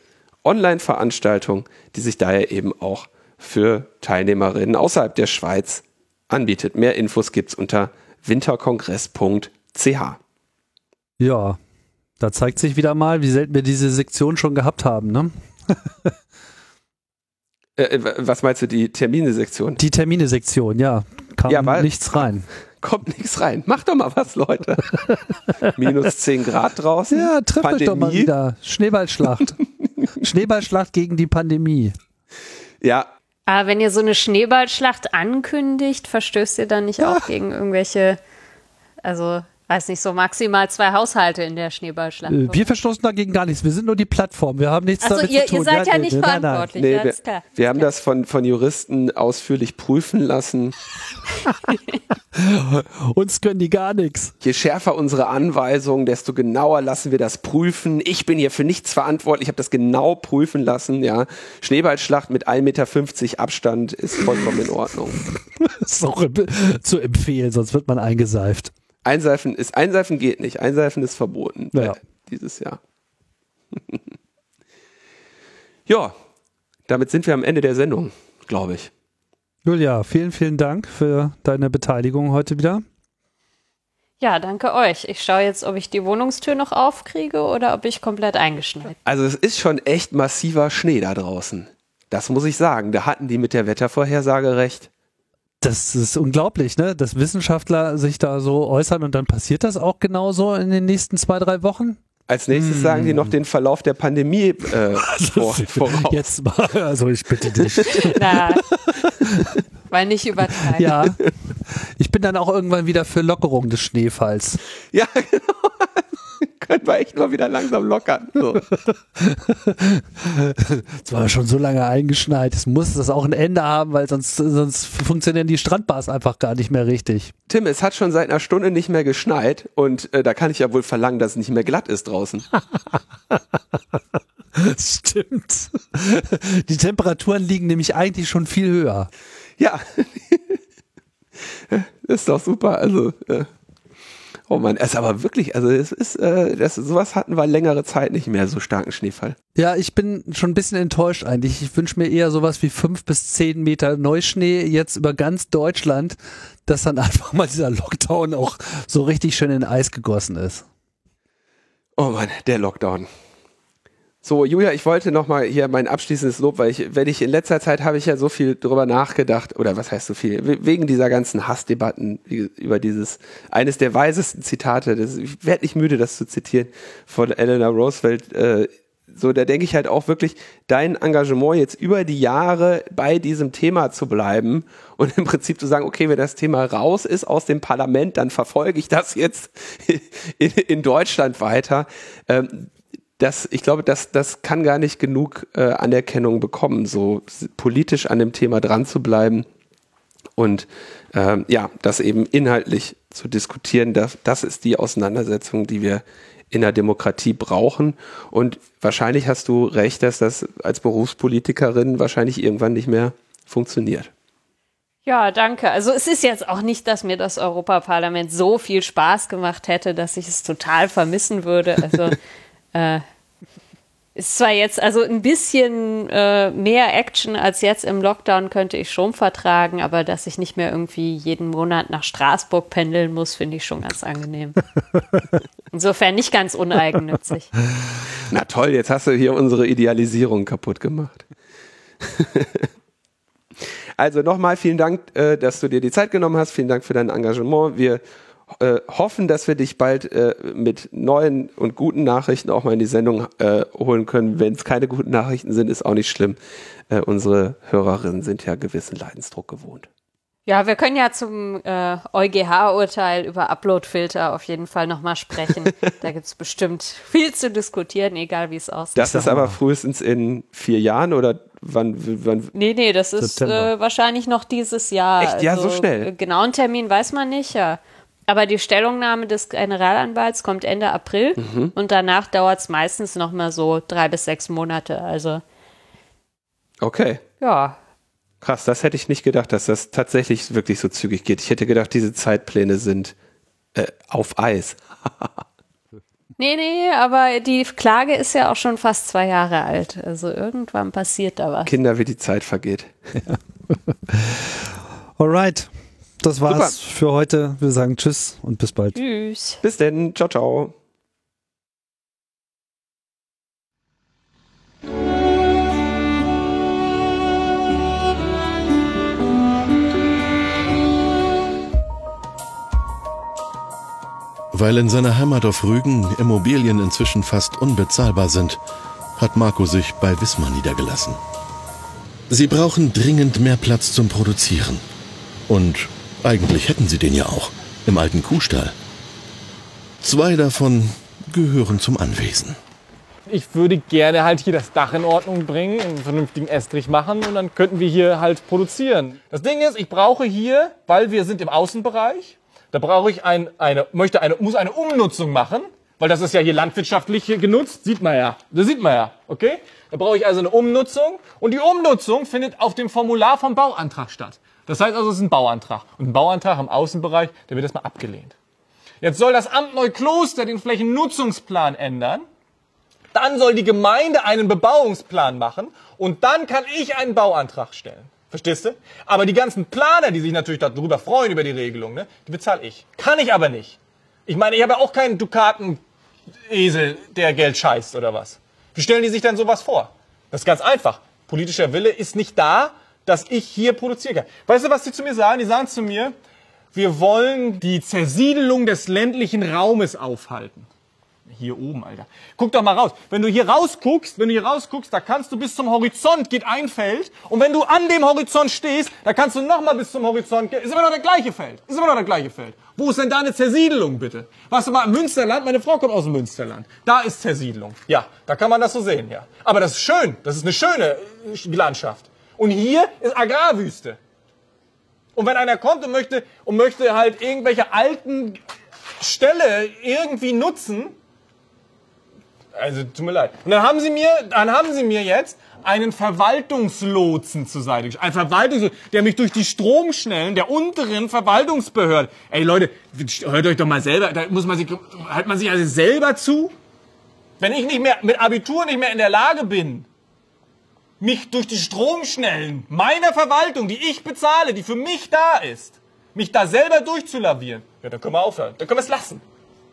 Online-Veranstaltung, die sich daher eben auch für Teilnehmerinnen außerhalb der Schweiz anbietet. Mehr Infos gibt es unter winterkongress.ch. Ja, da zeigt sich wieder mal, wie selten wir diese Sektion schon gehabt haben, ne? Äh, äh, was meinst du, die Termine-Sektion? Die Termine-Sektion, ja. Kam ja, weil, nichts rein. Kommt nichts rein. Macht doch mal was, Leute. Minus 10 Grad draußen. Ja, trifft euch doch mal wieder. Schneeballschlacht. Schneeballschlacht gegen die Pandemie. Ja. Aber wenn ihr so eine Schneeballschlacht ankündigt, verstößt ihr dann nicht ja. auch gegen irgendwelche, also weiß nicht, so maximal zwei Haushalte in der Schneeballschlacht. Äh, wir verstoßen dagegen gar nichts. Wir sind nur die Plattform. Wir haben nichts also damit ihr, zu tun. ihr seid ja, ja nicht nein, verantwortlich. Nein, nein. Nee, wir, wir haben das von, von Juristen ausführlich prüfen lassen. Uns können die gar nichts. Je schärfer unsere Anweisungen, desto genauer lassen wir das prüfen. Ich bin hier für nichts verantwortlich. Ich habe das genau prüfen lassen. Ja, Schneeballschlacht mit 1,50 Meter Abstand ist vollkommen in Ordnung. ist auch zu empfehlen, sonst wird man eingeseift. Einseifen ist, Einseifen geht nicht. Einseifen ist verboten ja. dieses Jahr. ja, damit sind wir am Ende der Sendung, glaube ich. Julia, vielen, vielen Dank für deine Beteiligung heute wieder. Ja, danke euch. Ich schaue jetzt, ob ich die Wohnungstür noch aufkriege oder ob ich komplett eingeschneit bin. Also es ist schon echt massiver Schnee da draußen. Das muss ich sagen. Da hatten die mit der Wettervorhersage recht das ist unglaublich, ne? Dass Wissenschaftler sich da so äußern und dann passiert das auch genauso in den nächsten zwei, drei Wochen? Als nächstes hm. sagen die noch den Verlauf der Pandemie äh, vor, voraus. Jetzt mal, also ich bitte dich. Na, weil nicht übertreiben. Ja, ich bin dann auch irgendwann wieder für Lockerung des Schneefalls. Ja, genau können wir echt mal wieder langsam lockern. So. Jetzt war schon so lange eingeschneit. Es muss das auch ein Ende haben, weil sonst, sonst funktionieren die Strandbars einfach gar nicht mehr richtig. Tim, es hat schon seit einer Stunde nicht mehr geschneit und äh, da kann ich ja wohl verlangen, dass es nicht mehr glatt ist draußen. Stimmt. Die Temperaturen liegen nämlich eigentlich schon viel höher. Ja. Ist doch super. Also, äh, Oh man, es ist aber wirklich, also es ist, äh, das, sowas hatten wir längere Zeit nicht mehr, so starken Schneefall. Ja, ich bin schon ein bisschen enttäuscht eigentlich. Ich wünsche mir eher sowas wie fünf bis zehn Meter Neuschnee jetzt über ganz Deutschland, dass dann einfach mal dieser Lockdown auch so richtig schön in Eis gegossen ist. Oh man, der Lockdown. So, Julia, ich wollte nochmal hier mein abschließendes Lob, weil ich, wenn ich in letzter Zeit habe ich ja so viel drüber nachgedacht, oder was heißt so viel, wegen dieser ganzen Hassdebatten über dieses, eines der weisesten Zitate, das, ich werde nicht müde, das zu zitieren, von Eleanor Roosevelt, äh, so, da denke ich halt auch wirklich, dein Engagement jetzt über die Jahre bei diesem Thema zu bleiben und im Prinzip zu sagen, okay, wenn das Thema raus ist aus dem Parlament, dann verfolge ich das jetzt in, in Deutschland weiter. Ähm, das, ich glaube, das, das kann gar nicht genug äh, Anerkennung bekommen, so politisch an dem Thema dran zu bleiben und ähm, ja, das eben inhaltlich zu diskutieren. Das, das ist die Auseinandersetzung, die wir in der Demokratie brauchen. Und wahrscheinlich hast du recht, dass das als Berufspolitikerin wahrscheinlich irgendwann nicht mehr funktioniert. Ja, danke. Also es ist jetzt auch nicht, dass mir das Europaparlament so viel Spaß gemacht hätte, dass ich es total vermissen würde. Also äh, ist zwar jetzt also ein bisschen äh, mehr Action als jetzt im Lockdown könnte ich schon vertragen, aber dass ich nicht mehr irgendwie jeden Monat nach Straßburg pendeln muss, finde ich schon ganz angenehm. Insofern nicht ganz uneigennützig. Na toll, jetzt hast du hier unsere Idealisierung kaputt gemacht. Also nochmal vielen Dank, äh, dass du dir die Zeit genommen hast. Vielen Dank für dein Engagement. Wir äh, hoffen, dass wir dich bald äh, mit neuen und guten Nachrichten auch mal in die Sendung äh, holen können. Wenn es keine guten Nachrichten sind, ist auch nicht schlimm. Äh, unsere Hörerinnen sind ja gewissen Leidensdruck gewohnt. Ja, wir können ja zum äh, EuGH-Urteil über Uploadfilter auf jeden Fall nochmal sprechen. da gibt es bestimmt viel zu diskutieren, egal wie es aussieht. Das ist aber frühestens in vier Jahren oder wann? wann nee, nee, das ist äh, wahrscheinlich noch dieses Jahr. Echt? Ja, also, so schnell. Genauen Termin weiß man nicht, ja. Aber die Stellungnahme des Generalanwalts kommt Ende April mhm. und danach dauert es meistens noch mal so drei bis sechs Monate. Also. Okay. Ja, Krass, das hätte ich nicht gedacht, dass das tatsächlich wirklich so zügig geht. Ich hätte gedacht, diese Zeitpläne sind äh, auf Eis. nee, nee, aber die Klage ist ja auch schon fast zwei Jahre alt. Also irgendwann passiert da was. Kinder, wie die Zeit vergeht. Ja. Alright. Das war's Super. für heute. Wir sagen Tschüss und bis bald. Tschüss. Bis denn. Ciao, ciao. Weil in seiner Heimat auf Rügen Immobilien inzwischen fast unbezahlbar sind, hat Marco sich bei Wismar niedergelassen. Sie brauchen dringend mehr Platz zum Produzieren. Und eigentlich hätten sie den ja auch, im alten Kuhstall. Zwei davon gehören zum Anwesen. Ich würde gerne halt hier das Dach in Ordnung bringen, einen vernünftigen Estrich machen und dann könnten wir hier halt produzieren. Das Ding ist, ich brauche hier, weil wir sind im Außenbereich, da brauche ich ein, eine, möchte eine, muss eine Umnutzung machen, weil das ist ja hier landwirtschaftlich genutzt, sieht man ja. Das sieht man ja, okay? Da brauche ich also eine Umnutzung und die Umnutzung findet auf dem Formular vom Bauantrag statt. Das heißt also, es ist ein Bauantrag. Und ein Bauantrag im Außenbereich, der wird erstmal abgelehnt. Jetzt soll das Amt Neukloster den Flächennutzungsplan ändern. Dann soll die Gemeinde einen Bebauungsplan machen und dann kann ich einen Bauantrag stellen. Verstehst du? Aber die ganzen Planer, die sich natürlich darüber freuen, über die Regelung, ne, die bezahle ich. Kann ich aber nicht. Ich meine, ich habe ja auch keinen Dukaten-Esel, der Geld scheißt oder was. Wie stellen die sich dann sowas vor? Das ist ganz einfach. Politischer Wille ist nicht da, dass ich hier produzieren kann. Weißt du, was die zu mir sagen? Die sagen zu mir, wir wollen die Zersiedelung des ländlichen Raumes aufhalten. Hier oben, Alter. Guck doch mal raus. Wenn du hier rausguckst, wenn du hier rausguckst, da kannst du bis zum Horizont geht ein Feld. Und wenn du an dem Horizont stehst, da kannst du noch mal bis zum Horizont gehen. Ist immer noch das gleiche Feld. Ist immer noch das gleiche Feld. Wo ist denn da eine Zersiedelung, bitte? Warst du mal im Münsterland? Meine Frau kommt aus dem Münsterland. Da ist Zersiedelung. Ja, da kann man das so sehen, ja. Aber das ist schön. Das ist eine schöne äh, Landschaft. Und hier ist Agrarwüste. Und wenn einer kommt und möchte, und möchte halt irgendwelche alten Ställe irgendwie nutzen, also tut mir leid. Und dann haben sie mir, dann haben sie mir jetzt einen Verwaltungslotsen zur Seite gestellt. Ein Verwaltungslotsen, der mich durch die Stromschnellen der unteren Verwaltungsbehörde. Ey Leute, hört euch doch mal selber, da muss man sich, hört man sich also selber zu? Wenn ich nicht mehr, mit Abitur nicht mehr in der Lage bin, mich durch die Stromschnellen meiner Verwaltung, die ich bezahle, die für mich da ist, mich da selber durchzulavieren, ja, dann können wir aufhören. Dann können wir es lassen.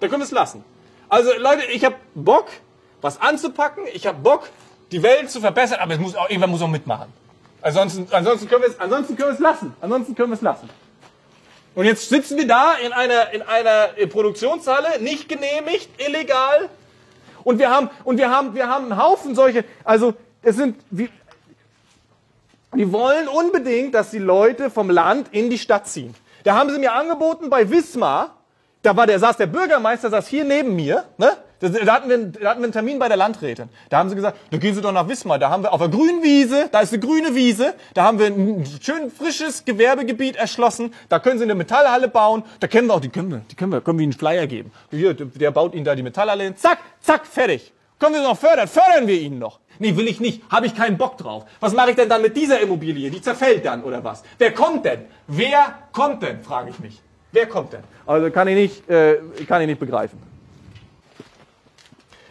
Dann können wir es lassen. Also Leute, ich habe Bock, was anzupacken. Ich habe Bock, die Welt zu verbessern, aber es muss auch, irgendwann muss auch mitmachen. Ansonsten, ansonsten können wir es, lassen. Ansonsten können wir es lassen. Und jetzt sitzen wir da in einer, in einer Produktionshalle, nicht genehmigt, illegal. Und wir haben, und wir haben, wir haben einen Haufen solche, also, es sind, wie, die wollen unbedingt, dass die Leute vom Land in die Stadt ziehen. Da haben sie mir angeboten bei Wismar, da war der, saß der Bürgermeister, saß hier neben mir, ne? Das, da, hatten wir, da hatten wir einen Termin bei der Landrätin. Da haben sie gesagt, da gehen Sie doch nach Wismar. Da haben wir auf der grünen Wiese, da ist eine grüne Wiese, da haben wir ein schön frisches Gewerbegebiet erschlossen. Da können Sie eine Metallhalle bauen. Da kennen wir auch, die können wir, die können wir, können wir Ihnen einen Flyer geben. Hier, der baut Ihnen da die Metallhalle hin. Zack, zack, fertig. Können wir Sie noch fördern? Fördern wir ihn noch. Nee, will ich nicht. Habe ich keinen Bock drauf. Was mache ich denn dann mit dieser Immobilie? Die zerfällt dann oder was? Wer kommt denn? Wer kommt denn? Frage ich mich. Wer kommt denn? Also kann ich nicht, äh, kann ich nicht begreifen.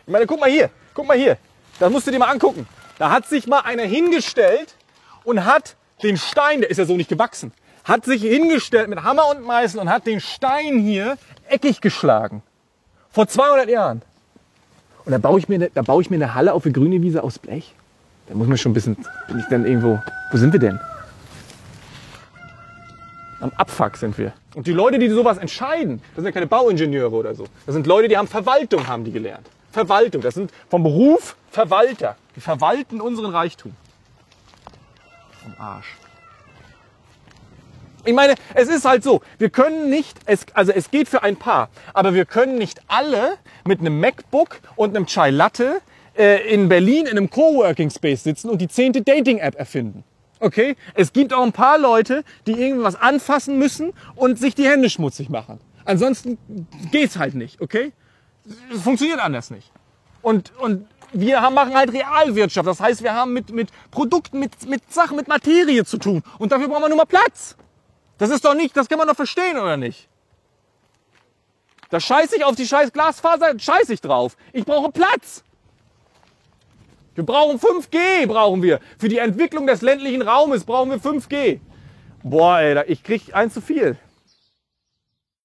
Ich meine, guck mal hier, guck mal hier. Das musst du dir mal angucken. Da hat sich mal einer hingestellt und hat den Stein, der ist ja so nicht gewachsen, hat sich hingestellt mit Hammer und Meißel und hat den Stein hier eckig geschlagen. Vor 200 Jahren. Und da baue ich mir, eine, da baue ich mir eine Halle auf eine grüne Wiese aus Blech. Da muss man schon ein bisschen, bin ich dann irgendwo, wo sind wir denn? Am Abfuck sind wir. Und die Leute, die sowas entscheiden, das sind ja keine Bauingenieure oder so. Das sind Leute, die haben Verwaltung, haben die gelernt. Verwaltung, das sind vom Beruf Verwalter. Die verwalten unseren Reichtum. Am Arsch. Ich meine, es ist halt so, wir können nicht, es, also es geht für ein paar, aber wir können nicht alle mit einem MacBook und einem Chai Latte äh, in Berlin in einem Coworking Space sitzen und die zehnte Dating-App erfinden. Okay? Es gibt auch ein paar Leute, die irgendwas anfassen müssen und sich die Hände schmutzig machen. Ansonsten geht's halt nicht, okay? Es funktioniert anders nicht. Und, und wir haben, machen halt Realwirtschaft. Das heißt, wir haben mit, mit Produkten, mit, mit Sachen, mit Materie zu tun. Und dafür brauchen wir nur mal Platz. Das ist doch nicht, das kann man doch verstehen, oder nicht? Da scheiße ich auf die scheiß Glasfaser, scheiße ich drauf. Ich brauche Platz. Wir brauchen 5G, brauchen wir. Für die Entwicklung des ländlichen Raumes brauchen wir 5G. Boah, ey, ich krieg eins zu viel.